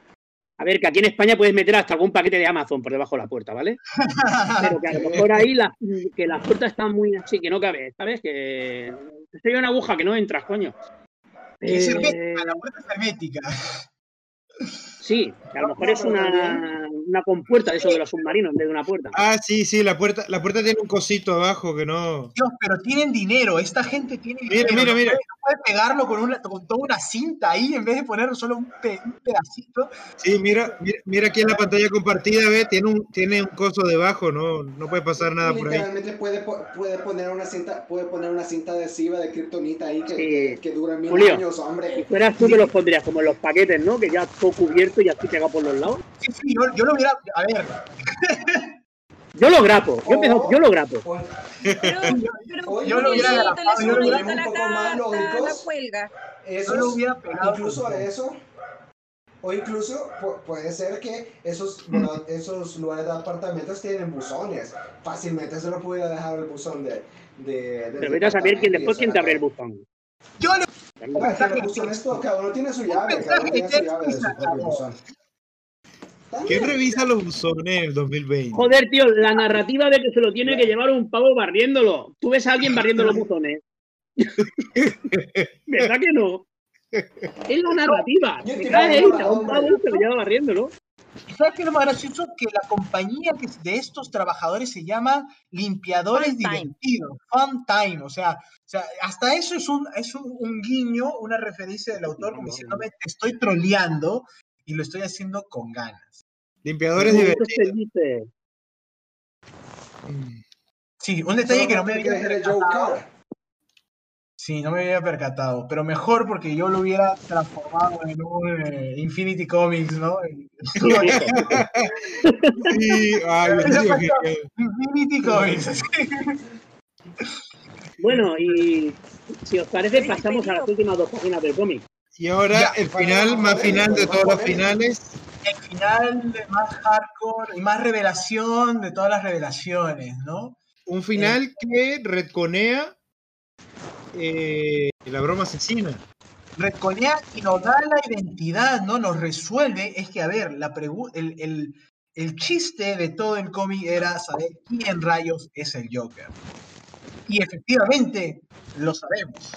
a ver, que aquí en España puedes meter hasta algún paquete de Amazon por debajo de la puerta, ¿vale? Pero que a lo mejor ahí la- que las puertas están muy así, que no cabe, ¿sabes? Que estoy una aguja que no entras, coño. Es Eh, hermética, la puerta es hermética. Sí, que a lo mejor es una, una compuerta de eso de los submarinos en vez de una puerta. Ah, sí, sí, la puerta, la puerta tiene un cosito abajo que no. Dios, pero tienen dinero. Esta gente tiene Mira, dinero. mira, no mira. Puede, no puede pegarlo con, una, con toda una cinta ahí en vez de poner solo un, pe- un pedacito. Sí, mira, mira, mira aquí en la pantalla compartida, ve, tiene un, tiene un coso debajo, no, no puede pasar nada por ahí. Literalmente puede, puede poner una cinta, puede poner una cinta adhesiva de kriptonita ahí que, Sí. que, que dura mil Julio. años, hombre. Si fueras tú que los pondrías como en los paquetes, ¿no? Que ya todo cubierto y así pegado por los lados. Sí, sí, yo, yo lo hubiera. A ver, Yo lo grapo, yo, empiezo- yo lo grapo. Pero, pero yo lo hubiera le yo lo hubiera un poco más lógicos. yo lo hubiera pegado. incluso todo. eso, o incluso pu- puede ser que esos, bueno, esos lugares de apartamentos tienen buzones. Fácilmente se lo pudiera dejar el buzón de. de del Pero vete a saber quién después eso quién te abre el buzón. Yo le Cada uno tiene su llave, cada uno tiene su llave de su propio buzón. Está ¿Quién revisa los buzones en el 2020? Joder, tío, la narrativa de que se lo tiene que llevar un pavo barriéndolo. Tú ves a alguien barriendo los buzones. ¿Verdad que no? Es la narrativa. Yo te cae un pavo y se lo lleva barriéndolo. ¿Y ¿Sabes qué es lo más gracioso? Que la compañía que es de estos trabajadores se llama Limpiadores Fun. Divertidos, Fun Time. O sea, o sea, hasta eso es un, es un, un guiño, una referencia del autor, como diciéndome, te estoy troleando y lo estoy haciendo con ganas. Limpiadores divertidos. se dice. Sí, un detalle que no me había que deje Joe percatado. Carr. Sí, no me había percatado, pero mejor porque yo lo hubiera transformado en un eh, Infinity Comics, ¿no? Sí, ay, que- Infinity Comics. Bueno, y si os parece, pasamos a las últimas dos páginas del cómic. Y ahora Ya, el final más final de todos los finales. el final de más hardcore y más revelación de todas las revelaciones, ¿no? Un final que retconea eh, la broma asesina. Retconea y nos da la identidad, ¿no? Nos resuelve. Es que, a ver, la el, el- el chiste de todo el cómic era saber quién rayos es el Joker. Y efectivamente, lo sabemos.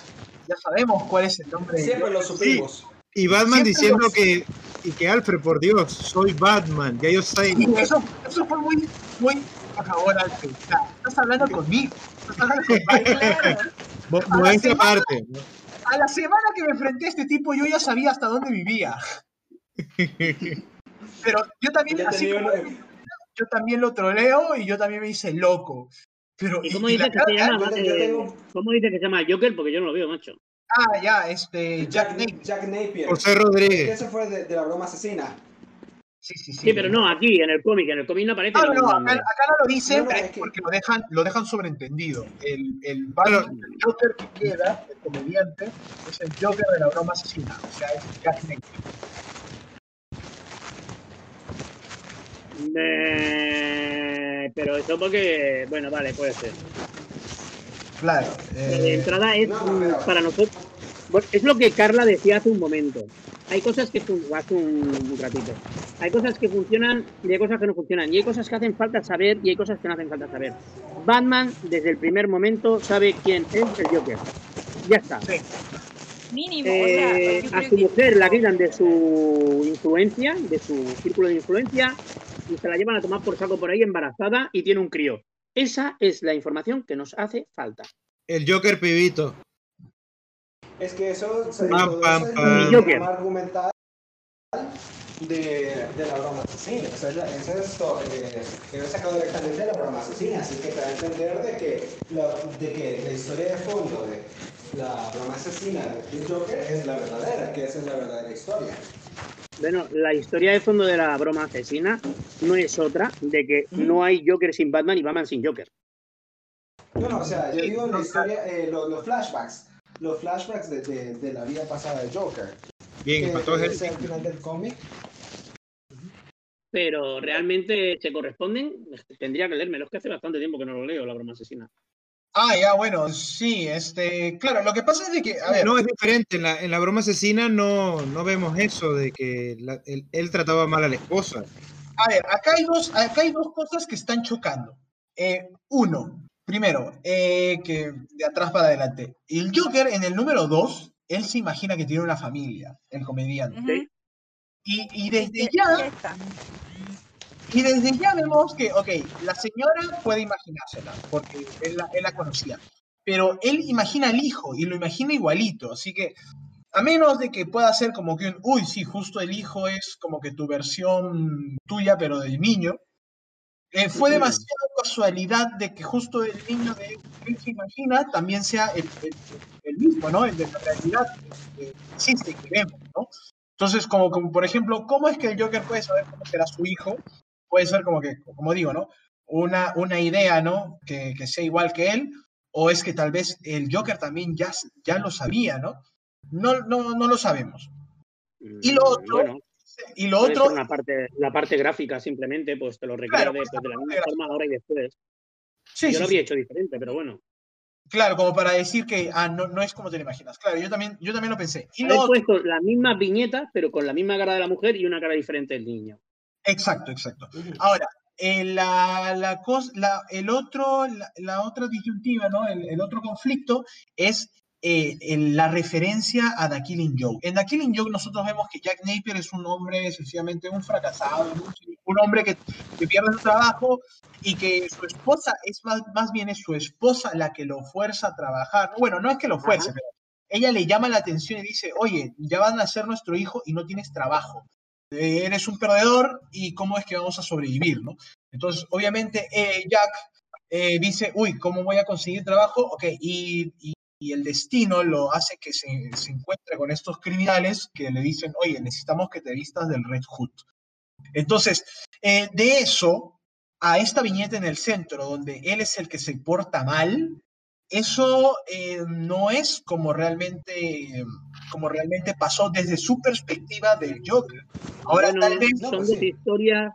Ya sabemos cuál es el nombre del Siempre lo Joker. supimos. Y Batman Siempre diciendo los- que, y que Alfred, por Dios, soy Batman, ya yo sé. Y eso, eso fue muy, muy, por favor, Alfred. Estás hablando conmigo. Estás hablando conmigo. Modestia semana- aparte. A la semana que me enfrenté a este tipo, yo ya sabía hasta dónde vivía. Pero yo también, Ya así como yo también lo troleo y yo también me hice loco. Pero, ¿Y cómo y dice que se llama? eh, ¿Cómo dice que se llama Joker? Porque yo no lo veo, macho. Ah, ya, este, Jack Jack, Napier. Jack Napier. José Rodríguez. Ese fue de, de la broma asesina. Sí, sí, sí. Sí, pero no, aquí, en el cómic. En el cómic no aparece No, no, acá, acá no lo dicen, No, no, pero es es que- porque lo dejan, lo dejan sobreentendido. El, el, Batman, el Joker que queda, el comediante, es el Joker de la broma asesina. O sea, es Jack. Eh, pero eso porque, bueno, vale, puede ser. Claro. de eh, entrada es no, pero- para nosotros. Es lo que Carla decía hace un momento. Hay cosas que hace un, un ratito. Hay cosas que funcionan y hay cosas que no funcionan. Y hay cosas que hacen falta saber y hay cosas que no hacen falta saber. Batman, desde el primer momento, sabe quién es el Joker. Ya está. sí. Mínimo, o Eh, sea, a su que- mujer la quitan de su influencia, de su círculo de influencia, y se la llevan a tomar por saco por ahí embarazada y tiene un crío. Esa es la información que nos hace falta. El Joker pibito. Es que eso, se- Pam, todo pam, eso es pam. drama argumental de, de la broma asesina. O sea, eso es esto, eh, que he sacado directamente de la broma asesina. Así que te da a entender de que, la, de que la historia de fondo de la broma asesina de Joker es la verdadera, que esa es la verdadera historia. Bueno, la historia de fondo de la broma asesina no es otra de que no hay Joker sin Batman y Batman sin Joker. No, no, o sea, yo digo la historia, eh, los, los, flashbacks, los flashbacks de, de, de, la vida pasada de Joker. Bien, que, entonces es el final del cómic. Pero realmente se corresponden, tendría que leérmelo, es que hace bastante tiempo que no lo leo, la broma asesina. Ah, ya, bueno, sí, este, claro, lo que pasa es de que, a ver. No, es diferente, en la, en la broma asesina no, no vemos eso de que la, él, él, trataba mal a la esposa. A ver, acá hay dos, acá hay dos cosas que están chocando. Eh, uno, primero, eh, que de atrás para adelante. El Joker en el número dos, él se imagina que tiene una familia, el comediante. Uh -huh. y, y, desde ya... Y desde ya vemos que, ok, la señora puede imaginársela, porque él la, él la conocía, pero él imagina al hijo y lo imagina igualito, así que a menos de que pueda ser como que un, uy, sí, justo el hijo es como que tu versión tuya, pero del niño, eh, fue demasiada casualidad de que justo el niño de él se imagina también sea el, el, el mismo, ¿no? El de la realidad que existe y que vemos, ¿no? Entonces, como, como por ejemplo, ¿cómo es que el Joker puede saber cómo será su hijo? puede ser como que, como digo, ¿no? Una, una idea, ¿no? Que, que, sea igual que él, o es que tal vez el Joker también ya, ya lo sabía, ¿no? No, no, no lo sabemos. Y lo otro... Bueno, y lo otro... Una parte, la parte gráfica simplemente, pues te lo Claro, de, pues, de la misma forma ahora y después. Sí, Yo sí, lo habría sí. hecho diferente, pero bueno. Claro, como para decir que ah, no, no es como te lo imaginas. Claro, yo también, yo también lo pensé. Y lo otro- puesto las mismas viñetas, pero con la misma cara de la mujer y una cara diferente del niño. Exacto, exacto. Ahora, eh, la, la cos- la- el otro, la, la otra disyuntiva, ¿no? El, el otro conflicto es eh, el- la referencia a The Killing Joke. En The Killing Joke nosotros vemos que Jack Napier es un hombre sencillamente un fracasado, un, un hombre que, que pierde su trabajo y que su esposa, es más, más bien es su esposa la que lo fuerza a trabajar. Bueno, no es que lo fuerce, Ajá. pero ella le llama la atención y dice, oye, ya van a ser nuestro hijo y no tienes trabajo eh, eres un perdedor y cómo es que vamos a sobrevivir, ¿no? Entonces, obviamente, eh, Jack eh, dice, uy, ¿cómo voy a conseguir trabajo? Ok, y, y- y el destino lo hace que se, se encuentre con estos criminales que le dicen, oye, necesitamos que te vistas del Red Hood. Entonces, eh, de eso a esta viñeta en el centro, donde él es el que se porta mal, eso eh, no es como realmente, como realmente pasó desde su perspectiva del Joker. Ahora, Bueno, tal vez, no, son pues dos sí. historias,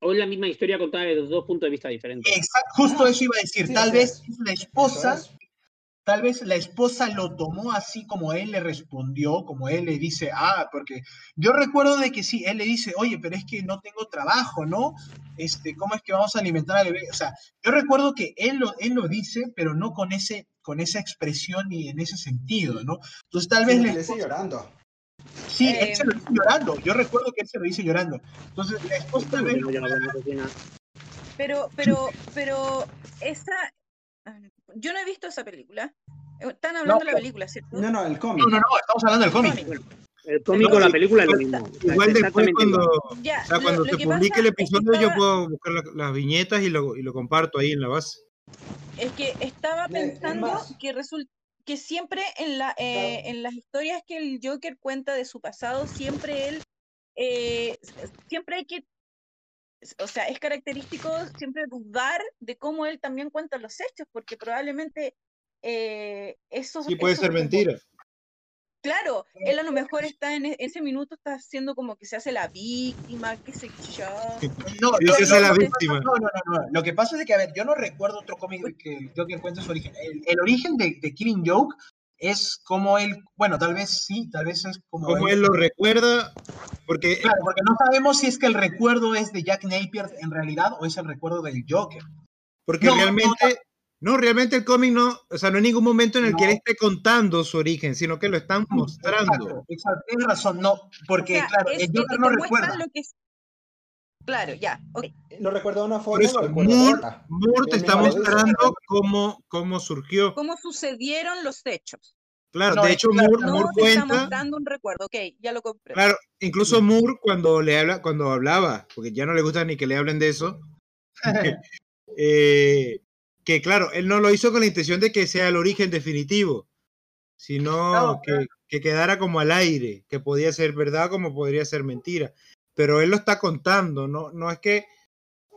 o es la misma historia contada desde dos puntos de vista diferentes. exact- justo eso iba a decir, Sí, tal vez es. la esposa, es. Tal vez la esposa lo tomó así como él le respondió, como él le dice, ah, porque yo recuerdo de que sí, él le dice, oye, pero es que no tengo trabajo, ¿no? Este, ¿cómo es que vamos a alimentar al bebé? O sea, yo recuerdo que él lo, él lo dice, pero no con ese con esa expresión y en ese sentido, ¿no? Entonces tal vez Sí, le dice esposa- llorando. Sí, él se lo dice llorando. Yo recuerdo que él se lo dice llorando. Entonces, la esposa tal vez. Pero, pero, pero, esa. Yo no he visto esa película. Eh, Están hablando de la película, ¿cierto? No, no, el cómic. No, no, no, estamos hablando del cómic. Cómic. El cómic o la película es lo mismo. Igual es después cuando. Ya, o sea, lo- cuando lo se que publique el es que episodio yo puedo buscar la- las viñetas y lo, y lo comparto ahí en la base. Es que estaba es pensando que resulta que siempre en la eh, en las historias que el Joker cuenta de su pasado, siempre él eh, siempre hay que o sea, es característico siempre dudar de cómo él también cuenta los hechos, porque probablemente eh, eso Sí, puede ser como- mentira. Claro, él a lo mejor está en e- ese minuto está haciendo como que se hace la víctima, qué sé yo. No, lo- lo- la que víctima. No, no, no, no. Lo que pasa es que, a ver, yo no recuerdo otro cómic que el Joker cuenta su origen. El, el origen de, de Killing Joke es como él, bueno, tal vez sí, tal vez es como Como él lo recuerda, porque Claro, porque no sabemos si es que el recuerdo es de Jack Napier en realidad o es el recuerdo del Joker. Porque No, realmente, no, realmente el cómic no, o sea, no hay ningún momento en el que él esté contando su origen, sino que lo están mostrando. Exacto, exacto, tienes razón, no, porque O sea, claro, es el Joker no recuerda. lo que es. Claro, ya. ok. Lo recuerdo de una forma, eso, Moore. Moore te está mostrando cómo, cómo surgió. ¿Cómo sucedieron los hechos? Claro, de hecho Moore, no, Moore cuenta. Está mostrando un recuerdo, ok, ya lo compré. Claro, incluso Moore cuando le habla, cuando hablaba, porque ya no le gusta ni que le hablen de eso, eh, que claro, él no lo hizo con la intención de que sea el origen definitivo, sino que, que, quedara como al aire, que podía ser verdad como podría ser mentira. Pero él lo está contando, no, no es que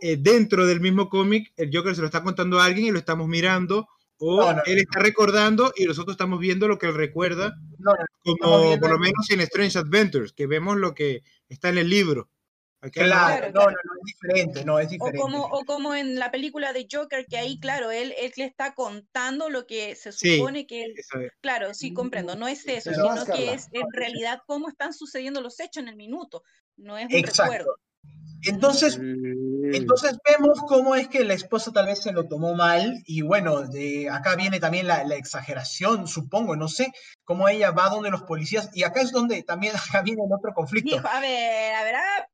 eh, dentro del mismo cómic el Joker se lo está contando a alguien y lo estamos mirando, o él está recordando y nosotros estamos viendo lo que él recuerda, como por lo menos en Strange Adventures, que vemos lo que está en el libro. Claro, no, no, no, es diferente, no, es diferente. O como, o como en la película de Joker, que ahí, claro, él, él le está contando lo que se supone que él... Claro, sí, comprendo, no es eso, sino que es en realidad cómo están sucediendo los hechos en el minuto, no es un Exacto. recuerdo. Entonces, mm. entonces vemos cómo es que la esposa tal vez se lo tomó mal y bueno, de acá viene también la, exageración, supongo, no sé, cómo ella va donde los policías y acá es donde también acá viene el otro conflicto. a ver, a ver, a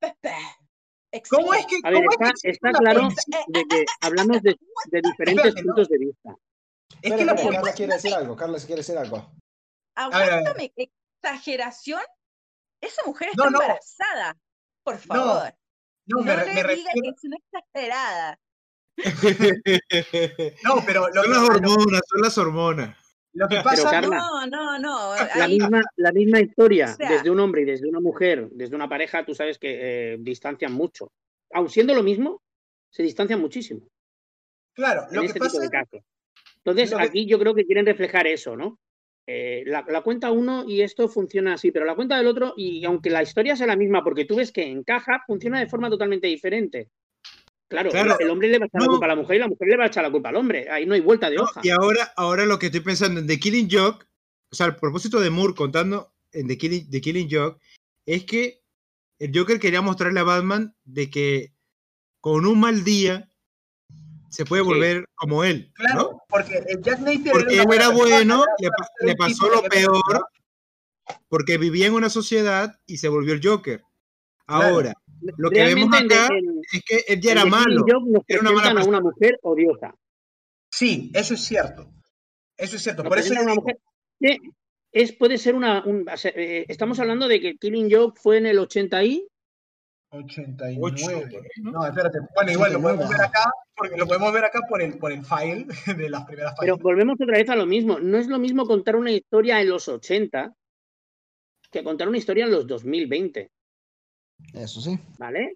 ¿Cómo es que, a ver, está, claro de que hablamos de, diferentes puntos de vista. Es que la Carla quiere decir algo, Carla quiere decir algo. Aguántame, exageración. Esa mujer está embarazada. Por favor. No, me, le me diga que es una exagerada. no, pero son las hormonas, son las hormonas. Lo que pasa no, no, no. La, misma, la misma historia, desde un hombre y desde una mujer, desde una pareja, tú sabes que eh, distancian mucho. Aun siendo lo mismo, se distancian muchísimo. Claro, lo que este pasa. Entonces, aquí yo creo que quieren reflejar eso, ¿no? Eh, la, cuenta uno y esto funciona así, pero la cuenta del otro, y aunque la historia sea la misma, porque tú ves que encaja, funciona de forma totalmente diferente. Claro, el hombre le va a echar la culpa a la mujer y la mujer le va a echar la culpa al hombre. Ahí no hay vuelta de hoja. Y ahora, ahora lo que estoy pensando en The Killing Joke, o sea, el propósito de Moore contando en The Killing, The Killing Joke, es que el Joker quería mostrarle a Batman de que con un mal día se puede volver como él. Claro, porque Jack Napier porque él era bueno, le, pasó lo peor, porque vivía en una sociedad y se volvió el Joker. Ahora, lo que vemos acá es que él ya era malo. Era una mala una mujer odiosa. Sí, eso es cierto. Eso es cierto. Por eso una mujer es, puede ser una. Eh, estamos hablando de que Killing Joke fue en el 80 y 89. ¿no? espérate. Bueno, igual lo podemos ver acá, porque lo podemos ver acá por el, por el file de las primeras. Pero volvemos otra vez a lo mismo. No es lo mismo contar una historia en los 80 que contar una historia en los 2020. Eso sí. ¿Vale?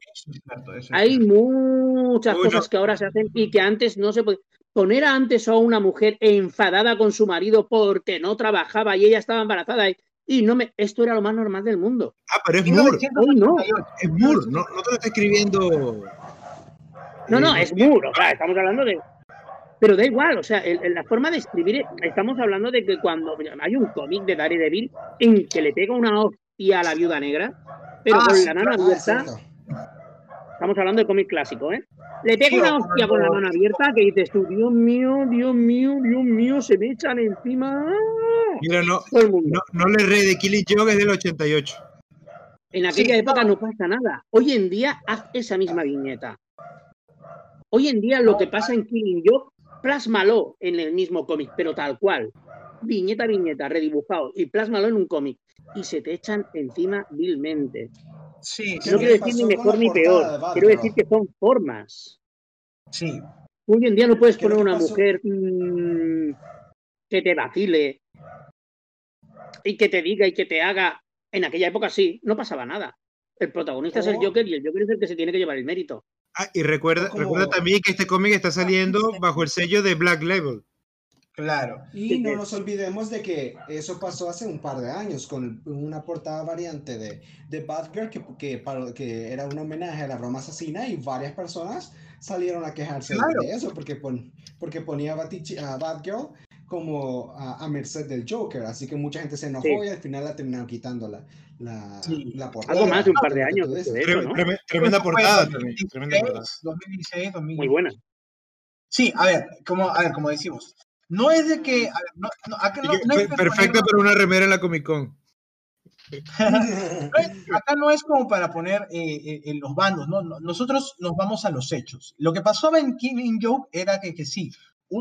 Hay muchas cosas que ahora se hacen y que antes no se podía. Poner antes a una mujer enfadada con su marido porque no trabajaba y ella estaba embarazada y y no me, esto era lo más normal del mundo. Ah, pero es Moore. no. Es Moore, no, no te lo está escribiendo. No, no, es Moore, o sea, estamos hablando de. Pero da igual, o sea, la forma de escribir, estamos hablando de que cuando hay un cómic de Daredevil en que le pega una hostia a la viuda negra, pero ah, con la mano abierta. Estamos hablando de cómic clásico, ¿eh? Le pega una hostia con la mano abierta que dices tú, Dios mío, Dios mío, Dios mío, se me echan encima. Mira, no, no, no le re de Killing Joke es del 88. En aquella época no pasa nada. Hoy en día haz esa misma viñeta. Hoy en día lo que pasa en Killing Joke, plásmalo en el mismo cómic, pero tal cual. Viñeta, viñeta, redibujado y plásmalo en un cómic. Y se te echan encima vilmente. Sí, no quiero decir ni mejor ni peor. Quiero decir que son formas. Sí. Hoy en día no puedes poner una mujer mm, que te vacile, y que te diga y que te haga. En aquella época sí, no pasaba nada. El protagonista es el Joker y el Joker es el que se tiene que llevar el mérito. Ah, y recuerda, recuerda también que este cómic está saliendo bajo el sello de Black Label. Claro. Y no nos olvidemos de que eso pasó hace un par de años con una portada variante de, de Batgirl que, que, que era un homenaje a la broma asesina y varias personas salieron a quejarse de eso porque, pon, porque ponía a, Batgirl como a, merced del Joker, así que mucha gente se enojó y al final la terminaron quitando la, la, la portada. Algo más de un par de años. Tremenda portada también. Tremenda portada. 2016, 2016. Muy buena. Sí, a ver, como, a ver, como decimos, no es de que. A ver, no, no, acá no, no es Perfecta para una remera en la Comic Con. acá no es como para poner eh, eh, en los bandos, ¿no? Nosotros nos vamos a los hechos. Lo que pasó en Killing Joke era que, que sí,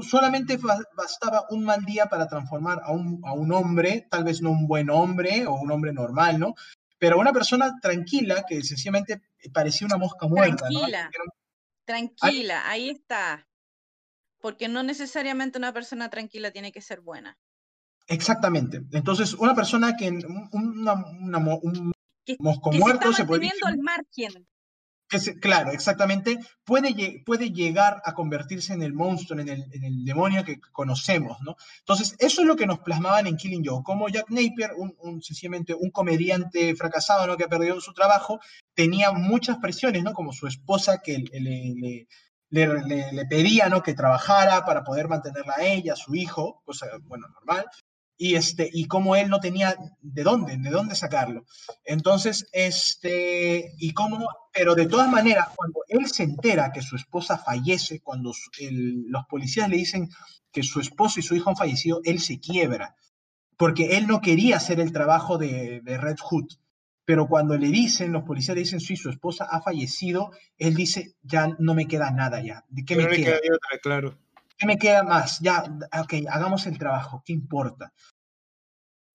solamente bastaba un mal día para transformar a un, a un hombre, tal vez no un buen hombre o un hombre normal, ¿no? Pero una persona tranquila que sencillamente parecía una mosca muerta. Tranquila, tranquila, ahí está. Porque no necesariamente una persona tranquila tiene que ser buena. Exactamente. Entonces, una persona que una, un mosco muerto se, puede al margen claro, exactamente, puede, puede llegar a convertirse en el monstruo, en el, en el, demonio que conocemos, ¿no? Entonces, eso es lo que nos plasmaban en Killing Joe, como Jack Napier, un, sencillamente un comediante fracasado, ¿no? Que ha perdido su trabajo, tenía muchas presiones, ¿no? Como su esposa que le, le, le, pedía, ¿no? Que trabajara para poder mantenerla a ella, a su hijo, cosa, bueno, normal, y, este, y cómo él no tenía de dónde, de dónde sacarlo. Entonces, este, y cómo, pero de todas maneras, cuando él se entera que su esposa fallece, cuando los policías le dicen que su esposo y su hijo han fallecido, él se quiebra, porque él no quería hacer el trabajo de, Red Hood. Pero cuando le dicen, los policías le dicen, sí, su esposa ha fallecido, él dice, ya no me queda nada ya. ¿De qué me queda? claro. ¿Qué me queda más? Ya, ok, hagamos el trabajo, ¿qué importa?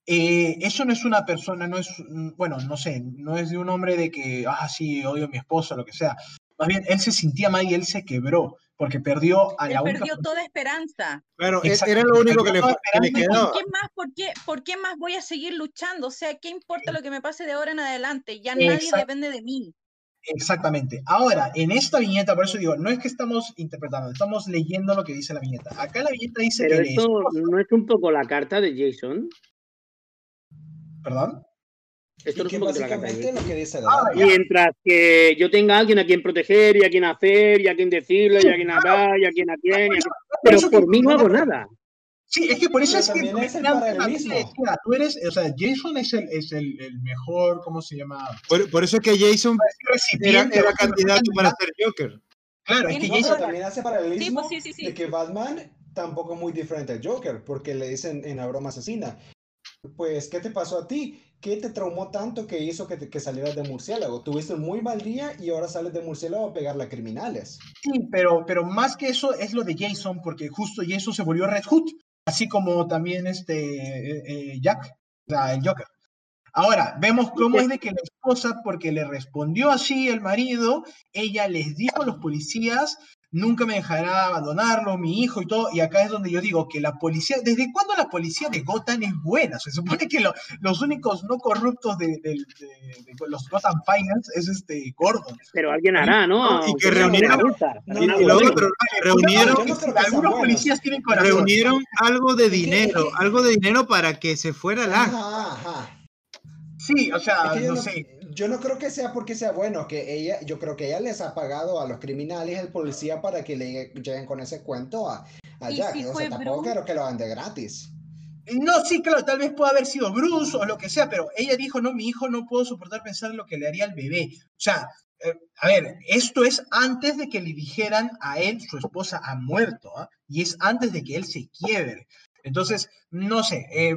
Eh, eso no es una persona, no es, bueno, no sé, no es de un hombre de que, ah, sí, odio a mi esposa, lo que sea. Más bien, él se sentía mal y él se quebró, porque perdió a la él perdió toda esperanza. Claro, e-, era lo único que le, quedó. ¿Por qué, más, por, qué, ¿Por qué más voy a seguir luchando? O sea, ¿qué importa lo que me pase de ahora en adelante? Ya nadie depende de mí. Exactamente. Ahora, en esta viñeta, por eso digo, no es que estamos interpretando, estamos leyendo lo que dice la viñeta. Acá la viñeta dice Pero esto no es un poco la carta de Jason. ¿Perdón? Esto es básicamente lo que dice ah, Mientras que yo tenga a alguien a quien proteger y a quien hacer y a quien decirlo y a quien hablar y a quien a quien. Pero por mí no hago nada. Sí, es que por eso es que tú eres, o sea, Jason es el, es el, el mejor, ¿cómo se llama? Por, eso es que Jason era, era candidato para ser Joker. Claro, es que Jason también hace paralelismo sí, pues, sí, de que Batman tampoco es muy diferente al Joker, porque le dicen en la broma asesina, pues, ¿qué te pasó a ti? ¿Qué te traumó tanto que hizo que, que salieras de murciélago? Tuviste un muy mal día y ahora sales de murciélago a pegarle a criminales. Sí, pero, pero más que eso es lo de Jason, porque justo Jason se volvió Red Hood, así como también este eh, eh, Jack, el Joker. Ahora, vemos cómo es de que la esposa, porque le respondió así el marido, ella les dijo a los policías nunca me dejará abandonarlo, mi hijo y todo. Y acá es donde yo digo que la policía, ¿desde cuándo la policía de Gotham es buena? Se supone que los únicos no corruptos de, los Gotham Finance es este Gordon. Pero alguien hará, ¿no? Y que reunieron, reunieron, algunos policías tienen corazón. Reunieron algo de dinero, algo de dinero para que se fuera la. Sí, o sea, no sé yo no creo que sea porque sea bueno, que ella, yo creo que ella les ha pagado a los criminales, el policía, para que le lleguen con ese cuento a, a Jack. o sea, tampoco creo que lo hagan de gratis. No, sí, claro, tal vez pueda haber sido Bruce o lo que sea, pero ella dijo, no, mi hijo no puedo soportar pensar en lo que le haría al bebé. O sea, eh, a ver, esto es antes de que le dijeran a él, su esposa ha muerto, ¿ah? y es antes de que él se quiebre. Entonces, no sé, eh,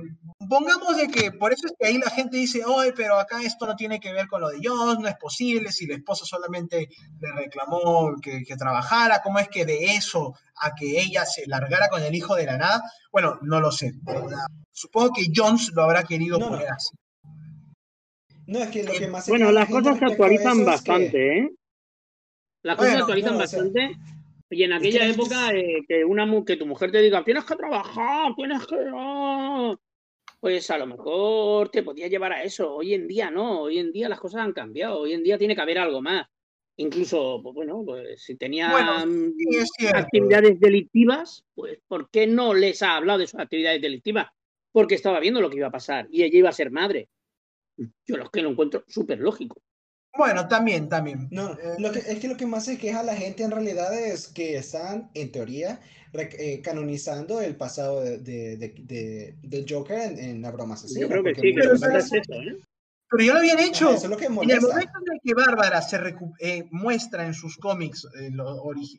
pongamos de que por eso es que ahí la gente dice, oye, pero acá esto no tiene que ver con lo de Dios, no es posible, si la esposa solamente le reclamó que, trabajara, ¿cómo es que de eso a que ella se largara con el hijo de la nada? Bueno, no lo sé. Supongo que Jones lo habrá querido poner así. No, es que lo que más... Bueno, las cosas se actualizan bastante, ¿eh? Las cosas se actualizan bastante. Y en aquella época, eh, que, una, que tu mujer te diga, tienes que trabajar, tienes que... pues a lo mejor te podía llevar a eso. Hoy en día no, hoy en día las cosas han cambiado, hoy en día tiene que haber algo más. Incluso, pues bueno, pues si tenía actividades delictivas, pues ¿por qué no les ha hablado de sus actividades delictivas? Porque estaba viendo lo que iba a pasar y ella iba a ser madre. Yo lo que lo encuentro súper lógico. Bueno, también, también. No, eh, lo que, es que lo que más se queja a la gente en realidad es que están, en teoría, eh, canonizando el pasado de, de, de, Joker en, la broma asecina. Yo creo que sí, pero, ¿eh? pero ya lo habían hecho. eso es lo que en el momento en el que Bárbara se muestra en sus cómics,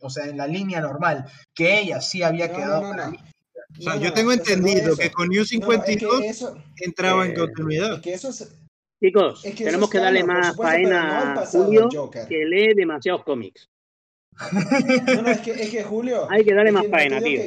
o sea, en la línea normal, que ella sí había quedado. o sea, yo tengo entendido que con New 52 entraba en continuidad. que eso es, Chicos, tenemos que darle más faena a Julio que lee demasiados cómics. No, no, es que, es que Julio. Hay que darle más faena, tío.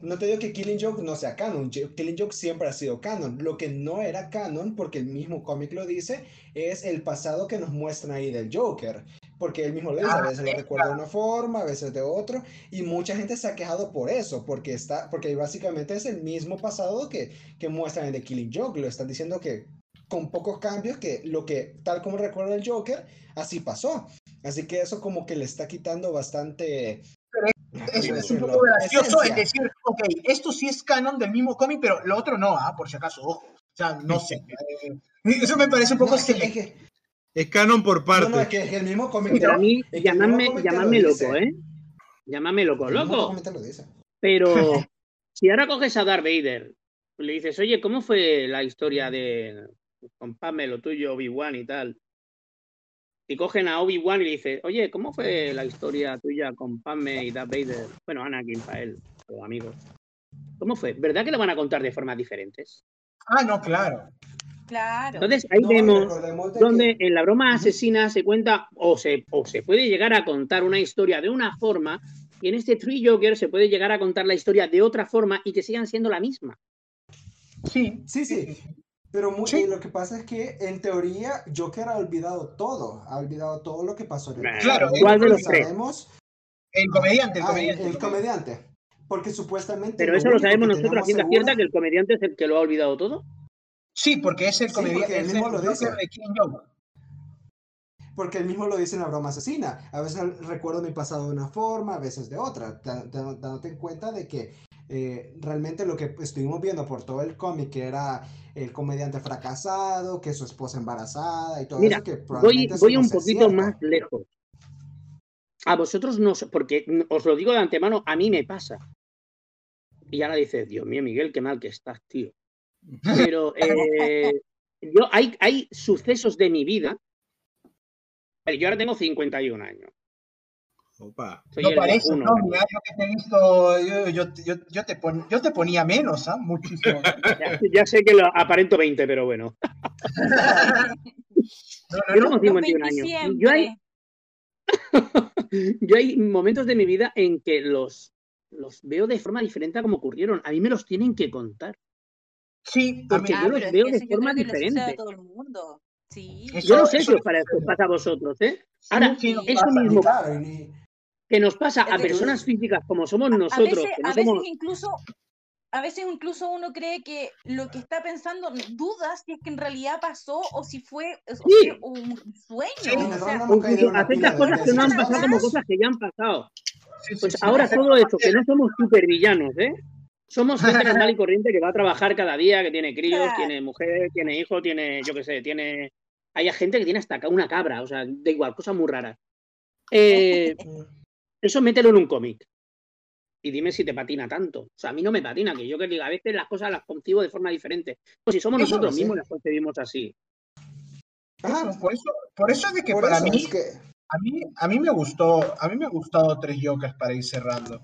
no te digo que Killing Joke no sea canon, Killing Joke siempre ha sido canon. Lo que no era canon, porque el mismo cómic lo dice, es el pasado que nos muestran ahí del Joker. Porque él mismo lo dice, a veces lo recuerda de una forma, a veces de otro, y mucha gente se ha quejado por eso, porque está, porque básicamente es el mismo pasado que, que muestran en The Killing Joke. Lo están diciendo que con pocos cambios, que lo que, tal como recuerda el Joker, así pasó. Así que eso como que le está quitando bastante es, un poco gracioso es decir, ok, esto sí es canon del mismo cómic, pero lo otro no, ¿ah? por si acaso, ojo. O sea, no sé. Eh, eso me parece un poco... No, es, canon por parte. No, es que es el mismo cómic. a mí, llamadme, loco, ¿eh? Llámame loco, loco. Pero si ahora coges a Darth Vader, le dices, oye, ¿cómo fue la historia de con lo tuyo, Obi-Wan y tal? y cogen a Obi-Wan y le dicen, oye, ¿cómo fue la historia tuya con Padme y Darth Vader? Bueno, Anakin para él, los amigos. ¿Cómo fue? ¿Verdad que lo van a contar de formas diferentes? Ah, no, claro. Claro. Entonces ahí vemos donde en la broma asesina se cuenta o se, o se puede llegar a contar una historia de una forma y en este Three Joker se puede llegar a contar la historia de otra forma y que sigan siendo la misma. Sí, sí, sí. Pero lo que pasa es que en teoría Joker ha olvidado todo, ha olvidado todo lo que pasó en el Claro, ¿cuál de los tres? El comediante, el ah, comediante. el, comediante. Porque supuestamente. Pero eso lo sabemos nosotros a ciencia cierta que el comediante es el que lo ha olvidado todo. Sí, porque es el comediante. Sí, mismo lo dice. Porque él mismo lo dice en la broma asesina. A veces recuerdo mi pasado de una forma, a veces de otra. Dándote en cuenta de que eh, realmente lo que estuvimos viendo por todo el cómic, que era el comediante fracasado, que su esposa embarazada y todo eso, que voy, voy un poquito más lejos. A vosotros no, porque os lo digo de antemano, a mí me pasa. Y ahora dices, Dios mío, Miguel, qué mal que estás, tío. Pero eh, yo hay, hay sucesos de mi vida. Yo ahora tengo 51 años. Opa. no parece, no, mira, yo que te he visto, yo, yo, yo, yo te, pon, yo te ponía menos, ¿ah? Muchísimo. ya, sé que lo aparento 20, pero bueno. no, no, yo tengo 51 años. Yo hay, yo hay momentos de mi vida en que los, los veo de forma diferente a como ocurrieron. A mí me los tienen que contar. Sí, porque yo los veo de forma diferente. todo el mundo. Sí. yo no sé si os pasa a vosotros, ¿eh? Ahora, eso mismo que nos pasa a personas físicas como somos nosotros. A veces, incluso a veces incluso uno cree que lo que está pensando duda si es que en realidad pasó o si fue, un sueño. aceptas cosas que no han pasado como cosas que ya han pasado. Pues ahora todo eso, que no somos supervillanos, ¿eh? Somos gente normal y corriente que va a trabajar cada día, que tiene críos, tiene mujer, tiene hijo, tiene, yo qué sé, tiene... Hay gente que tiene hasta una cabra, o sea, da igual, cosas muy raras. Eh, Eso mételo en un cómic. Y dime si te patina tanto. O sea, a mí no me patina, que yo que diga, a veces las cosas las concibo de forma diferente. Pues si somos nosotros mismos las concebimos así. Ah, por eso, por eso es de que para mí, a mí, a mí me gustó, a mí me ha gustado tres Jokers para ir cerrando.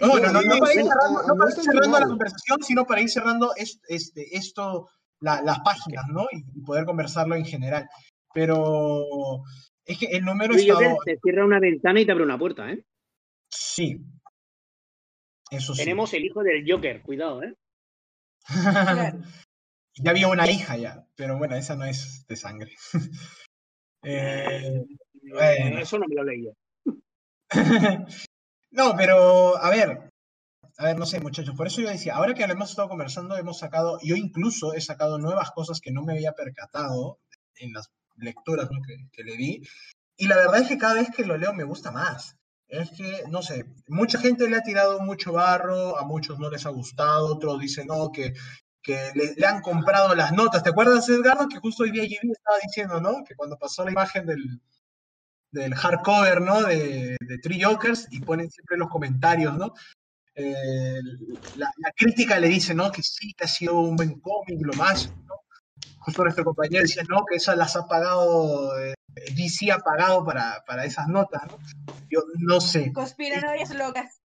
No, no, no, no, para ir cerrando, no para ir cerrando la conversación, sino para ir cerrando este, esto, las páginas, ¿no? Y, poder conversarlo en general. Pero es que el número está. Te cierra una ventana y te abre una puerta, ¿eh? Sí. Eso sí. Tenemos el hijo del Joker, cuidado, ¿eh? ya había una hija ya, pero bueno, esa no es de sangre. Eh, bueno. Eso no me lo leí no, pero a ver, a ver, no sé, muchachos, por eso yo decía, ahora que hemos estado conversando, hemos sacado, yo incluso he sacado nuevas cosas que no me había percatado en las lecturas que, le di. Y la verdad es que cada vez que lo leo me gusta más. Es que, no sé, mucha gente le ha tirado mucho barro, a muchos no les ha gustado, otros dicen, no, que, que le, han comprado las notas. ¿Te acuerdas, Edgardo, que justo hoy día JB estaba diciendo, ¿no? Que cuando pasó la imagen del, del hardcover, ¿no? De, de Three Jokers y ponen siempre los comentarios, ¿no? Eh, la, la, crítica le dice, ¿no? Que sí, que ha sido un buen cómic, lo más, ¿no? Justo nuestro compañero decía, no, que esas las ha pagado, eh, DC ha pagado para, para, esas notas, ¿no? Yo no sé. Conspiranoias locas.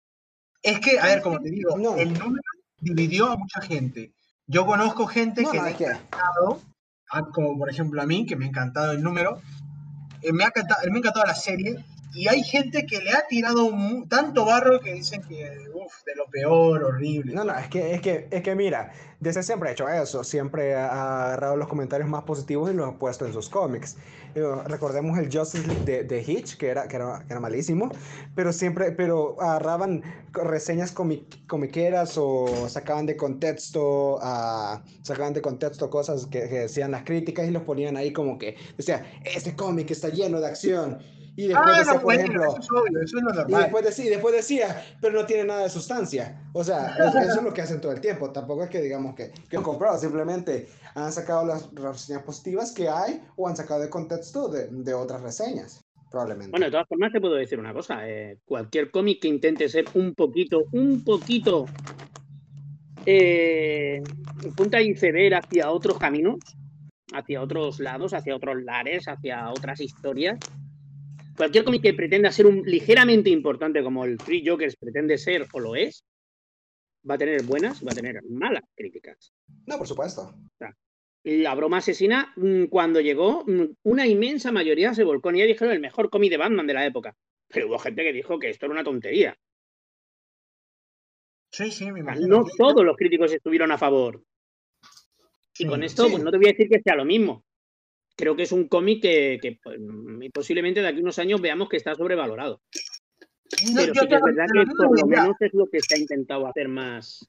Es que, a ver, como te digo, el número dividió a mucha gente. Yo conozco gente que me ha encantado, como por ejemplo a mí, que me ha encantado el número. Eh, me, ha encantado, me ha encantado la serie. Y hay gente que le ha tirado tanto barro que dicen que, de lo peor, horrible. No, no, es que, es que, es que mira, desde siempre ha hecho eso, siempre ha agarrado los comentarios más positivos y los ha puesto en sus cómics. Recordemos el Justice League de, de Hitch, que era, que era, que, era, malísimo, pero siempre, pero agarraban reseñas comiqueras o sacaban de contexto, uh, sacaban de contexto cosas que, que decían las críticas y los ponían ahí como que, decía, este cómic está lleno de acción y después ah, decía, no, por ejemplo, eso es obvio, eso es lo y después, decía, después decía, pero no tiene nada de sustancia. O sea, eso, es lo que hacen todo el tiempo. Tampoco es que digamos que, que han comprado, simplemente han sacado las reseñas positivas que hay o han sacado de contexto de, de otras reseñas. Probablemente. Bueno, de todas formas te puedo decir una cosa. Eh, cualquier cómic que intente ser un poquito, un poquito eh, punta y ceder hacia otros caminos, hacia otros lados, hacia otros lares, hacia otras historias, cualquier cómic que pretenda ser un ligeramente importante como el Free Jokers pretende ser o lo es, va a tener buenas y va a tener malas críticas. No, por supuesto. la broma asesina, mm, cuando llegó, mm, una inmensa mayoría se volcó y ya dijeron el mejor cómic de Batman de la época. Pero hubo gente que dijo que esto era una tontería. Sí, sí, me imagino. No todos los críticos estuvieron a favor. Y con esto, pues no te voy a decir que sea lo mismo creo que es un cómic que, pues, posiblemente de aquí a unos años veamos que está sobrevalorado. Pero sí que es verdad que por lo menos es lo que se ha intentado hacer más,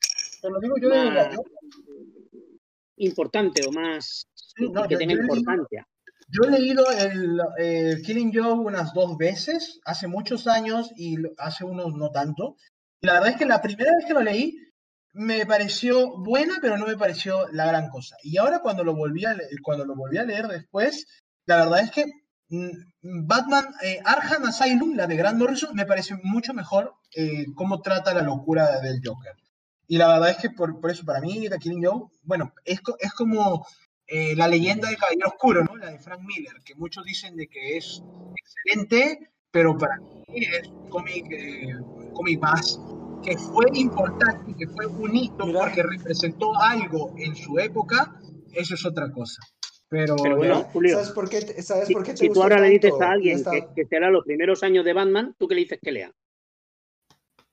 importante o más que tenga importancia. yo he leído el, Killing Joke unas dos veces, hace muchos años y hace unos no tanto. Y la verdad es que la primera vez que lo leí me pareció buena, pero no me pareció la gran cosa. Y ahora cuando lo volví a, leer, cuando lo volví a leer después, la verdad es que mm, Batman eh, Arkham Asylum, la de Grant Morrison, me parece mucho mejor eh, cómo trata la locura del Joker. Y la verdad es que por, por eso, para mí, The Killing Joe, bueno, es, es como eh, la leyenda del Caballero Oscuro, ¿no? La de Frank Miller, que muchos dicen de que es excelente, pero para mí es cómic, un cómic más que fue importante, que fue un hito porque representó algo en su época, eso es otra cosa. Pero, bueno, Julio, ¿sabes por qué, sabes por qué te si, tú ahora le dices a alguien que, que, será los primeros años de Batman, ¿tú qué le dices que lea?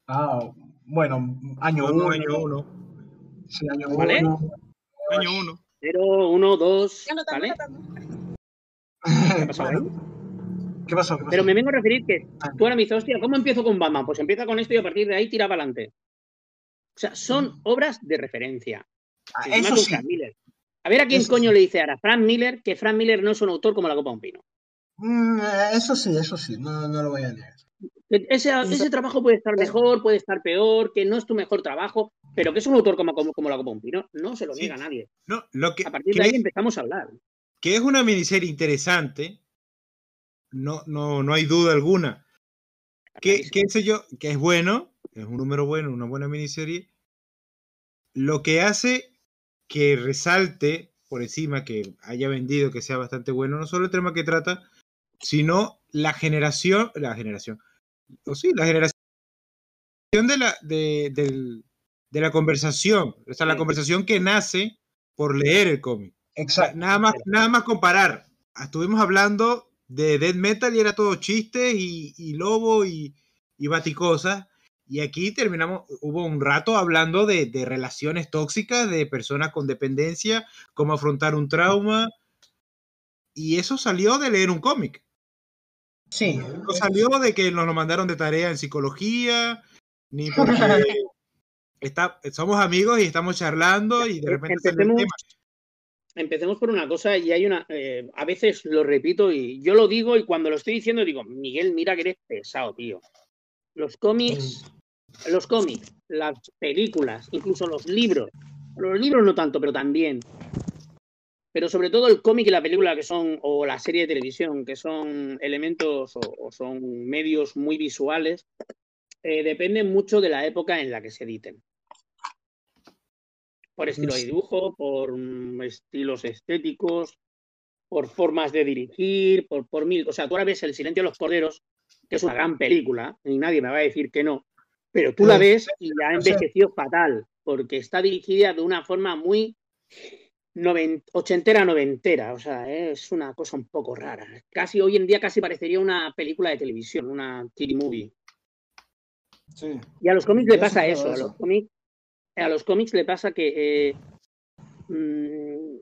Ah, bueno, año uno. Año uno. Sí, año ¿Vale? uno. Año uno. Cero, uno, dos, ¿vale? ¿Qué pasó ahí? ¿Qué pasó? Pero me vengo a referir que ah. tú ahora me dices, hostia, ¿cómo empiezo con Batman? Pues empieza con esto y a partir de ahí tira para adelante. O sea, son obras de referencia. Ah, eso sí. A ver a quién coño le dice ahora Frank Miller que Frank Miller no es un autor como la Copa de un Pino. Mm, eso sí, eso sí, no, no lo voy a leer. Ese, ese, trabajo puede estar mejor, puede estar peor, que no es tu mejor trabajo, pero que es un autor como, como, como la Copa un Pino, no se lo niega a nadie. No, lo que, a partir de ahí empezamos a hablar. Que es una miniserie interesante, no, no, no hay duda alguna. ¿Qué, sé yo? Que es bueno, es un número bueno, una buena miniserie. Lo que hace que resalte por encima, que haya vendido, que sea bastante bueno, no solo el tema que trata, sino la generación, la generación, o sí, la generación de la, de, la conversación, o sea, la conversación que nace por leer el cómic. Exacto. Nada más, nada más comparar. Estuvimos hablando de death metal y era todo chiste y, lobo y, y baticosas. Y aquí terminamos, hubo un rato hablando de, relaciones tóxicas, de personas con dependencia, cómo afrontar un trauma. Y eso salió de leer un cómic. Sí. No salió de que nos lo mandaron de tarea en psicología, ni porque está, somos amigos y estamos charlando y de repente empecemos por una cosa y hay una, eh, a veces lo repito y yo lo digo y cuando lo estoy diciendo digo, Miguel, mira que eres pesado, tío. Los cómics, los cómics, las películas, incluso los libros, los libros no tanto, pero también. Pero sobre todo el cómic y la película que son, o la serie de televisión, que son elementos o, son medios muy visuales, eh, dependen mucho de la época en la que se editen por estilo de dibujo, por mm, estilos estéticos, por formas de dirigir, por, por mil. O sea, tú ahora ves El Silencio de los Corderos, que es una gran película, y nadie me va a decir que no, pero tú la ves y la ha envejecido fatal, porque está dirigida de una forma muy ochentera, noventera. O sea, es una cosa un poco rara. Casi hoy en día casi parecería una película de televisión, una TV movie. Sí. Y a los cómics le pasa eso. A los cómics, a los cómics le pasa que eh, mm,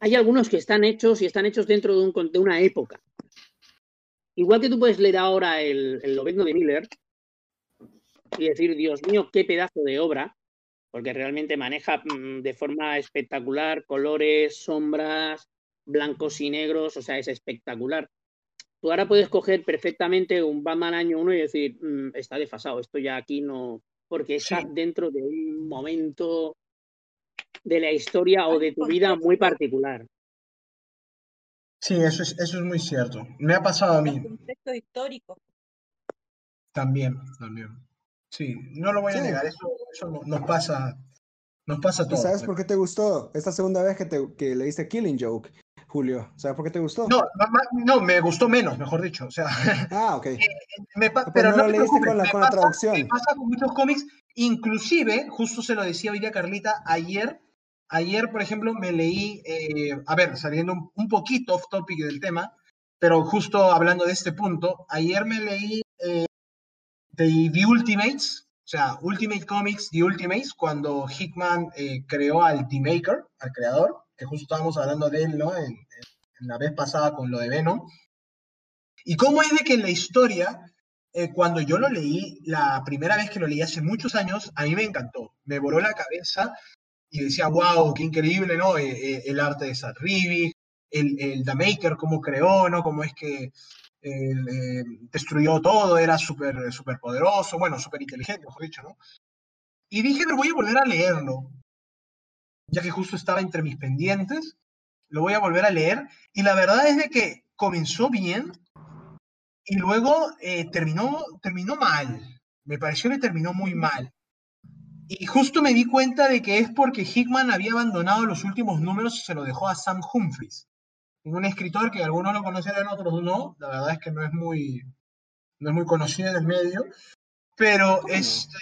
hay algunos que están hechos y están hechos dentro de, un, de una época. Igual que tú puedes leer ahora el, el de Miller y decir, Dios mío, qué pedazo de obra, porque realmente maneja mm, de forma espectacular colores, sombras, blancos y negros, o sea, es espectacular. Tú ahora puedes coger perfectamente un Batman año 1 y decir, mm, está desfasado, esto ya aquí no, porque está dentro de un momento de la historia o de tu vida muy particular. Sí, eso es, eso es muy cierto. Me ha pasado a mí. Un contexto histórico. También, también. Sí, no lo voy a negar, eso, nos pasa, nos pasa todo. ¿Sabes por qué te gustó? Esta segunda vez que, te, que leíste Killing Joke, Julio. ¿Sabes por qué te gustó? No, no, me gustó menos, mejor dicho. O sea, ah, ok. Eh, pero, no, lo leíste con la, con la traducción. Me pasa con muchos cómics, inclusive, justo se lo decía hoy día Carlita, ayer Ayer, por ejemplo, me leí, eh, a ver, saliendo un, poquito off topic del tema, pero justo hablando de este punto, ayer me leí eh, The, Ultimates, o sea, Ultimate Comics, The Ultimates, cuando Hickman eh, creó al The Maker, al creador, que justo estábamos hablando de él, ¿no? En, la vez pasada con lo de Venom. Y cómo es de que en la historia, cuando yo lo leí, la primera vez que lo leí hace muchos años, a mí me encantó. Me voló la cabeza y decía, wow, qué increíble, ¿no? Eh, eh, el arte de Sat Rivik, el, el The Maker, cómo creó, ¿no? Cómo es que eh, destruyó todo, era súper super poderoso, bueno, súper inteligente, mejor dicho, ¿no? Y dije, me voy a volver a leerlo, ya que justo estaba entre mis pendientes, lo voy a volver a leer, y la verdad es de que comenzó bien, y luego terminó, terminó mal, me pareció que terminó muy mal. Y justo me di cuenta de que es porque Hickman había abandonado los últimos números y se lo dejó a Sam Humphries, un escritor que algunos lo conocerán, otros no. La verdad es que no es muy, no es muy conocido en el medio. Pero este,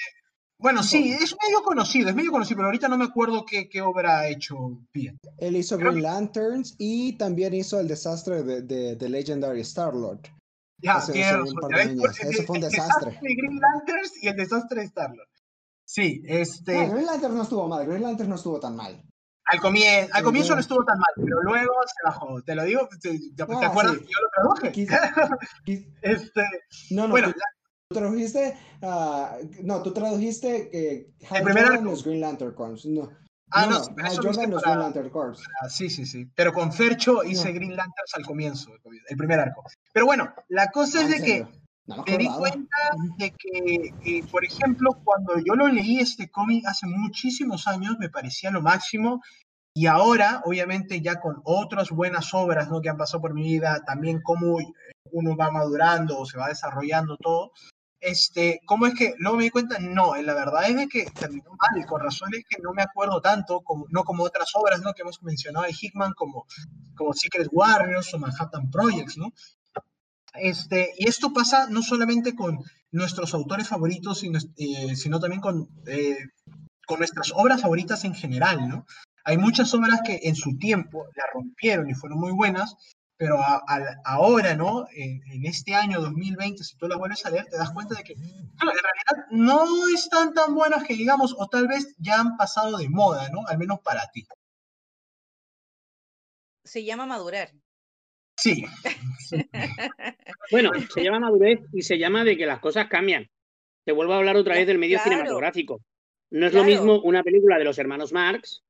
bueno, sí, es medio conocido, es medio conocido, pero ahorita no me acuerdo qué, qué obra ha hecho bien. Él hizo Green Lanterns y también hizo el desastre de, de, Legendary Star-Lord. Ya, eso, eso fue un desastre. El desastre de Green Lanterns y el desastre de Star-Lord. Sí, este. No, Green Lantern no estuvo mal, Green Lantern no estuvo tan mal. Al, al comienzo no estuvo tan mal, pero luego se bajó. Te lo digo, ¿te, te acuerdas que yo lo traduje? este, no, no, bueno, tú, tradujiste, uh, no, tú tradujiste eh, el primer arco. los Green Lantern Corps. No. Ah, no, no eso Jordan los Green Lantern Corps. sí, sí, sí. Pero con Fercho hice Green Lanterns al comienzo, el primer arco. Pero bueno, la cosa es de que me di cuenta de que, por ejemplo, cuando yo lo leí este cómic hace muchísimos años, me parecía lo máximo. Y ahora, obviamente, ya con otras buenas obras ¿no? que han pasado por mi vida, también cómo uno va madurando o se va desarrollando todo, este, ¿cómo es que luego me di cuenta? No, la verdad es de que terminó mal, con razones que no me acuerdo tanto, como, no como otras obras ¿no? que hemos mencionado de Hickman, como, como Secret Warriors o Manhattan Projects, ¿no? Este, y esto pasa no solamente con nuestros autores favoritos, sino, eh, también con, eh, con nuestras obras favoritas en general, ¿no? Hay muchas obras que en su tiempo la rompieron y fueron muy buenas, pero ahora, ¿no? En, este año 2020, si tú las vuelves a leer, te das cuenta de que en realidad no están tan buenas que digamos, o tal vez ya han pasado de moda, ¿no? Al menos para ti. Se llama madurar. Sí. bueno, se llama madurez y se llama de que las cosas cambian. Te vuelvo a hablar otra vez del medio cinematográfico. No es lo mismo una película de los hermanos Marx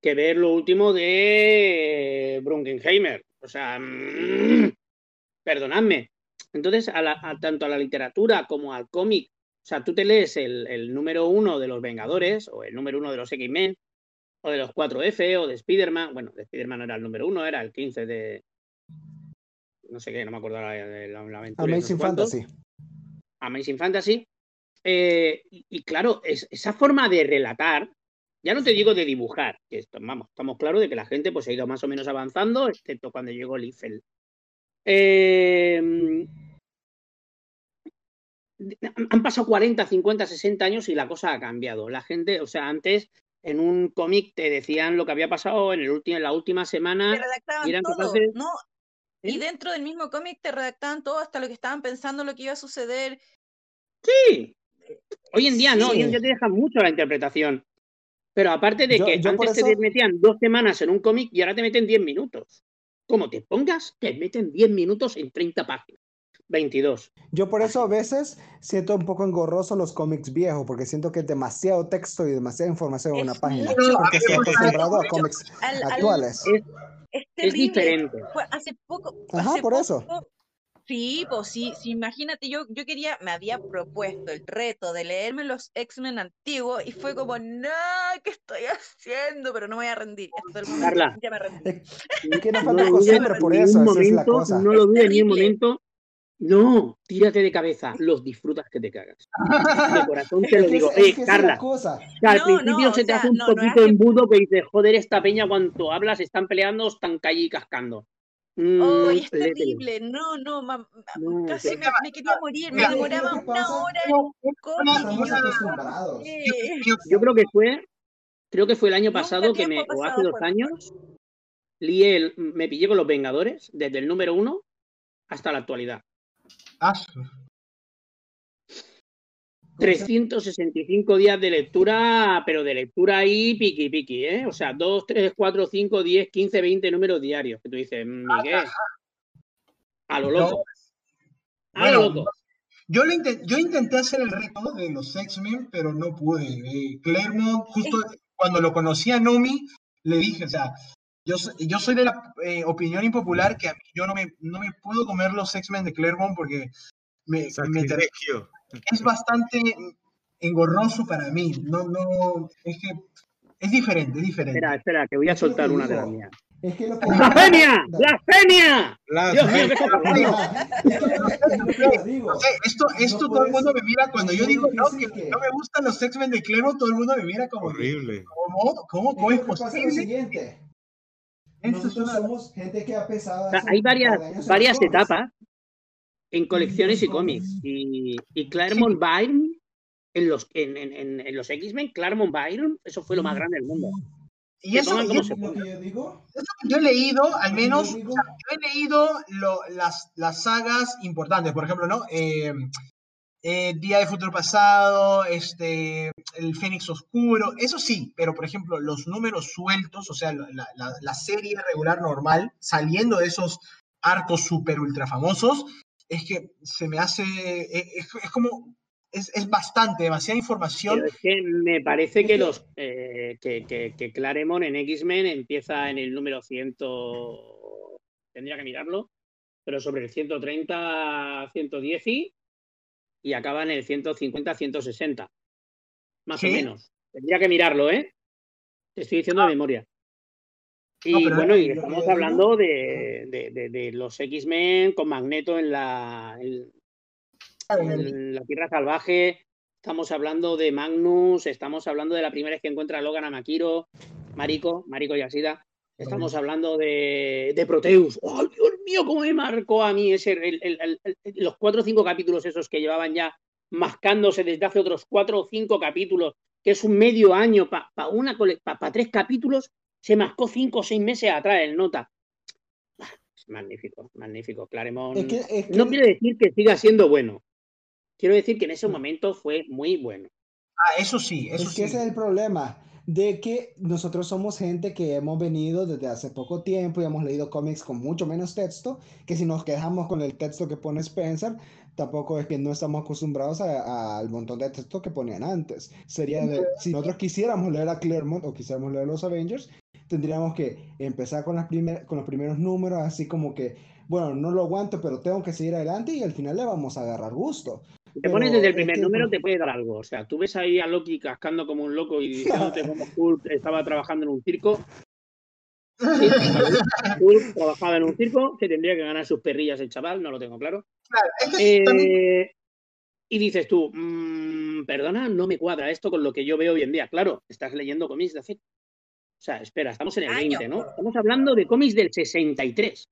que ver lo último de Brunkenheimer. O sea, mm, perdonadme. Entonces, a tanto a la literatura como al cómic, o sea, tú te lees el, el número uno de los Vengadores o el número uno de los X-Men o de los 4F o de Spider-Man. Bueno, de Spider-Man no era el número uno, era el 15 de, no sé qué, no me acuerdo de la, aventura. Amazing Fantasy. Amazing Fantasy. Eh, y, claro, esa forma de relatar, ya no te digo de dibujar, que vamos, estamos claros de que la gente pues, ha ido más o menos avanzando, excepto cuando llegó Liefeld. Eh, han pasado 40, 50, 60 años y la cosa ha cambiado. La gente, o sea, antes en un cómic te decían lo que había pasado en, el último, en la última semana. Te redactaban y eran todo, capaces- ¿no? Y ¿Eh? dentro del mismo cómic te redactaban todo hasta lo que estaban pensando lo que iba a suceder. Sí. Hoy en día no, hoy en día te dejan mucho la interpretación. Pero aparte de Yo- que yo antes eso- te metían dos semanas en un cómic y ahora te meten 10 minutos. Como te pongas, te meten 10 minutos en 30 páginas. 22. Yo por eso a veces siento un poco engorroso los cómics viejos, porque siento que es demasiado texto y demasiada información en una Es página. mucho, Porque estoy es acostumbrado a cómics Al- al- actuales. Es, Es es terrible. diferente. Hace poco. Ajá, hace por eso. Sí, pues sí, sí, imagínate, yo, yo quería, me había propuesto el reto de leerme los X-Men antiguos y fue como, no, ¿qué estoy haciendo? Pero no me voy a rendir. Hasta el momento Carla. ya me rendí. Es que nos No falta lo dudes costumbre por ni eso, esa es la cosa. no lo dudes ni un momento. No, tírate de cabeza, los disfrutas que te cagas. De corazón te lo digo. Eh, Carla, que al No, principio no, se te sea, hace un no, no poquito embudo que dices, joder, esta peña cuando hablas están peleando, están calle y cascando. Mm, Oh, es terrible, no, no, casi me, me quería morir, me Mira, ¿qué es lo demoraba una pasa? hora en eh, Yo creo que fue, creo que fue el año pasado que me, o hace dos años, lié el- me pillé con los Vengadores, desde el número uno hasta la actualidad. Ah, 365 días de lectura, pero de lectura ahí piqui piqui, ¿eh? O sea, 2, 3, 4, 5, 10, 15, 20 números diarios. Que tú dices, Miguel, a lo loco, a lo loco. Yo, le inten- yo intenté hacer el reto de los X-Men, pero no pude. Eh, Claremont, justo cuando lo conocí a Nomi, le dije, o sea, yo, yo soy de la eh, opinión impopular que a mí yo no me, no me puedo comer los X-Men de Claremont porque me, me. Es bastante engorroso para mí. No, no, es que es diferente, es diferente. Espera, espera, que voy a soltar una de las mías. Es que lo que esto, esto No todo el mundo me mira cuando yo digo no, que que- no me gustan los X-Men de Claremont, todo el mundo me mira como, Horrible. ¿cómo? ¿Cómo? ¿Cómo Es posible? siguiente. Esto es Nosotros una- somos gente que ha pesado. O sea, hace hay varias, varias etapas en colecciones y cómics. Y, y Claremont Byrne, en los, en, en- en- en los X-Men, Claremont Byrne, eso fue lo más grande del mundo. Y eso, pongan y como eso que yo digo, que yo he leído, al menos, yo o digo, sea, yo he leído lo- las, las sagas importantes, por ejemplo, ¿no? Eh, eh, Día de Futuro Pasado, este, el Fénix Oscuro, eso sí, pero por ejemplo, los números sueltos, o sea, la, la- la serie regular normal, saliendo de esos arcos super ultra famosos, es que se me hace, es, es- como, es, es bastante, demasiada información. Pero es que me parece que los eh, que, que, que Claremont en X-Men empieza en el número 100, tendría que mirarlo, pero sobre el 130, 110 y, y acaba en el 150, 160, más o menos. Tendría que mirarlo, ¿eh? Te estoy diciendo de memoria. Y No, bueno, y estamos hablando de, de- de- de los X-Men con Magneto en la, en- en la Tierra Salvaje, estamos hablando de Magnus, estamos hablando de la primera vez que encuentra a Logan a Makiro, Mariko, Mariko Yasida, estamos hablando de, de Proteus. ¡Oh, Dios mío, cómo me marcó a mí ese, el- el- el- el- los cuatro o cinco capítulos esos que llevaban ya mascándose desde hace otros cuatro o cinco capítulos, que es un medio año, para una para tres capítulos, se mascó cinco o seis meses atrás el nota. Es magnífico, magnífico. Claremont. es que, es que- No quiere decir que siga siendo bueno. Quiero decir que en ese momento fue muy bueno. Ah, eso sí, eso Es sí. que ese es el problema, de que nosotros somos gente que hemos venido desde hace poco tiempo y hemos leído cómics con mucho menos texto, que si nos quedamos con el texto que pone Spencer, tampoco es que no estamos acostumbrados a- a- al montón de texto que ponían antes. Sería de, si nosotros quisiéramos leer a Claremont o quisiéramos leer los Avengers, tendríamos que empezar con, las primer- con los primeros números, así como que, bueno, no lo aguanto, pero tengo que seguir adelante y al final le vamos a agarrar gusto. Te Pero pones desde el primer número, te puede dar algo. O sea, tú ves ahí a Loki cascando como un loco y diciéndote cómo Hulk estaba trabajando en un circo. Sí, Hulk trabajaba en un circo, que tendría que ganar sus perrillas el chaval, no lo tengo claro. Claro, es que también- Eh, y dices tú, "Mm, perdona, no me cuadra esto con lo que yo veo hoy en día. Claro, estás leyendo cómics de hace. O sea, espera, estamos en el Años, 20, ¿no? Estamos hablando de cómics del 63.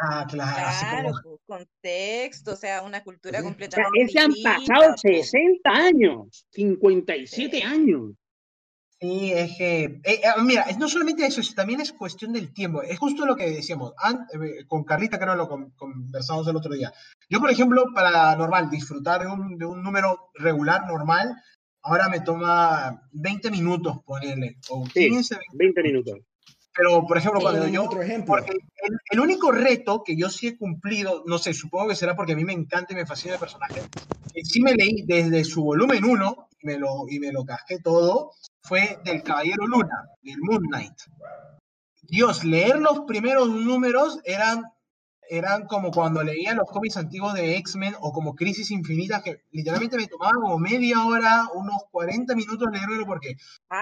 Ah, claro, Claro, como- pues, contexto, o sea, una cultura Sí. O sea, completamente es que han pasado pues. 60 años, 57 Sí. años. Sí, es que, eh, eh, mira, no solamente eso, también es cuestión del tiempo. Es justo lo que decíamos. Eh, con Carlita, creo lo conversamos el otro día. Yo, por ejemplo, para normal, disfrutar de un, de un número regular, normal, ahora me toma 20 minutos ponerle. O 15, 20 minutos. Pero, por ejemplo, cuando yo... Otro ejemplo. el, único reto que yo sí he cumplido, no sé, supongo que será porque a mí me encanta y me fascina el personaje, que sí me leí desde su volumen 1 y me lo, y me lo casqué todo, fue del Caballero Luna, del Moon Knight. Dios, leer los primeros números eran eran como cuando leía los cómics antiguos de X-Men o como Crisis Infinita, que literalmente me tomaba como media hora, unos 40 minutos leerlo porque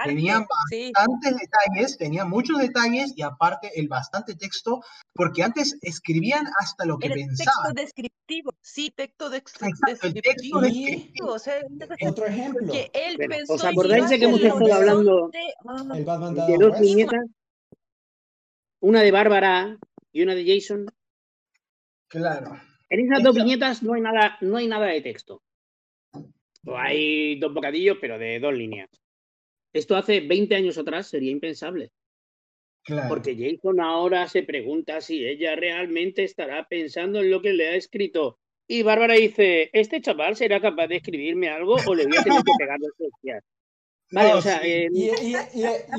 tenían bastantes detalles, tenían muchos detalles y aparte el bastante texto, porque antes escribían hasta lo que pensaban. Texto descriptivo, sí, texto descriptivo. Otro ejemplo. ¿Os acordáis de que hemos estado hablando de dos viñetas? Una de Bárbara y una de Jason. Claro. En esas dos viñetas no hay nada, no hay nada de texto. hay dos bocadillos, pero de dos líneas. Esto hace 20 años atrás sería impensable. Claro. Porque Jason ahora se pregunta si ella realmente estará pensando en lo que le ha escrito. Y Bárbara dice, ¿este chaval será capaz de escribirme algo o le voy a tener que pegar los hostias? Vale, o sea, eh, y,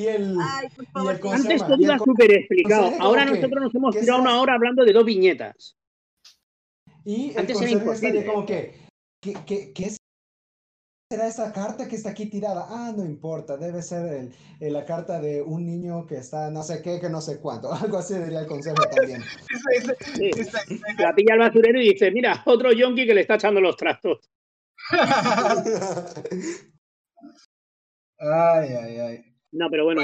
el, antes todo iba súper explicado. Ahora nosotros nos hemos tirado una hora hablando de dos viñetas. Y el Antes estaría como que, ¿qué, qué, qué será esa carta que está aquí tirada? Ah, no importa, debe ser el, la carta de un niño que está no sé qué, que no sé cuánto. Algo así diría el consejo también. La pilla al basurero y dice, mira, otro yonki que le está echando los trastos. ay, ay, ay. No, pero bueno,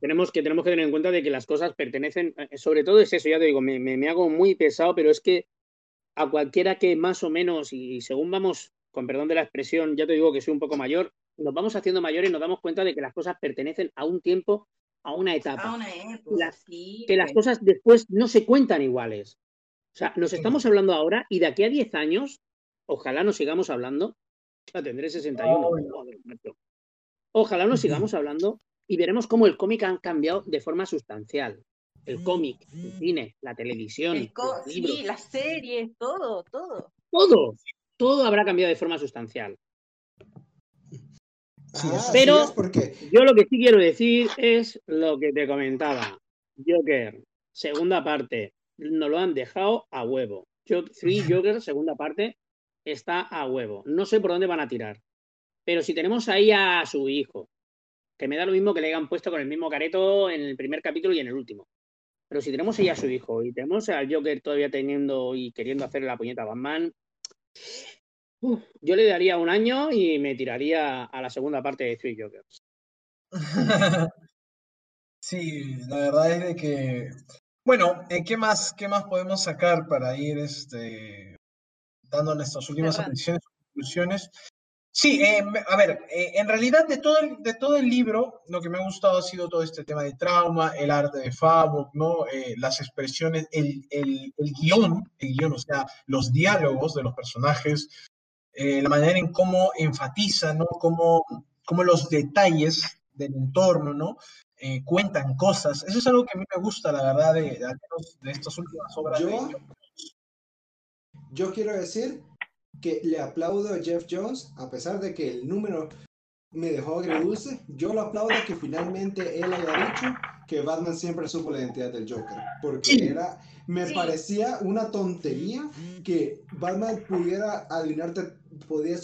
tenemos, que, tenemos que tener en cuenta de que las cosas pertenecen, eh, sobre todo es eso, ya te digo, me, me hago muy pesado, pero es que a cualquiera que más o menos, y según vamos, con perdón de la expresión, ya te digo que soy un poco mayor, nos vamos haciendo mayores y nos damos cuenta de que las cosas pertenecen a un tiempo, a una etapa. A una época, Que las cosas después no se cuentan iguales. O sea, nos estamos hablando ahora y de aquí a 10 años, ojalá nos sigamos hablando, ya tendré 61. Ojalá nos sigamos hablando y veremos cómo el cómic ha cambiado de forma sustancial el cómic, el cine, la televisión, sí, las series, todo, todo. Todo, todo habrá cambiado de forma sustancial. Pero yo lo que sí quiero decir es lo que te comentaba. Joker, segunda parte, nos lo han dejado a huevo. Three Joker, segunda parte, está a huevo. No sé por dónde van a tirar. Pero si tenemos ahí a su hijo, que me da lo mismo que le hayan puesto con el mismo careto en el primer capítulo y en el último. Pero si tenemos ella a su hijo y tenemos al Joker todavía teniendo y queriendo hacer la puñeta a Batman, yo le daría un año y me tiraría a la segunda parte de Three Jokers. sí, la verdad es de que. Bueno, eh, ¿qué más, qué más podemos sacar para ir este, dando nuestras últimas apreciaciones conclusiones? Sí, eh, a ver, eh, en realidad de todo, el, de todo el libro, lo que me ha gustado ha sido todo este tema de trauma, el arte de Fabo, ¿no? Eh, las expresiones, el, el, el, guion, el guion, o sea, los diálogos de los personajes, la manera en cómo enfatiza, ¿no? Cómo, cómo los detalles del entorno, ¿no? cuentan cosas. Eso es algo que a mí me gusta, la verdad, de, de, estas últimas obras. Yo, yo quiero decir que le aplaudo a Jeff Jones, a pesar de que el número me dejó agridulce, yo lo aplaudo que finalmente él haya dicho que Batman siempre supo la identidad del Joker, porque era, me parecía una tontería que Batman pudiera adivinarte, podía,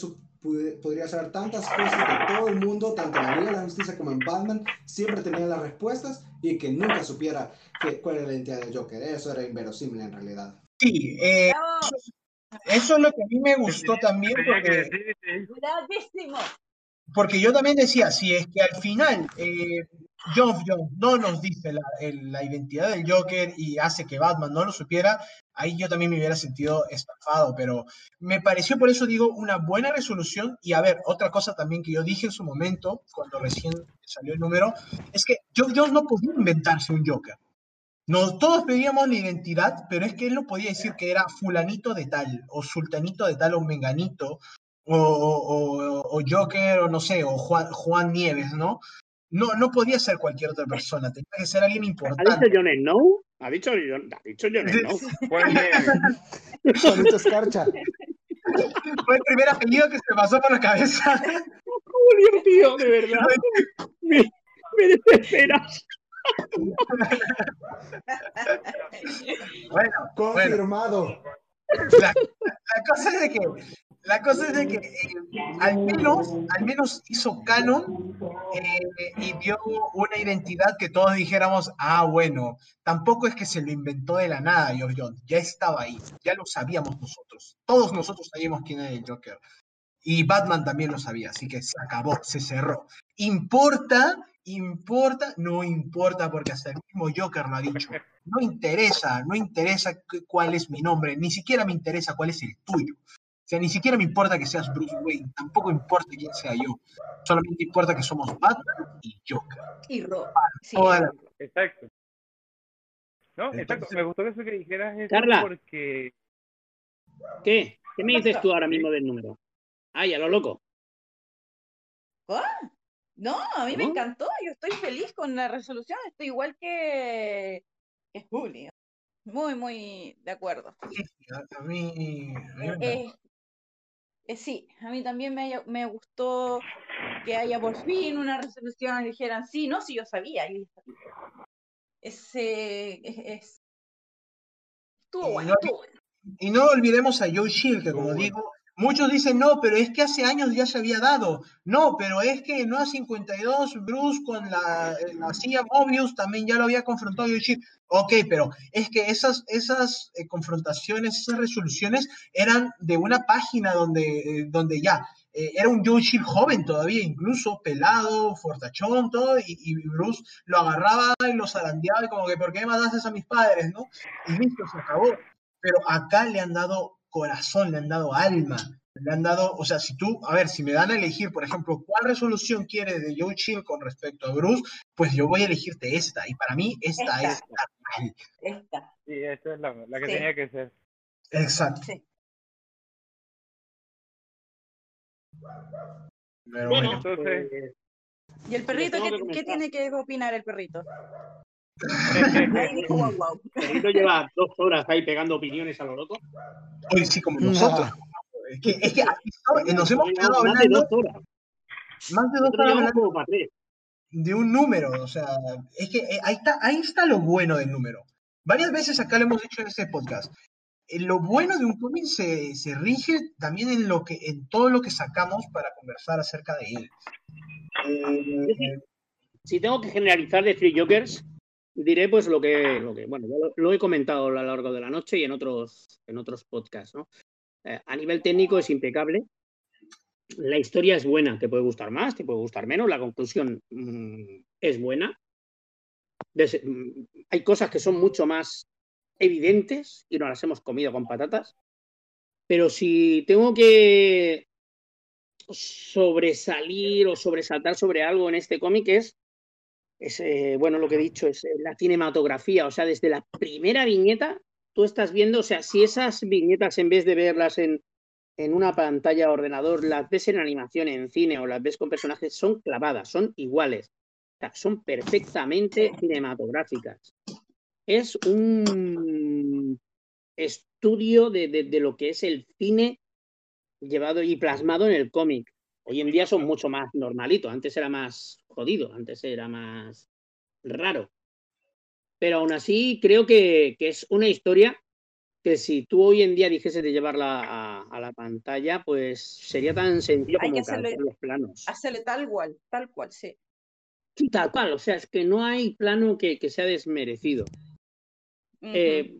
podría hacer tantas cosas que todo el mundo, tanto en la Liga de la Justicia como en Batman, siempre tenía las respuestas y que nunca supiera que, cuál era la identidad del Joker. Eso era inverosímil en realidad. Sí, eh, eso es lo que a mí me gustó también. Porque, porque yo también decía, si es que al final eh, John no nos dice la, la, identidad del Joker y hace que Batman no lo supiera, ahí yo también me hubiera sentido estafado, pero me pareció por eso digo una buena resolución y a ver, otra cosa también que yo dije en su momento, cuando recién salió el número, es que John Jones no podía inventarse un Joker. Nos, todos pedíamos la identidad, pero es que él no podía decir que era fulanito de tal, o sultanito de tal, o menganito, o, o, o Joker, o no sé, o Juan, Juan Nieves, ¿no? no, no podía ser cualquier otra persona, tenía que ser alguien ¿Ha importante. dicho Jon Snow? ¿Ha dicho ha dicho Jon Snow? Pues bien. Juanito Escarcha. Fue el primer apellido que se me pasó por la cabeza. Julio, tío, de verdad. Me, me desesperas. Bueno, bueno, Confirmado. la, la cosa es de que, la cosa es de que eh, al menos, al menos hizo canon eh, y dio una identidad que todos dijéramos, ah, bueno, tampoco es que se lo inventó de la nada, Geoff Jones, ya estaba ahí, ya lo sabíamos nosotros, todos nosotros sabíamos quién era el Joker. Y Batman también lo sabía, así que se acabó, se cerró. ¿Importa? ¿Importa? No importa porque hasta el mismo Joker lo ha dicho. No interesa, no interesa cu- cuál es mi nombre, ni siquiera me interesa cuál es el tuyo. O sea, ni siquiera me importa que seas Bruce Wayne, tampoco importa quién sea yo. Solamente importa que somos Batman y Joker. Y Ro. Sí. Toda la- Exacto. No, Entonces- exacto. Me gustó eso que dijeras eso Carla. porque ¿Qué? ¿Qué me dices tú ahora mismo del número? Ay, a lo loco. ¿Ah? No, a mí me encantó. Yo estoy feliz con la resolución. Estoy igual que, que Julio. Muy, muy de acuerdo. a, a mí, a mí me encantó. Eh, eh, sí, a mí también me, haya- me gustó que haya por fin una resolución y dijeran, sí, no, sí, yo sabía. yo ya sabía". Ese, es, es- Estuvo Y bueno, no- estuvo bueno. Y no olvidemos a Joe Shield, que como digo, muchos dicen, no, pero es que hace años ya se había dado. No, pero es que en Nueva 52, Bruce con la, eh, la CIA Mobius también ya lo había confrontado Shield. Ok, pero es que esas, esas eh, confrontaciones, esas resoluciones eran de una página donde, eh, donde ya era un Shield joven todavía, incluso pelado, fortachón, todo, y, y Bruce lo agarraba y lo zarandeaba y como que, ¿por qué mataste a mis padres, no? Y listo, se acabó pero acá le han dado corazón, le han dado alma, le han dado, o sea, si tú, a ver, si me dan a elegir, por ejemplo, cuál resolución quieres de Joe Chill con respecto a Bruce, pues yo voy a elegirte esta, y para mí esta, Esta. es la mal. Esta, sí, esa es la, la que Sí. tenía que ser. Exacto. sí. Pero Bueno, bueno, Entonces- ¿Y el perrito qué, qué tiene que opinar el perrito? Perrito lleva dos horas ahí pegando opiniones a lo loco. hoy sí como nosotros. Es que, es que aquí está- nos hemos quedado Más de hablando dos horas. más de dos horas hablando como para tres. de un número, o sea, es que eh, ahí está, ahí está lo bueno del número. Varias veces acá lo hemos dicho en este podcast. Eh, Lo bueno de un cómic se, se rige también en lo que, en todo lo que sacamos para conversar acerca de él. Eh, Si tengo que generalizar de Free Jokers, diré pues lo que, lo que bueno, lo, lo he comentado a lo largo de la noche y en otros, en otros podcasts, ¿no? Eh, a nivel técnico es impecable. La historia es buena, te puede gustar más, te puede gustar menos. La conclusión mm, es buena. Des- mm, hay cosas que son mucho más evidentes y no las hemos comido con patatas. Pero si tengo que sobresalir o sobresaltar sobre algo en este cómic es, es eh, bueno, lo que he dicho, es eh, la cinematografía. O sea, desde la primera viñeta, tú estás viendo, o sea, si esas viñetas en vez de verlas en, en una pantalla de ordenador, las ves en animación, en cine o las ves con personajes, son clavadas, son iguales. O sea, son perfectamente cinematográficas. Es un estudio de, de- de lo que es el cine llevado y plasmado en el cómic. Hoy en día son mucho más normalito. Antes era más jodido, antes era más raro. Pero aún así creo que, que es una historia que si tú hoy en día dijese de llevarla a, a la pantalla, pues sería tan sencillo Hay como hacerle- los planos. Hacerle tal cual, tal cual, sí. Sí, tal cual. O sea, es que no hay plano que, que sea desmerecido. Eh,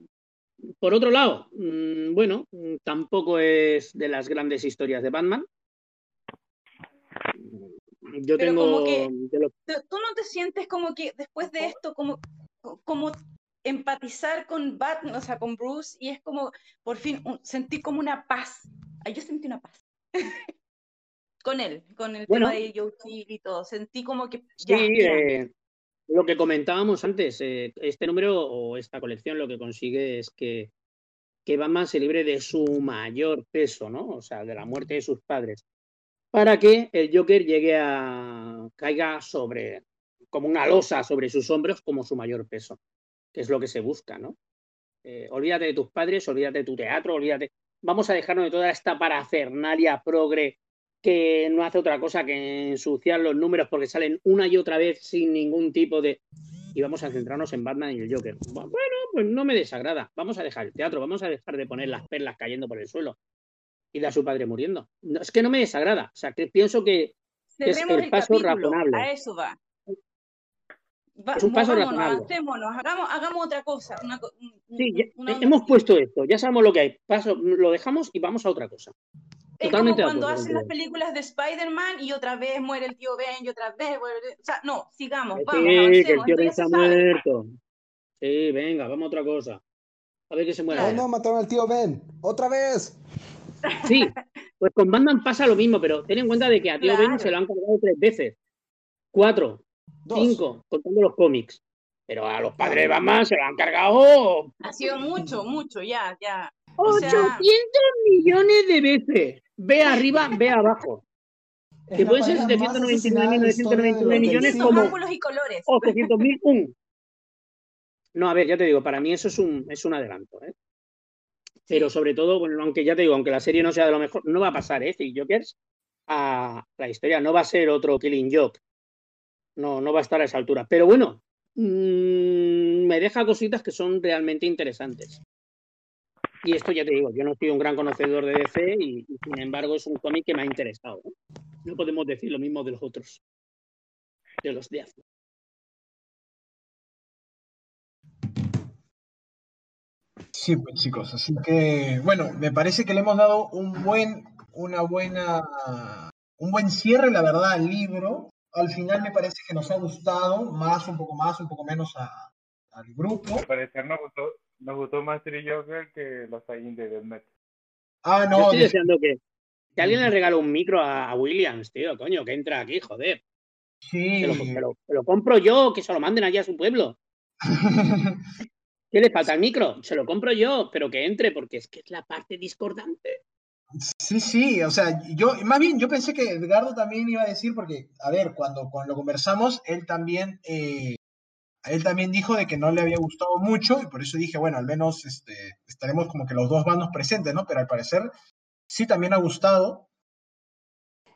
por otro lado, mm, bueno, tampoco es de las grandes historias de Batman. Yo Pero tengo como que- ¿Tú no te sientes como que después de esto, como, como empatizar con Batman, o sea, con Bruce, y es como, por fin, un- sentí como una paz. Ay, yo sentí una paz. con él, con el Bueno. tema de Chill y todo. Sentí como que Sí, ya, ya. eh, lo que comentábamos antes, eh, este número o esta colección lo que consigue es que, que Batman se libre de su mayor peso, ¿no? O sea, de la muerte de sus padres, para que el Joker llegue a caiga sobre, como una losa sobre sus hombros como su mayor peso, que es lo que se busca, ¿no? Eh, olvídate de tus padres, olvídate de tu teatro, olvídate. Vamos a dejarnos de toda esta parafernalia progre que no hace otra cosa que ensuciar los números porque salen una y otra vez sin ningún tipo de. Y vamos a centrarnos en Batman y el Joker. Bueno, pues no me desagrada. Vamos a dejar el teatro, vamos a dejar de poner las perlas cayendo por el suelo y de a su padre muriendo. No, es que no me desagrada. O sea, que pienso que, que es el paso capítulo, razonable. A eso va. Va- Es un paso razonable. hagamos, hagamos otra cosa. Una, co- un- Sí, ya- una- hemos puesto esto, ya sabemos lo que hay. Paso, lo dejamos y vamos a otra cosa. Es totalmente como cuando acuerdo hacen las películas de Spider-Man y otra vez muere el tío Ben y otra vez muere... O sea, no, sigamos, Sí, vamos, que el avancemos. tío Ben está muerto. Sí, venga, vamos a otra cosa. A ver qué se muere. Ahora. no, mataron al tío Ben. ¡Otra vez! Sí, pues con Batman pasa lo mismo, pero ten en cuenta de que a Tío Ben Claro. se lo han cargado tres veces. Cuatro, Dos. cinco, contando los cómics. Pero a los padres de Batman se lo han cargado Ha sido mucho, mucho, ya, ya. 800 sea- millones de veces. Ve arriba, ve abajo. Que puede ser pareja más 799, asesinada en la historia de 999 lo millones del Son como- y colores. 800.000, un. No, a ver, ya te digo, para mí eso es un, es un adelanto. ¿eh? Pero sobre todo, bueno, aunque ya te digo, aunque la serie no sea de lo mejor, no va a pasar, ¿eh? Jokers a la historia, no va a ser otro Killing Joke. No, no va a estar a esa altura. Pero bueno, mm, me deja cositas que son realmente interesantes. Y esto ya te digo, yo no soy un gran conocedor de DC y, sin embargo es un cómic que me ha interesado. No podemos decir lo mismo de los otros, de los de Affleck. Sí, pues chicos, así que bueno, me parece que le hemos dado un buen, una buena, un buen cierre, la verdad, al libro. Al final me parece que nos ha gustado, más, un poco más, un poco menos a- al grupo. Al parecer nos gustó, nos gustó más Three Joker que los Saiyajin de Death Metal. Ah, Yo no, estoy de- deseando que, que alguien le regale un micro a, a Williams, tío, coño, que entra aquí, joder. sí. Que lo, que lo- que lo compro yo, que se lo manden allá a su pueblo. ¿Qué le falta el micro? Se lo compro yo, pero que entre, porque es que es la parte discordante. Sí, sí, o sea, yo, más bien, yo pensé que Edgardo también iba a decir, porque, a ver, cuando, cuando lo conversamos, él también, eh, él también dijo de que no le había gustado mucho, y por eso dije, bueno, al menos este, estaremos como que los dos bandos presentes, ¿no? Pero al parecer, sí también ha gustado.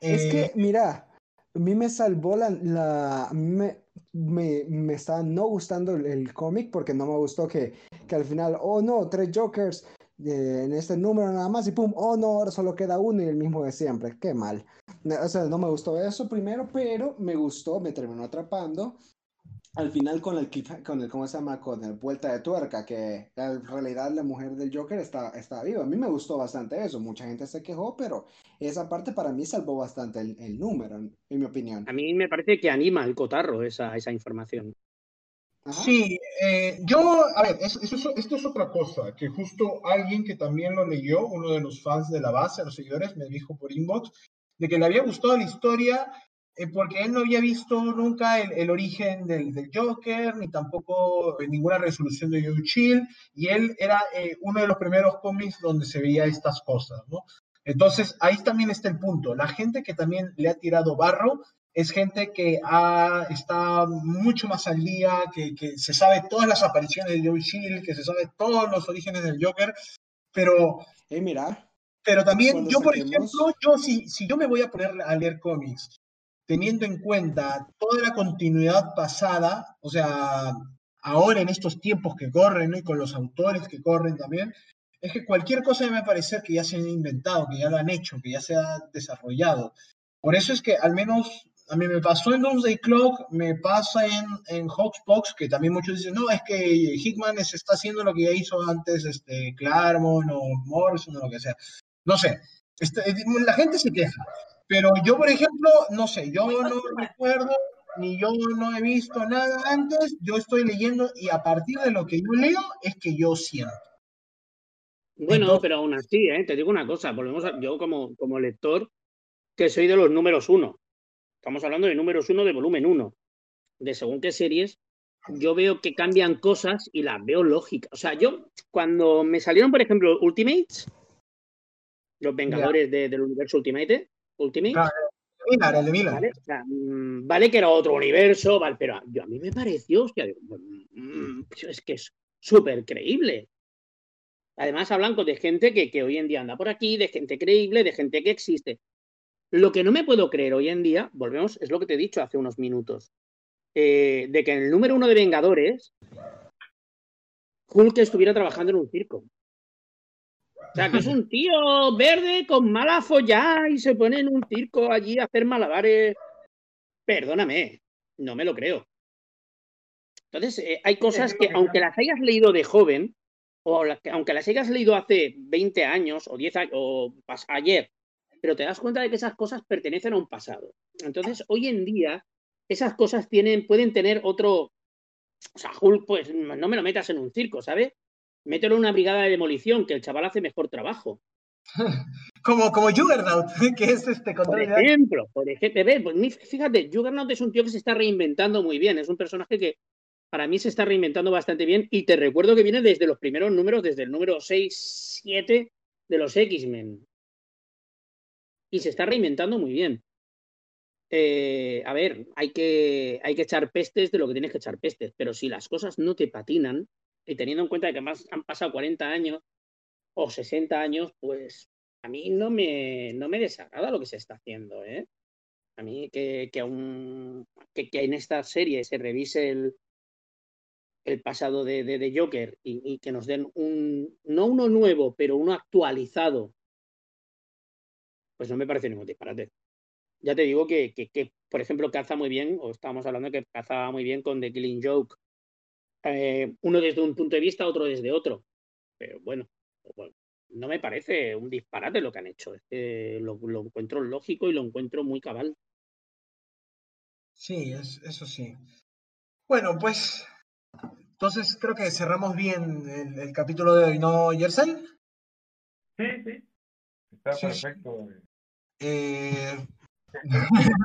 Es Eh, que, mira, a mí me salvó la, la a mí me, me, me está no gustando el, el cómic porque no me gustó que, que al final, oh no, tres Jokers eh, en este número nada más y pum, oh no, ahora solo queda uno y el mismo de siempre, qué mal. O sea, no me gustó eso primero, pero me gustó, me terminó atrapando. Al final con el, con el, ¿cómo se llama? Con el vuelta de tuerca, que en realidad la mujer del Joker está, está viva. A mí me gustó bastante eso. Mucha gente se quejó, pero esa parte para mí salvó bastante el, el número, en, en mi opinión. A mí me parece que anima el cotarro esa, esa información. Ajá. Sí, eh, yo, a ver, es- eso es- esto es otra cosa, que justo alguien que también lo leyó, uno de los fans de la base, los seguidores, me dijo por inbox, de que le había gustado la historia eh, porque él no había visto nunca el, el origen del, del Joker, ni tampoco eh, ninguna resolución de Joe Chill, y él era eh, uno de los primeros cómics donde se veía estas cosas, ¿no? Entonces, ahí también está el punto. La gente que también le ha tirado barro es gente que ha, está mucho más al día, que, que se sabe todas las apariciones de Joe Chill, que se sabe todos los orígenes del Joker, pero, Eh, mira, pero también yo, por saquemos- ejemplo, yo si, si yo me voy a poner a leer cómics, teniendo en cuenta toda la continuidad pasada, o sea, ahora en estos tiempos que corren, y con los autores que corren también, es que cualquier cosa a parecer que ya se han inventado, que ya lo han hecho, que ya se ha desarrollado. Por eso es que al menos a mí me pasó en Doomsday Clock, me pasa en, en Hawksbox, que también muchos dicen, no, es que Hickman está haciendo lo que ya hizo antes este, Claremont o Morrison o lo que sea. No sé, este, la gente se queja, pero yo, por ejemplo, no sé, yo no recuerdo, ni yo no he visto nada antes, yo estoy leyendo y a partir de lo que yo leo es que yo siento. Bueno, Entonces- pero aún así, ¿eh? te digo una cosa, volvemos a- yo como, como lector, que soy de los números uno. Estamos hablando de números uno de volumen uno. De según qué series, yo veo que cambian cosas y las veo lógicas. O sea, yo, cuando me salieron, por ejemplo, Ultimates, los Vengadores de- del universo Ultimate, Ultimate, Claro, Miller, el de Miller. ¿vale? O sea, mm, vale que era otro universo, vale, pero a, yo- a mí me pareció, hostia, digo, mm, es que es súper creíble. Además, hablan con- de gente que, que hoy en día anda por aquí, de gente creíble, de gente que existe. Lo que no me puedo creer hoy en día, volvemos, es lo que te he dicho hace unos minutos, eh, de que en el número uno de Vengadores, Hulk estuviera trabajando en un circo. O sea, que es un tío verde con mala follá y se pone en un circo allí a hacer malabares. Perdóname, no me lo creo. Entonces, eh, hay cosas que, aunque las hayas leído de joven, o aunque las hayas leído hace 20 años o 10 años, o ayer, pero te das cuenta de que esas cosas pertenecen a un pasado. Entonces, hoy en día, esas cosas tienen, pueden tener otro. O sea, Hulk, pues no me lo metas en un circo, ¿sabes? Mételo en una brigada de demolición, que el chaval hace mejor trabajo. Como, como Juggernaut, que es este Por de- ejemplo, por ejemplo, pues, fíjate, Juggernaut es un tío que se está reinventando muy bien, es un personaje que para mí se está reinventando bastante bien y te recuerdo que viene desde los primeros números, desde el número 6, 7 de los X-Men. Y se está reinventando muy bien. Eh, a ver, hay que, hay que echar pestes de lo que tienes que echar pestes, pero si las cosas no te patinan, y teniendo en cuenta que además han pasado 40 años o 60 años, pues a mí no me, no me desagrada lo que se está haciendo, ¿eh? A mí que, que, que, que en esta serie se revise el, el pasado de, de, Joker y, que nos den un, no uno nuevo, pero uno actualizado, pues no me parece ningún disparate. Ya te digo que, que, que, por ejemplo, caza muy bien, o estábamos hablando que caza muy bien con The Killing Joke, eh, uno desde un punto de vista, otro desde otro. Pero bueno, bueno, no me parece un disparate lo que han hecho. Es que lo, lo encuentro lógico y lo encuentro muy cabal. Sí, es, eso sí. Bueno, pues entonces creo que cerramos bien el, el capítulo de hoy, ¿no, Yersel? Sí, sí. Está Sí, sí. perfecto. Eh,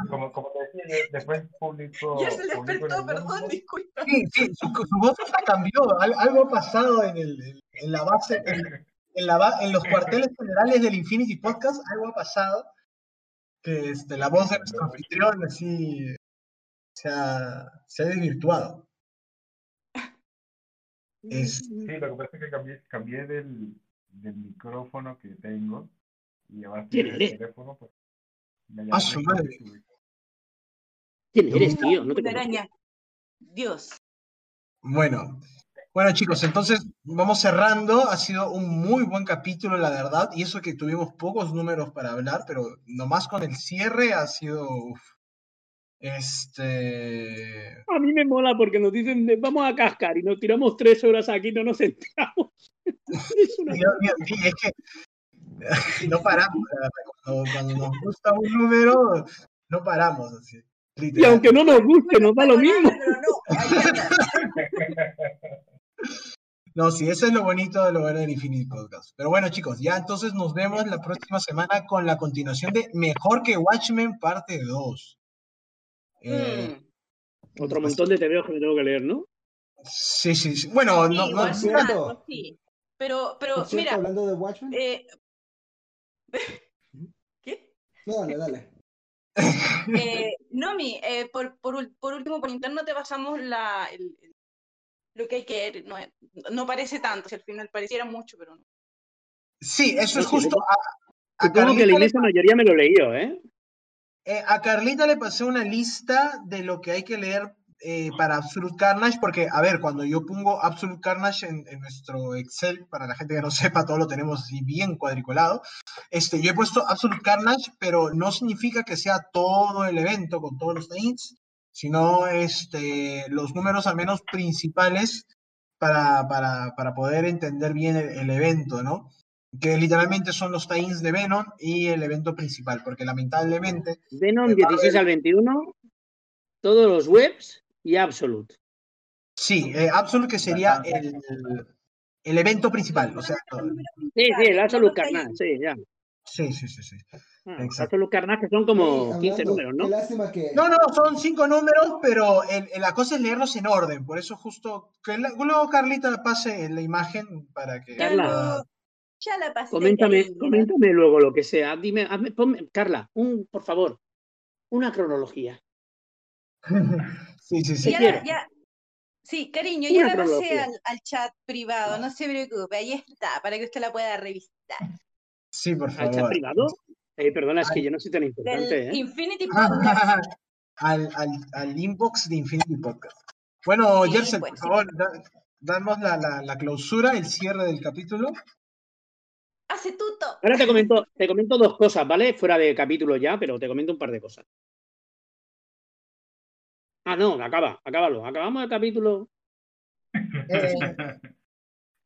Como, como te decía, después publico. Ya se despertó, perdón, mundo. disculpa. sí, sí, su, su voz hasta cambió, al- algo ha pasado en, el, en- la base, en, en la, en los cuarteles generales del Infinity Podcast, algo ha pasado, que este, la voz de nuestro anfitrión así se ha, se ha desvirtuado. Es- Sí, lo que pasa es que cambié, cambié del, del micrófono que tengo y ahora ¿Quién el teléfono. Pues, ¡A llamo su madre! ¿Quién eres, tío? No te Una araña. Dios. Bueno, bueno chicos, entonces vamos cerrando. Ha sido un muy buen capítulo, la verdad, y eso que tuvimos pocos números para hablar, pero nomás con el cierre ha sido uf. este A mí me mola porque nos dicen vamos a cascar y nos tiramos tres horas aquí y no nos enteramos. Es una- es que no paramos, cuando, cuando nos gusta un número, no paramos así. Y aunque no nos guste, nos da lo mismo. No. No, sí, eso es lo bonito de lo bueno del Infinity Podcast. Pero bueno, chicos, ya entonces nos vemos la próxima semana con la continuación de Mejor que Watchmen, parte 2. Eh, Mm. Otro montón de TVOs que me tengo que leer, ¿no? sí, sí, sí. Bueno, Sí, no, no, cierto. claro, sí. Pero, pero mira, hablando de Watchmen. eh, ¿qué? No, dale, dale. Eh, Nomi, eh, por, por, por último, por interno te pasamos la, el- el- lo que hay que ver. No, no parece tanto, si al final pareciera mucho, pero no. sí, eso es justo. A, a Supongo que la le, inmensa mayoría me lo he leído, ¿eh? eh, a Carlita le pasé una lista de lo que hay que leer eh, para Absolute Carnage, porque, a ver, cuando yo pongo Absolute Carnage en, en nuestro Excel, para la gente que no sepa, todo lo tenemos así bien cuadriculado, este, yo he puesto Absolute Carnage, pero no significa que sea todo el evento con todos los names, sino este, los números al menos principales para, para, para poder entender bien el, el evento, ¿no? Que literalmente son los tie-ins de Venom y el evento principal, porque lamentablemente Venom Eh, 16 al 21, todos los webs y Absolute. Sí, eh, Absolute que sería el, el evento principal, o sea. Sí, sí, el Absolute Carnage, sí, ya. sí, sí, sí, sí. Ah, Exacto. Carnage que son como Ey, 15 hablando, números, ¿no? Qué lástima que. No, no, son cinco números, pero el- el- la cosa es leerlos en orden, por eso justo, que la- luego Carlita pase la imagen para que... Carla. ya la pasé. Coméntame, coméntame luego lo que sea. Dime, hazme- ponme- Carla, un, por favor, una cronología. Sí, sí, sí. Ya, ya- sí, cariño, Una yo la pasé al, al chat privado, no se preocupe, ahí está, para que usted la pueda revisar. Sí, por ¿Al chat favor. privado? Eh, perdona, es que yo no soy tan Del importante, ¿eh? Infinity Podcast. al, al, al inbox de Infinity Podcast. Bueno, Sí, Jersey, pues, por sí. favor, da- damos la, la, la clausura, el cierre del capítulo. Hace tuto. Ahora te comento, te comento dos cosas, ¿vale? Fuera de capítulo ya, pero te comento un par de cosas. Ah, no, acaba, acábalo. Acabamos el capítulo. Eh,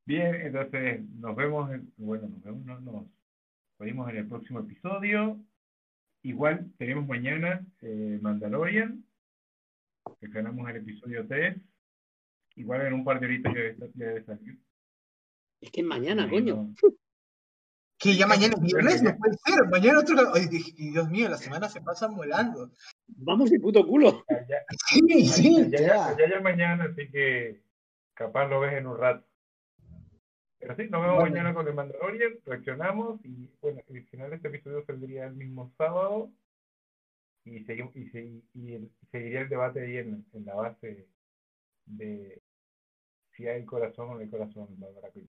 Bien, entonces nos vemos, en- bueno, nos vemos, no, nos oímos en el próximo episodio. Igual tenemos mañana eh, Mandalorian, que ganamos el episodio 3. Igual en un par de horitas ya debe- ya debe salir. Es que mañana, coño. no. que ya mañana es viernes, no puede ser. Mañana otro. Ay, Dios mío, la semana se pasa volando. Vamos de puto culo. Ya, ya, Sí, sí. ya, ya. ya, ya, ya mañana, así que capaz lo ves en un rato. Pero sí, nos vemos Vale. mañana con el Mandalorian, reaccionamos y bueno, el final de este episodio saldría el mismo sábado y, seguimos, y, segui- y el- seguiría el debate ahí en, en la base de si hay corazón o no hay corazón en Bárbara Pérez.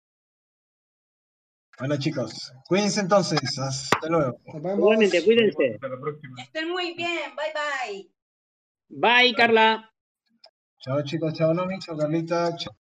Bueno, chicos, cuídense entonces. Hasta luego. Igualmente, cuídense. Hasta la próxima. Estén muy bien, bye bye. Bye, Carla. Chao, chicos. Chao, Nomi. Chao, Carlita. Chao.